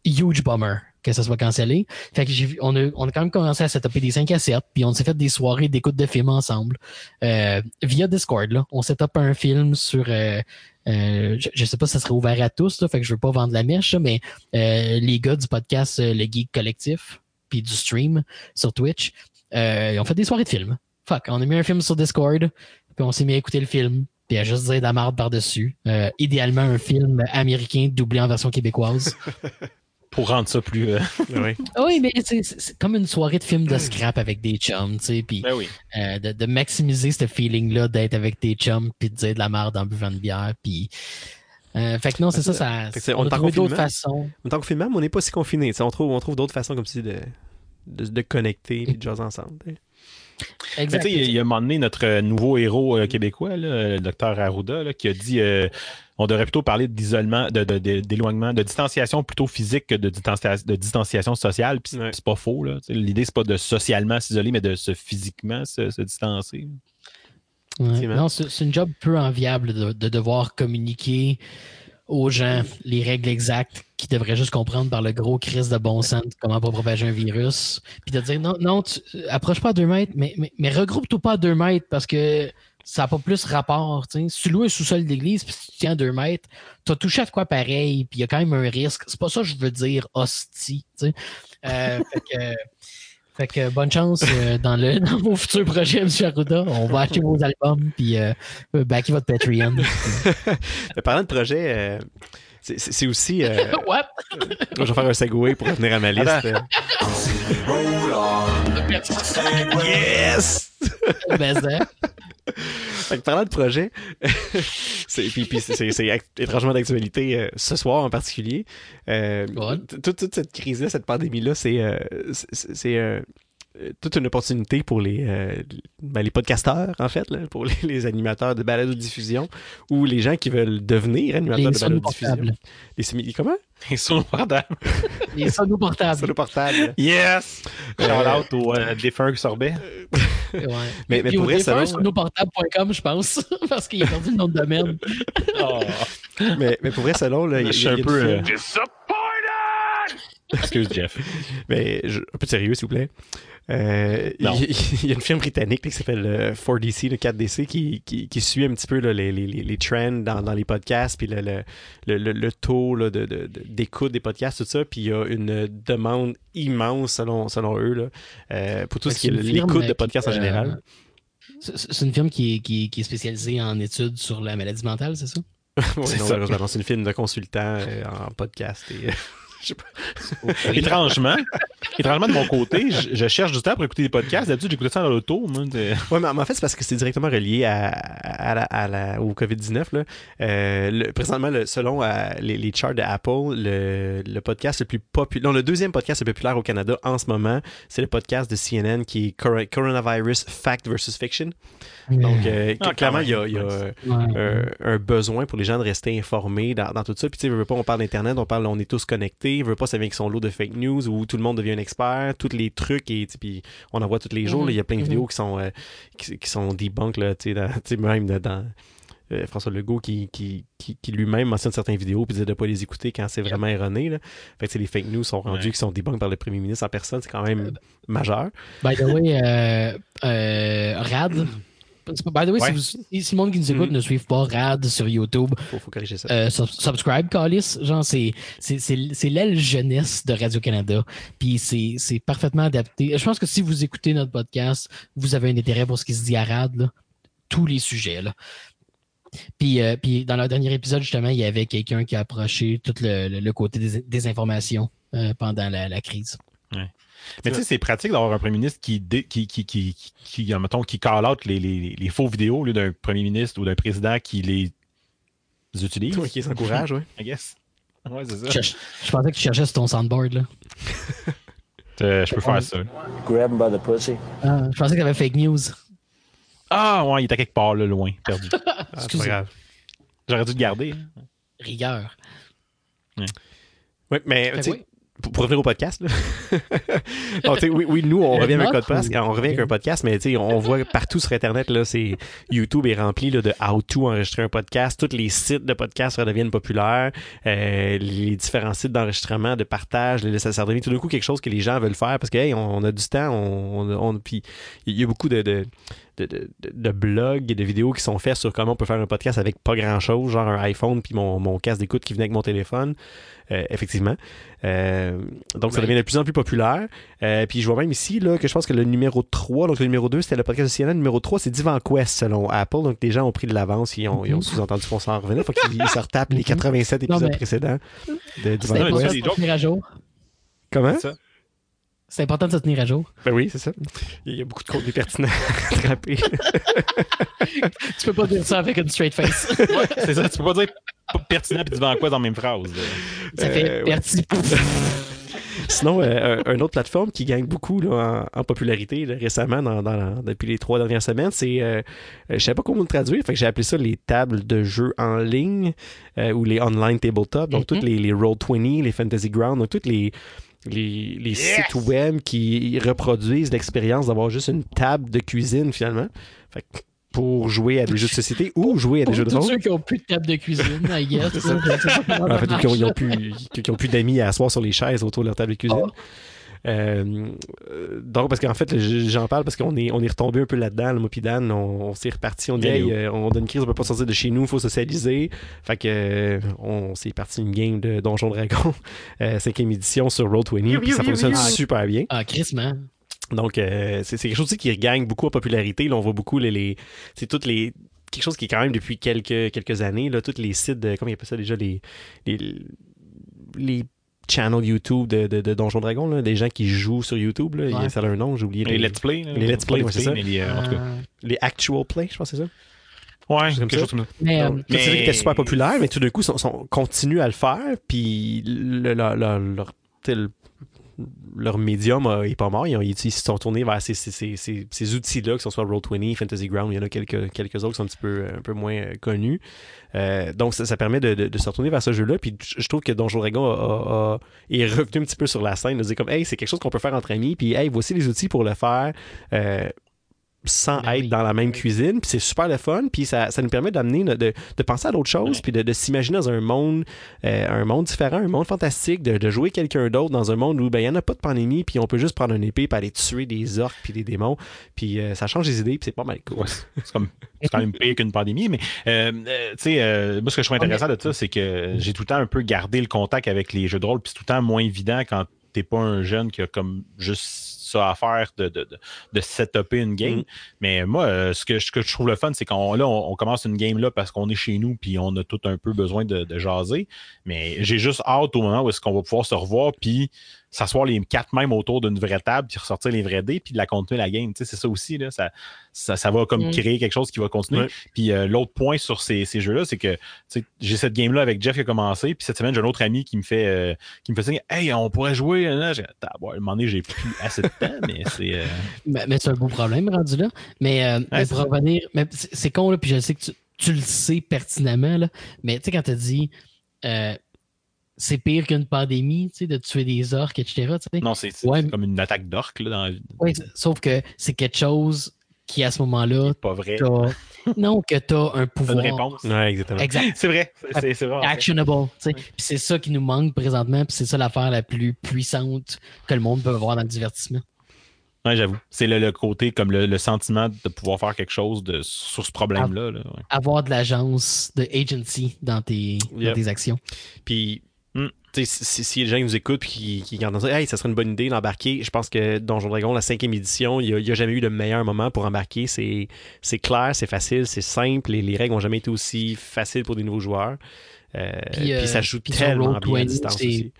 huge bummer que ça soit cancellé. Fait que j'ai on a, on a quand même commencé à setuper des 5 à 7, puis on s'est fait des soirées d'écoute de films ensemble. Euh, via Discord, là. On set up un film sur euh, euh, je, sais pas si ça serait ouvert à tous, là, fait que je veux pas vendre la mèche, mais euh, les gars du podcast euh, Le Geek Collectif, puis du stream sur Twitch, euh, ils ont fait des soirées de films. Fuck, on a mis un film sur Discord, puis on s'est mis à écouter le film, puis à juste dire de la marde par-dessus. Euh, idéalement, un film américain doublé en version québécoise. Pour rendre ça plus. euh, Oui. Ah oui, mais c'est comme une soirée de film de scrap avec des chums, tu sais, puis Ben oui. euh, de, de maximiser ce feeling-là d'être avec tes chums, puis de dire de la merde en buvant une bière, puis... Euh, fait que non, c'est ça, ça, Fait c'est- on, on a trouvé d'autres façons. En tant que film, on n'est pas si confiné. On trouve, on trouve d'autres façons comme dis de, de, de connecter et de jaser ensemble. Exact. tu sais, il y a un moment donné, notre euh, nouveau héros euh, québécois, là, le docteur Arruda, là, qui a dit euh, on devrait plutôt parler d'isolement, de, de- de- d'éloignement, de distanciation plutôt physique que de, distancia- de distanciation sociale. Puis c'est, Ouais. c'est pas faux. L'idée, c'est pas de socialement s'isoler, mais de se physiquement se, se distancer. Ouais. Non, c'est une job peu enviable de, de devoir communiquer aux gens les règles exactes qui devraient juste comprendre par le gros crise de bon sens comment pas propager un virus. Puis de dire non, non, tu, approche pas à deux mètres, mais, mais, regroupe-toi pas à deux mètres parce que ça n'a pas plus rapport. Si tu loues un sous-sol d'église puis si tu tiens à deux mètres, tu as touché à quoi pareil, puis il y a quand même un risque. C'est pas ça que je veux dire hostie. Euh, fait que. Fait que bonne chance euh, dans, le, dans vos futurs projets, M. Arruda. On va acheter vos albums, puis euh, euh, backer votre Patreon. Mais parlant de projet, euh, c'est- aussi. euh, What? je vais faire un segway pour revenir à ma liste. Yes! Fait que parlant de projet, c'est, puis, puis c'est, étrangement d'actualité euh, ce soir en particulier. Euh, toute, toute cette crise-là, cette pandémie-là, c'est, euh, toute une opportunité pour les, euh, ben, les podcasteurs, en fait, là, pour les, les animateurs de balado-diffusion ou les gens qui veulent devenir animateurs Les de balado-diffusion. Les semi- comment? Ils sont portables. Les sonoportables. Sonoportables. Yes! Euh, Shout out au euh, défunt sorbet. Ouais. Mais- mais Puis pour vrai, selon- sonoportable.com, je pense, parce qu'il a perdu le nom de domaine. Oh. mais, mais pour vrai, selon, là, il y a- Je suis il y a un peu, euh, Disappointed! Excuse, Jeff. Mais je- un peu de sérieux, s'il vous plaît. Euh, il, y Non. a- il y a une firme britannique là, qui s'appelle euh, 4DC, le 4DC, qui, qui, qui suit un petit peu là, les, les, les, les trends dans, dans les podcasts, puis le, le, le, le- le taux là, de, de- de- d'écoute des podcasts, tout ça. Puis il y a une demande immense, selon, selon eux, là, euh, pour tout ce qui est l'écoute de euh, podcasts en général. C'est une firme qui est, qui, est- qui est spécialisée en études sur la maladie mentale, c'est ça? C'est non, ça. malheureusement, c'est une firme de consultants euh, en podcast. Et, je sais pas. étrangement, étrangement de mon côté, je, je cherche du temps pour écouter des podcasts. D'habitude, j'écoutais ça dans l'auto. moi, de- Ouais, mais en fait, c'est parce que c'est directement relié à, à la- à la- au COVID-19. Là. Euh, le- présentement, le- selon euh, les, les charts de Apple, le, le podcast le plus populaire, non, le deuxième podcast le plus populaire au Canada en ce moment, c'est le podcast de CNN qui est Cor- Coronavirus Fact versus Fiction. Donc, euh, Ah, quand clairement, il y a, il y a, Ouais. euh, un besoin pour les gens de rester informés dans, dans tout ça. Puis tu sais, veux pas, on parle d'Internet, on parle, on est tous connectés, veut pas, ça vient avec son lot de fake news où tout le monde devient un expert, tous les trucs, et puis on en voit tous les jours. là, Il y a plein de Mhm. vidéos qui sont, euh, qui, qui sont debunk, là, tu sais, dans- même dans... euh, François Legault qui, qui, qui, qui lui-même mentionne certaines vidéos puis disait de ne pas les écouter quand c'est vraiment erroné. Là. Fait que les fake news sont rendus Ouais. qui sont debunk par le premier ministre en personne, c'est quand même majeur. By the way, euh, euh, Rad. By the way, Ouais. si, vous- si, le monde qui nous écoute Mhm. ne suive pas Rad sur YouTube, Faut, faut corriger ça. euh, sub- subscribe, Calis. Genre, c'est, l'aile jeunesse de Radio-Canada. Puis c'est, parfaitement adapté. Je pense que si vous écoutez notre podcast, vous avez un intérêt pour ce qui se dit à Rad, là. Tous les sujets, là. Puis, euh, puis dans leur dernier épisode, justement, il y avait quelqu'un qui a approché tout le, le- le côté des, des informations euh, pendant la, la crise. Mais tu sais, c'est pratique d'avoir un premier ministre qui, dé- qui, qui, qui, qui, qui, mettons, qui call out les, les, les faux vidéos au lieu d'un premier ministre ou d'un président qui les utilise. Ouais, qui s'encourage, ouais. I guess. Ouais, c'est ça. Je, pensais que tu cherchais sur ton soundboard, là. Euh, je peux faire ça. Grab him by the pussy. Ah, je pensais que t'avais fake news. Ah, ouais, il était quelque part là, loin, perdu. Ah, c'est pas Excusez. grave. J'aurais dû le garder. hein. Rigueur. Oui, mais pour, pour revenir au podcast, là. Non, oui, oui, nous, on revient avec un podcast, ou- on revient avec un podcast, mais tu sais, on voit partout sur Internet, là, c'est YouTube est rempli là, de how-to enregistrer un podcast. Tous les sites de podcasts redeviennent populaires. Euh, les différents sites d'enregistrement, de partage, les- ça, ça redevient tout d'un coup quelque chose que les gens veulent faire parce que hey, on, a du temps, on, on, on- puis il y a beaucoup de, de de, de, de blogs et de vidéos qui sont faits sur comment on peut faire un podcast avec pas grand chose, genre un iPhone puis mon, mon casque d'écoute qui venait avec mon téléphone. Euh, effectivement. Euh, donc, ça devient de plus en plus populaire. Euh, puis, je vois même ici là, que je pense que le numéro 3, donc le numéro 2, c'était le podcast de CNN. Le numéro 3, c'est Divan Quest selon Apple. Donc, les gens ont pris de l'avance. Ils ont, ils ont sous-entendu qu'on s'en revenait. Faut qu'ils se retapent les 87 Non, épisodes mais- précédents de Divan Quest. Comment? C'est important de se tenir à jour. Ben oui, c'est ça. Il y a beaucoup de contenu pertinent à attraper. Tu peux pas dire ça avec une straight face. Ouais, c'est ça, tu peux pas dire pertinent puis devant quoi dans la même phrase. ça fait Euh, ouais. perti. Sinon, euh, un, une autre plateforme qui gagne beaucoup là, en, en popularité là, récemment, dans, dans- depuis les trois dernières semaines, c'est, euh, euh, je sais pas comment le traduire, fait que j'ai appelé ça les tables de jeux en ligne euh, ou les online tabletop, donc Mhm. toutes les, les Roll20, les Fantasy Ground, donc toutes les les, les sites web qui reproduisent l'expérience d'avoir juste une table de cuisine finalement. Fait que pour jouer à des jeux de société ou jouer à des Pour jeux de tous rôle. ceux qui ont plus de table de cuisine, I guess. En ça fait, qui ont, ils ont marche. plus, qui ont plus d'amis à asseoir sur les chaises autour de leur table de cuisine. Ah. Euh, euh, donc, parce qu'en fait, là, j'en parle parce qu'on est, on est retombé un peu là-dedans, le moi pis Dan, on, on s'est reparti, on dit, hey, euh, on a une crise, on peut pas sortir de chez nous, faut socialiser. Fait que, on s'est parti une game de Donjon Dragon, euh, cinquième édition sur Roll20, puis ça fonctionne super bien. Ah, Chris, man. Donc, euh, c'est quelque chose aussi qui gagne beaucoup en popularité. Là, on voit beaucoup les, les c'est toutes les quelque chose qui est quand même depuis quelques quelques années là, tous les sites de comment il appelle ça déjà les les, les channel YouTube de, de, de Donjon Dragon, là, des gens qui jouent sur YouTube. Là, Ouais. Ça a un nom, j'ai oublié. Les let's play. là. les let's play, c'est ça. les, euh, en tout cas. Euh, les actual play, je pense que c'est ça. Ouais, C'est comme quelque ça. chose comme ça. mais euh, Donc, C'est mais- qui était super populaire, mais tout d'un coup, sont, sont- continuent à le faire, puis le- le- le- leur, tu sais, le- leur médium euh, est pas mort. Ils, ont- ils se sont tournés vers ces, ces- ces- ces- outils-là, que ce soit Roll20, Fantasy Ground, il y en a quelques, quelques autres qui sont un petit peu, un peu moins euh, connus. Euh, donc, ça, ça permet de, de- se retourner vers ce jeu-là. Puis, je trouve que Donjon Dragon a- a- est revenu un petit peu sur la scène, de dire comme, hey, c'est quelque chose qu'on peut faire entre amis, puis hey, voici les outils pour le faire. Sans Ben être oui. dans la même cuisine, puis c'est super le fun, puis ça, ça nous permet d'amener, de, de penser à d'autres choses, puis de, de s'imaginer dans un monde, euh, un monde différent, un monde fantastique, de, de jouer quelqu'un d'autre dans un monde où ben il y en a pas de pandémie, puis on peut juste prendre une épée puis aller tuer des orques puis des démons, puis euh, ça change les idées, puis c'est pas mal cool. Ouais, c'est comme c'est quand même pire qu'une pandémie, mais euh, euh, tu sais, euh, moi ce que je trouve intéressant de ça, c'est que j'ai tout le temps un peu gardé le contact avec les jeux de rôle, puis c'est tout le temps moins évident quand t'es pas un jeune qui a comme juste ça à faire de, de, de, de setuper une game. Mm. Mais moi, euh, ce, que, ce que je trouve le fun, c'est qu'on là, on, on commence une game là parce qu'on est chez nous, puis on a tout un peu besoin de, de jaser. Mais j'ai juste hâte au moment où est-ce qu'on va pouvoir se revoir, puis s'asseoir les quatre mêmes autour d'une vraie table, puis ressortir les vrais dés, puis de la continuer la game. Tu sais, c'est ça aussi, là. Ça, ça, ça va comme Mm. créer quelque chose qui va continuer. Ouais. Puis euh, l'autre point sur ces, ces jeux-là, c'est que tu sais, j'ai cette game-là avec Jeff qui a commencé, puis cette semaine, j'ai un autre ami qui me fait euh, qui me fait signe Hey, on pourrait jouer. Là, j'ai bon, à un moment donné, j'ai plus assez de temps, mais c'est. euh, mais, mais c'est un beau problème rendu là. Mais, euh, mais c'est pour revenir, mais c'est c'est con, là, puis je sais que tu, tu le sais pertinemment, là, mais tu sais, quand tu dit euh, c'est pire qu'une pandémie, tu sais, de tuer des orques, etc. tu sais. Non, c'est Ouais. comme une attaque d'orque là, dans la vie. Ouais, c'est- sauf que c'est quelque chose qui, à ce moment-là, Pas vrai. t'as- non, que tu as un pouvoir. réponse. Ouais, exactement. Exact. C'est vrai. C'est- vrai. Actionable. tu sais. Puis c'est ça qui nous manque présentement, puis c'est ça l'affaire la plus puissante que le monde peut avoir dans le divertissement. Ouais, j'avoue. C'est le, le côté, comme le, le sentiment de pouvoir faire quelque chose de, sur ce problème-là. là, ouais. Avoir de l'agence, de agency dans tes, dans tes actions. Puis, si, si- si les gens nous écoutent et qui, qui regardent ça, hey, ça serait une bonne idée d'embarquer. Je pense que Donjon Dragon, la cinquième édition, il n'y a, jamais eu de meilleur moment pour embarquer. C'est c'est clair, c'est facile, c'est simple. Les, les règles n'ont jamais été aussi faciles pour des nouveaux joueurs. Euh, Puis, puis, euh, ça joue puis tellement bien à Roll20, distance aussi.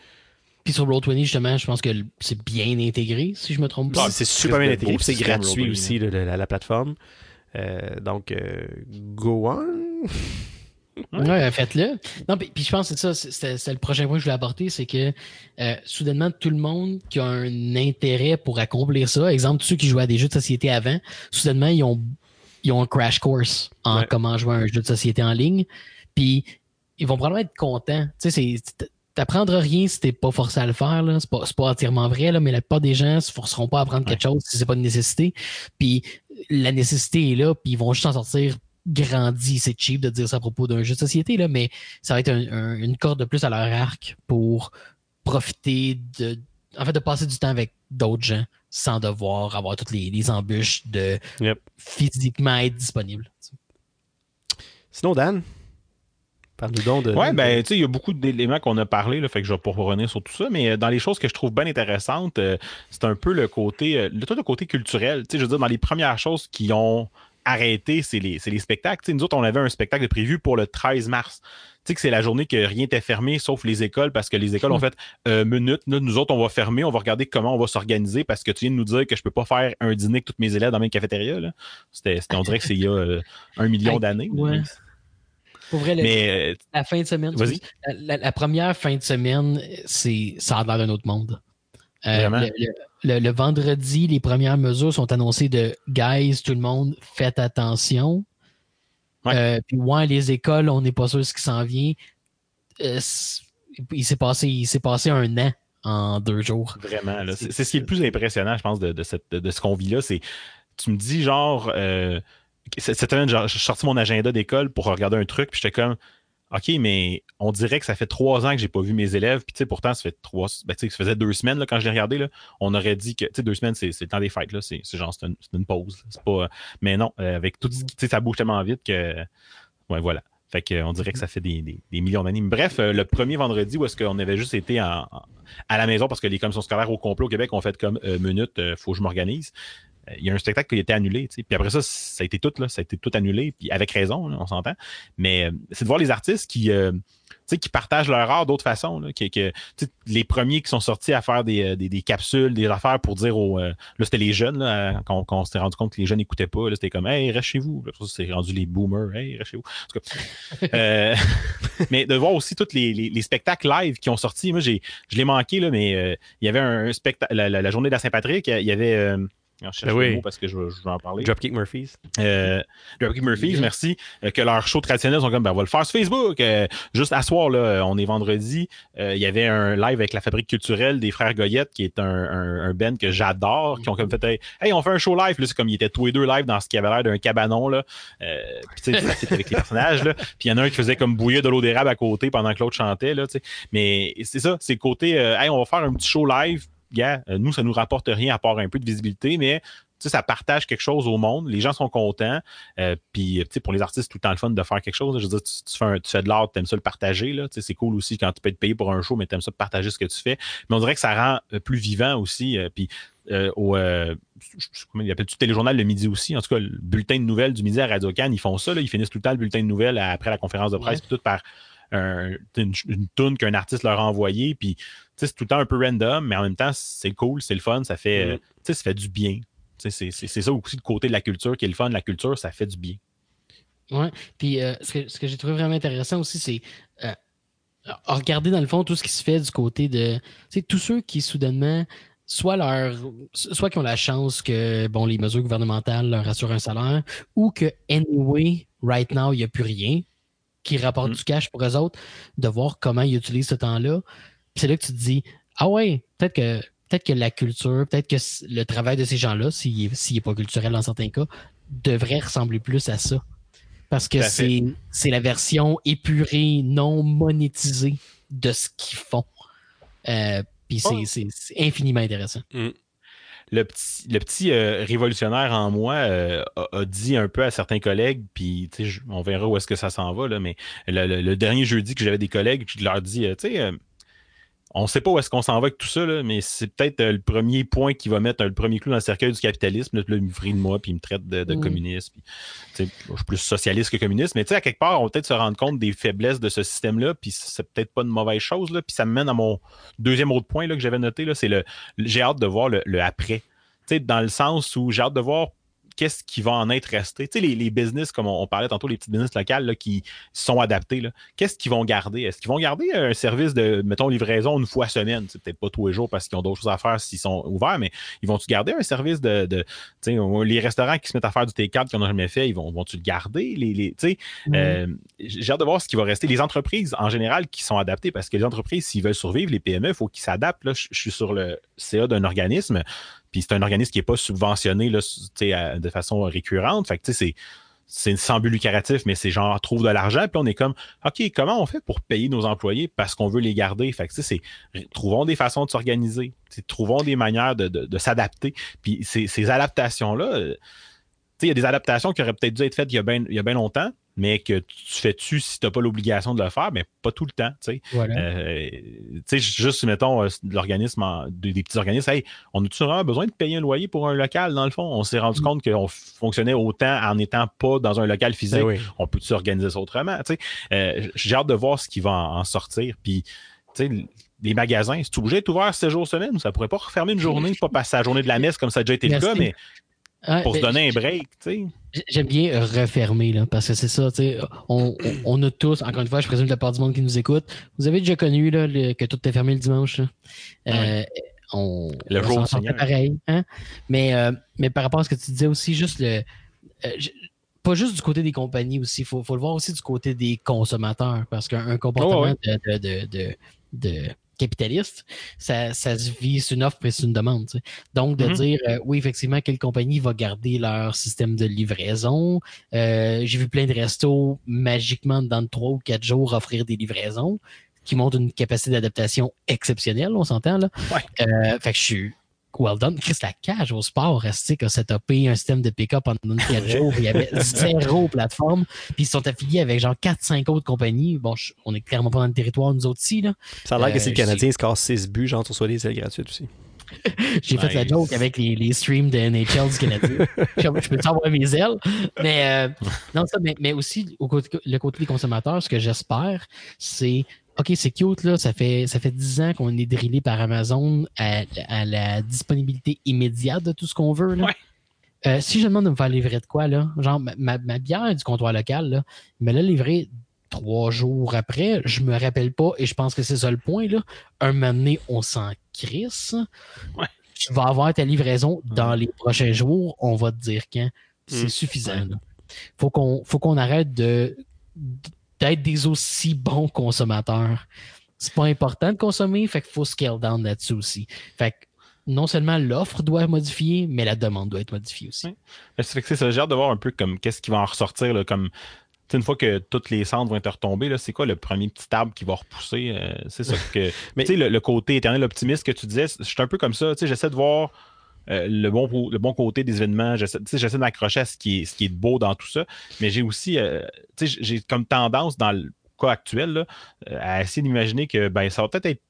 Puis sur Roll20, justement, je pense que c'est bien intégré, si je me trompe pas. Ah, C'est super bien intégré, puis c'est gratuit Roll20, aussi, le- le- la, la plateforme. Euh, donc, euh, go on. Ouais, faites-le. Non, puis, puis je pense que c'est ça, c'est- le prochain point que je voulais apporter, c'est que euh, soudainement, tout le monde qui a un intérêt pour accomplir ça, exemple, tous ceux qui jouaient à des jeux de société avant, soudainement, ils ont, ils ont un crash course en Ouais. comment jouer à un jeu de société en ligne. Puis ils vont probablement être contents. Tu sais, t'apprendras rien si t'es pas forcé à le faire. là. C'est pas, c'est pas entièrement vrai, là, mais la plupart des gens se forceront pas à apprendre quelque chose si c'est pas une nécessité. Puis la nécessité est là, puis ils vont juste en sortir grandi. C'est cheap de dire ça à propos d'un jeu de société, là, mais ça va être un- un- une corde de plus à leur arc pour profiter de. En fait, de passer du temps avec d'autres gens sans devoir avoir toutes les, les embûches de Yep. physiquement être disponible. Sinon, Dan, parle-nous donc de. Ouais, ben, tu sais, il y a beaucoup d'éléments qu'on a parlé, là, fait que je vais pas revenir sur tout ça, mais euh, dans les choses que je trouve bien intéressantes, euh, c'est un peu le côté, euh, le, tout le côté culturel. Tu sais, je veux dire, dans les premières choses qui ont arrêté, c'est les, c'est les spectacles. Nous autres, on avait un spectacle de prévu pour le 13 mars. Tu sais que c'est la journée que rien n'était fermé sauf les écoles parce que les écoles ont fait euh, minute, là, nous autres on va fermer, on va regarder comment on va s'organiser parce que tu viens de nous dire que je peux pas faire un dîner avec tous mes élèves dans la même cafétéria. Là. On dirait que c'est il y a euh, un million d'années. Ouais. Pour vrai, Mais euh, la fin de semaine, Vas-y. la, la- la première fin de semaine, c'est ça a l'air d'un autre monde. Euh, le, le- le- le vendredi, les premières mesures sont annoncées de guys, tout le monde, faites attention. Ouais. Euh, puis ouais, les écoles, on n'est pas sûr de ce qui s'en vient. Euh, il s'est passé, il s'est passé un an en deux jours. Vraiment, là. C'est c'est ce qui est le plus impressionnant, je pense, de, de, cette, de ce qu'on vit là. C'est, tu me dis, genre, cette semaine, j'ai sorti mon agenda d'école pour regarder un truc, puis j'étais comme, OK, mais on dirait que ça fait trois ans que j'ai pas vu mes élèves, puis tu sais, pourtant, ça fait trois, ben, ça faisait deux semaines, là, quand je l'ai regardé, on aurait dit que, deux semaines, c'est le temps des fêtes, c'est genre, c'est une, pause, pas, mais non, euh, avec tout ça bouge tellement vite que, ouais, voilà. Fait que, on dirait que ça fait des, millions d'années. Bref, euh, le premier vendredi où est-ce qu'on avait juste été à la maison parce que les commissions scolaires au complot au Québec ont fait comme euh, minute, euh, faut que je m'organise. Euh, il y a un spectacle qui a été annulé. Puis après ça, ça a été tout, là, ça a été tout annulé, puis avec raison, on s'entend. Mais c'est de voir les artistes qui qui partagent leur art d'autres façons. Là, que, les premiers qui sont sortis à faire des, des, des capsules, des affaires pour dire aux. là, c'était les jeunes, là, quand, on s'est rendu compte que les jeunes n'écoutaient pas. C'était comme Hey, reste chez vous. C'est rendu les boomers. Hey, reste chez vous. En tout cas, euh, mais de voir aussi tous les, les, les, spectacles live qui ont sorti. Moi, j'ai, je l'ai manqué, là, mais euh, il y avait un, spectacle. La, la, journée de la Saint-Patrick, il y avait. Euh, je cherche ben oui. parce que je, je, vais en parler. Dropkick Murphys. Euh, Dropkick Murphys, merci. Euh, que leurs shows traditionnels sont comme, ben, on va le faire sur Facebook. Euh, juste à soir, là, on est vendredi. Euh, il y avait un live avec la Fabrique culturelle des Frères Goyette, qui est un, un, un band que j'adore, qui ont comme fait, hey, on fait un show live. Puis c'est comme, ils étaient tous les deux live dans ce qui avait l'air d'un cabanon, là. Euh, puis tu sais, c'était avec les personnages, là. Puis il y en a un qui faisait comme bouillir de l'eau d'érable à côté pendant que l'autre chantait, là, tu sais. Mais c'est ça, c'est le côté, hey, on va faire un petit show live. Yeah, nous, ça nous rapporte rien à part un peu de visibilité, mais ça partage quelque chose au monde. Les gens sont contents. Euh, puis, pour les artistes, tout le temps le fun de faire quelque chose. Je veux dire, tu, fais, tu fais de l'art, tu aimes ça le partager. C'est cool aussi quand tu peux être payé pour un show, mais tu aimes ça partager ce que tu fais. Mais on dirait que ça rend euh, plus vivant aussi. Euh, puis, au, euh, il appelle tout téléjournal le midi aussi. En tout cas, le bulletin de nouvelles du midi à Radio Cannes, ils font ça. Là, ils finissent tout le temps le bulletin de nouvelles après la conférence de presse, tout par une, une tune qu'un artiste leur a envoyée. Puis, c'est tout le temps un peu random, mais en même temps, c'est cool, c'est le fun, ça fait, mm. ça fait du bien. C'est ça aussi le côté de la culture qui est le fun. La culture, ça fait du bien. Oui. Puis euh, ce que, ce que j'ai trouvé vraiment intéressant aussi, c'est euh, regarder dans le fond tout ce qui se fait du côté de tous ceux qui soudainement soit leur soit qui ont la chance que bon les mesures gouvernementales leur assurent un salaire ou que anyway right now il n'y a plus rien qui rapporte mm. du cash pour eux autres de voir comment ils utilisent ce temps-là c'est là que tu te dis ah ouais peut-être que peut-être que la culture, peut-être que le travail de ces gens-là, s'il n'est pas culturel dans certains cas, devrait ressembler plus à ça. Parce que c'est la version épurée, non monétisée de ce qu'ils font. Euh, puis oh. c'est infiniment intéressant. Mm. Le petit, le petit euh, révolutionnaire en moi euh, a, dit un peu à certains collègues, puis on verra où est-ce que ça s'en va, là, mais le, dernier jeudi que j'avais des collègues, je leur dis, tu sais, on ne sait pas où est-ce qu'on s'en va avec tout ça, mais c'est peut-être euh, le premier point qui va mettre le premier clou dans le cercueil du capitalisme. Là, il me frie de moi, puis il me traite de, de communiste. je suis plus socialiste que communiste, mais à quelque part, on va peut-être se rendre compte des faiblesses de ce système-là, puis c'est peut-être pas une mauvaise chose. Là, puis ça me mène à mon deuxième autre point là, que j'avais noté, c'est le j'ai hâte de voir le, le après. dans le sens où j'ai hâte de voir qu'est-ce qui va en être resté? Tu sais, les, les business, comme on, parlait tantôt, les petits business locales là, qui sont adaptés, qu'est-ce qu'ils vont garder? Est-ce qu'ils vont garder un service de, mettons, livraison une fois semaine? C'est peut-être pas tous les jours parce qu'ils ont d'autres choses à faire s'ils sont ouverts, mais ils vont-tu garder un service de, de tu sais, les restaurants qui se mettent à faire du T4 qui n'ont jamais fait, ils vont, vont-tu le garder? Les, les, tu sais, euh, j'ai hâte de voir ce qui va rester. Les entreprises, en général, qui sont adaptées parce que les entreprises, s'ils veulent survivre, les PME, il faut qu'ils s'adaptent. Là, je suis sur le CA d'un organisme. Puis c'est un organisme qui n'est pas subventionné là, de façon récurrente. Fait que c'est c'est sans but lucratif, mais c'est genre trouve de l'argent, puis on est comme OK, comment on fait pour payer nos employés parce qu'on veut les garder? Fait que c'est trouvons des façons de s'organiser, trouvons des manières de, de, s'adapter. Puis ces, ces adaptations-là, euh, il y a des adaptations qui auraient peut-être dû être faites il y a bien longtemps, mais que tu fais-tu si tu n'as pas l'obligation de le faire, mais pas tout le temps. Tu sais, euh, juste, mettons, euh, l'organisme, des, petits organismes, hey, on a-tu vraiment besoin de payer un loyer pour un local, dans le fond? On s'est rendu mm. compte qu'on fonctionnait autant en n'étant pas dans un local physique. Ben on peut s'organiser ça autrement? Tu sais, euh, J'ai hâte de voir ce qui va en, sortir. Puis, tu sais, les magasins, c'est obligé d'être ouvert 7 jours semaine? Ça pourrait pas refermer une journée, pas passer la journée de la messe comme ça a déjà été le cas, mais pour se donner un break, tu sais. J'aime bien refermer, là, parce que c'est ça, tu sais. On, on, a tous, encore une fois, je présume que la part du monde qui nous écoute, vous avez déjà connu là, que tout est fermé le dimanche. Là. Euh, on, le jour pareil. Hein? Mais, euh, mais par rapport à ce que tu disais aussi, juste le. Euh, pas juste du côté des compagnies aussi, il faut, faut, le voir aussi du côté des consommateurs, parce qu'un comportement de, de, de, de capitaliste, ça, ça se vit, c'est une offre et c'est une demande. Donc, de mm-hmm. dire, euh, oui, effectivement, quelle compagnie va garder leur système de livraison. Euh, j'ai vu plein de restos magiquement dans trois ou quatre jours offrir des livraisons qui montrent une capacité d'adaptation exceptionnelle, on s'entend là. Euh, fait que je suis well done. Chris, la cage au sport, resté que a topé un système de pick-up pendant 4 jours. Il y avait zéro plateforme. Puis ils sont affiliés avec genre 4-5 autres compagnies. Bon, on est clairement pas dans le territoire, nous autres ici. Là. Ça a l'air que si le euh, Canadien se casse 6 buts, genre, tu reçois des ailes gratuites aussi. J'ai fait la joke avec les, les streams de NHL du Canadien. je, je peux savoir mes ailes? Mais, euh, non, ça, mais, mais aussi, au côté, le côté des consommateurs, ce que j'espère, c'est OK, c'est cute, là. Ça fait, ça fait 10 ans qu'on est drillé par Amazon à, à la disponibilité immédiate de tout ce qu'on veut. Là. Ouais. Euh, si je demande de me faire livrer de quoi, là, genre ma, ma, ma bière du comptoir local, là, il me l'a livré trois jours après. Je me rappelle pas et je pense que c'est ça le point. Là. Un moment donné, on s'en crisse. Ouais. Tu vas avoir ta livraison dans les prochains jours. On va te dire quand. C'est Mm. suffisant. là. Faut qu'on faut qu'on arrête de d'être des aussi bons consommateurs. C'est pas important de consommer, fait qu'il faut scale down là-dessus aussi. Fait que non seulement l'offre doit être modifiée, mais la demande doit être modifiée aussi. Mais c'est fait que c'est ça, j'ai hâte de voir un peu comme qu'est-ce qui va en ressortir, là, comme une fois que toutes les cendres vont être retombées, c'est quoi le premier petit arbre qui va repousser? Euh, c'est ça que. Mais- tu sais, le, le côté éternel optimiste que tu disais, je suis un peu comme ça. Tu sais, j'essaie de voir euh, le, bon, le bon côté des événements. J'essaie, j'essaie de m'accrocher à ce qui, est, ce qui est beau dans tout ça. Mais j'ai aussi, euh, j'ai comme tendance dans le cas actuel là, euh, à essayer d'imaginer que ben, ça va peut-être être.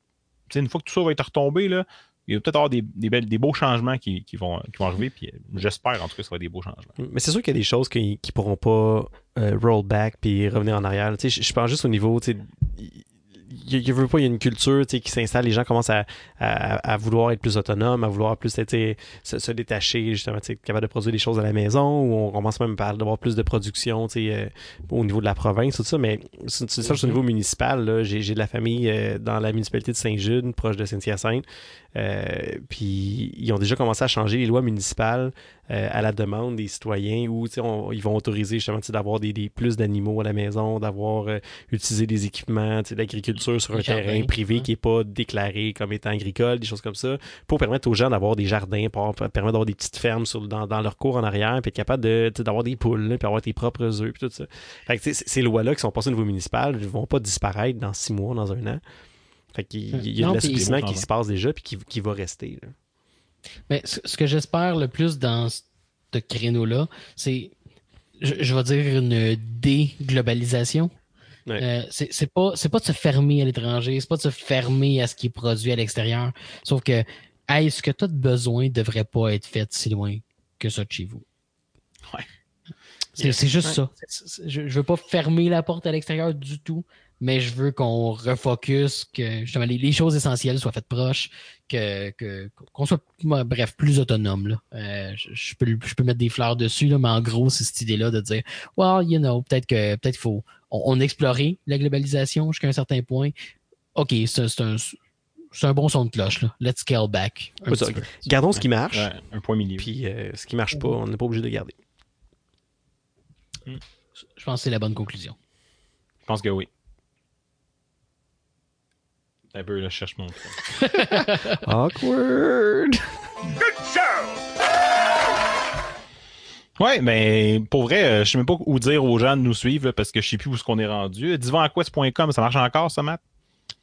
une fois que tout ça va être retombé, là, il va peut-être avoir des, des, belles- des beaux changements qui, qui vont, qui vont arriver. Puis j'espère en tout cas que ça va être des beaux changements. Mais c'est sûr qu'il y a des choses qui ne pourront pas euh, roll back puis revenir en arrière. Je pense juste au niveau, il veut pas, il y a une culture qui s'installe, les gens commencent à, à, à vouloir être plus autonomes, à vouloir plus se, se détacher, justement, être capable de produire des choses à la maison, ou on commence même par avoir plus de production euh, au niveau de la province, tout ça, mais c'est ça, au niveau municipal, j'ai de la famille euh, dans la municipalité de Saint-Jude, proche de Saint-Hyacinthe, puis ils ont déjà commencé à changer les lois municipales euh, à la demande des citoyens où tu sais, on- ils vont autoriser justement d'avoir des, des- plus d'animaux à la maison, d'avoir euh, utilisé des équipements d'agriculture sur un jardins, terrain privé qui n'est pas déclaré comme étant agricole, des choses comme ça, pour permettre aux gens d'avoir des jardins, pour permettre d'avoir des petites fermes sur, dans, dans leur cour en arrière, puis être capable de, d'avoir des poules, là, puis avoir tes propres œufs, puis tout ça. Fait que, ces lois-là qui sont passées au niveau municipal ne vont pas disparaître dans six mois, dans un an. Fait qu'il y a- il y a Non, de l'assouplissement qui se passe déjà, puis qui, qui va rester. là. Mais ce que j'espère le plus dans ce créneau-là, c'est, je, je vais dire, une déglobalisation. Ouais. Euh, c'est c'est pas, c'est pas de se fermer à l'étranger, c'est pas de se fermer à ce qui est produit à l'extérieur. Sauf que, hey, ce que tu as de besoin devrait pas être fait si loin que ça de chez vous. Ouais. C'est juste ça. Je, je veux pas fermer la porte à l'extérieur du tout, mais je veux qu'on refocus, que justement les, les choses essentielles soient faites proches, que que- qu'on soit bref plus autonome là. Euh, je, je peux je peux mettre des fleurs dessus là, mais en gros c'est cette idée là de dire well you know peut-être que peut-être qu'il faut on, on explorer la globalisation jusqu'à un certain point. Ok c'est un c'est un bon son de cloche là. Let's scale back. un Ouais, ça, petit peu. Gardons ce qui marche, Ouais, un point milieu. puis euh, ce qui marche pas, on n'est pas obligé de le garder. Je pense que c'est la bonne conclusion. Je pense que oui. Un peu, là, je cherche mon truc. Awkward! Good show! Ouais, ben, pour vrai, euh, je sais même pas où dire aux gens de nous suivre là, parce que je sais plus où ce qu'on est rendu. Divanquest.com, ça marche encore, ça, Matt?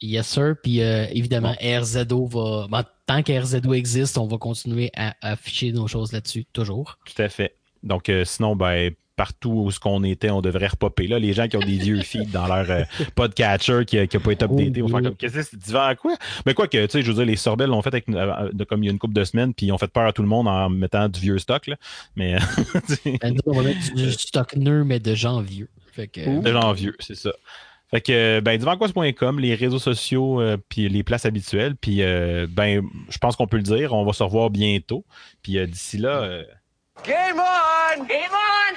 Yes, sir. Puis euh, évidemment, RZO va. ben, tant que RZO existe, on va continuer à afficher nos choses là-dessus, toujours. Tout à fait. Donc, euh, sinon, ben, partout où ce qu'on était, on devrait repopper. Là, les gens qui ont des vieux feeds dans leur euh, podcatcher qui n'a pas été updaté Oh, vont faire comme qu'est-ce que c'est divan à quoi? Mais quoi que, tu sais, je veux dire, les Sorbelles l'ont fait avec, euh, de- comme il y a une couple de semaines, puis ils ont fait peur à tout le monde en mettant du vieux stock. Là. Mais sais, Ben, nous, on va mettre du stock neuf, mais de gens vieux. Fait que, de gens vieux, c'est ça. Fait que, ben, divanquest.com, les réseaux sociaux, euh, puis les places habituelles. Puis, euh, ben, je pense qu'on peut le dire, on va se revoir bientôt. Puis euh, d'ici là, euh, Game on! Game on!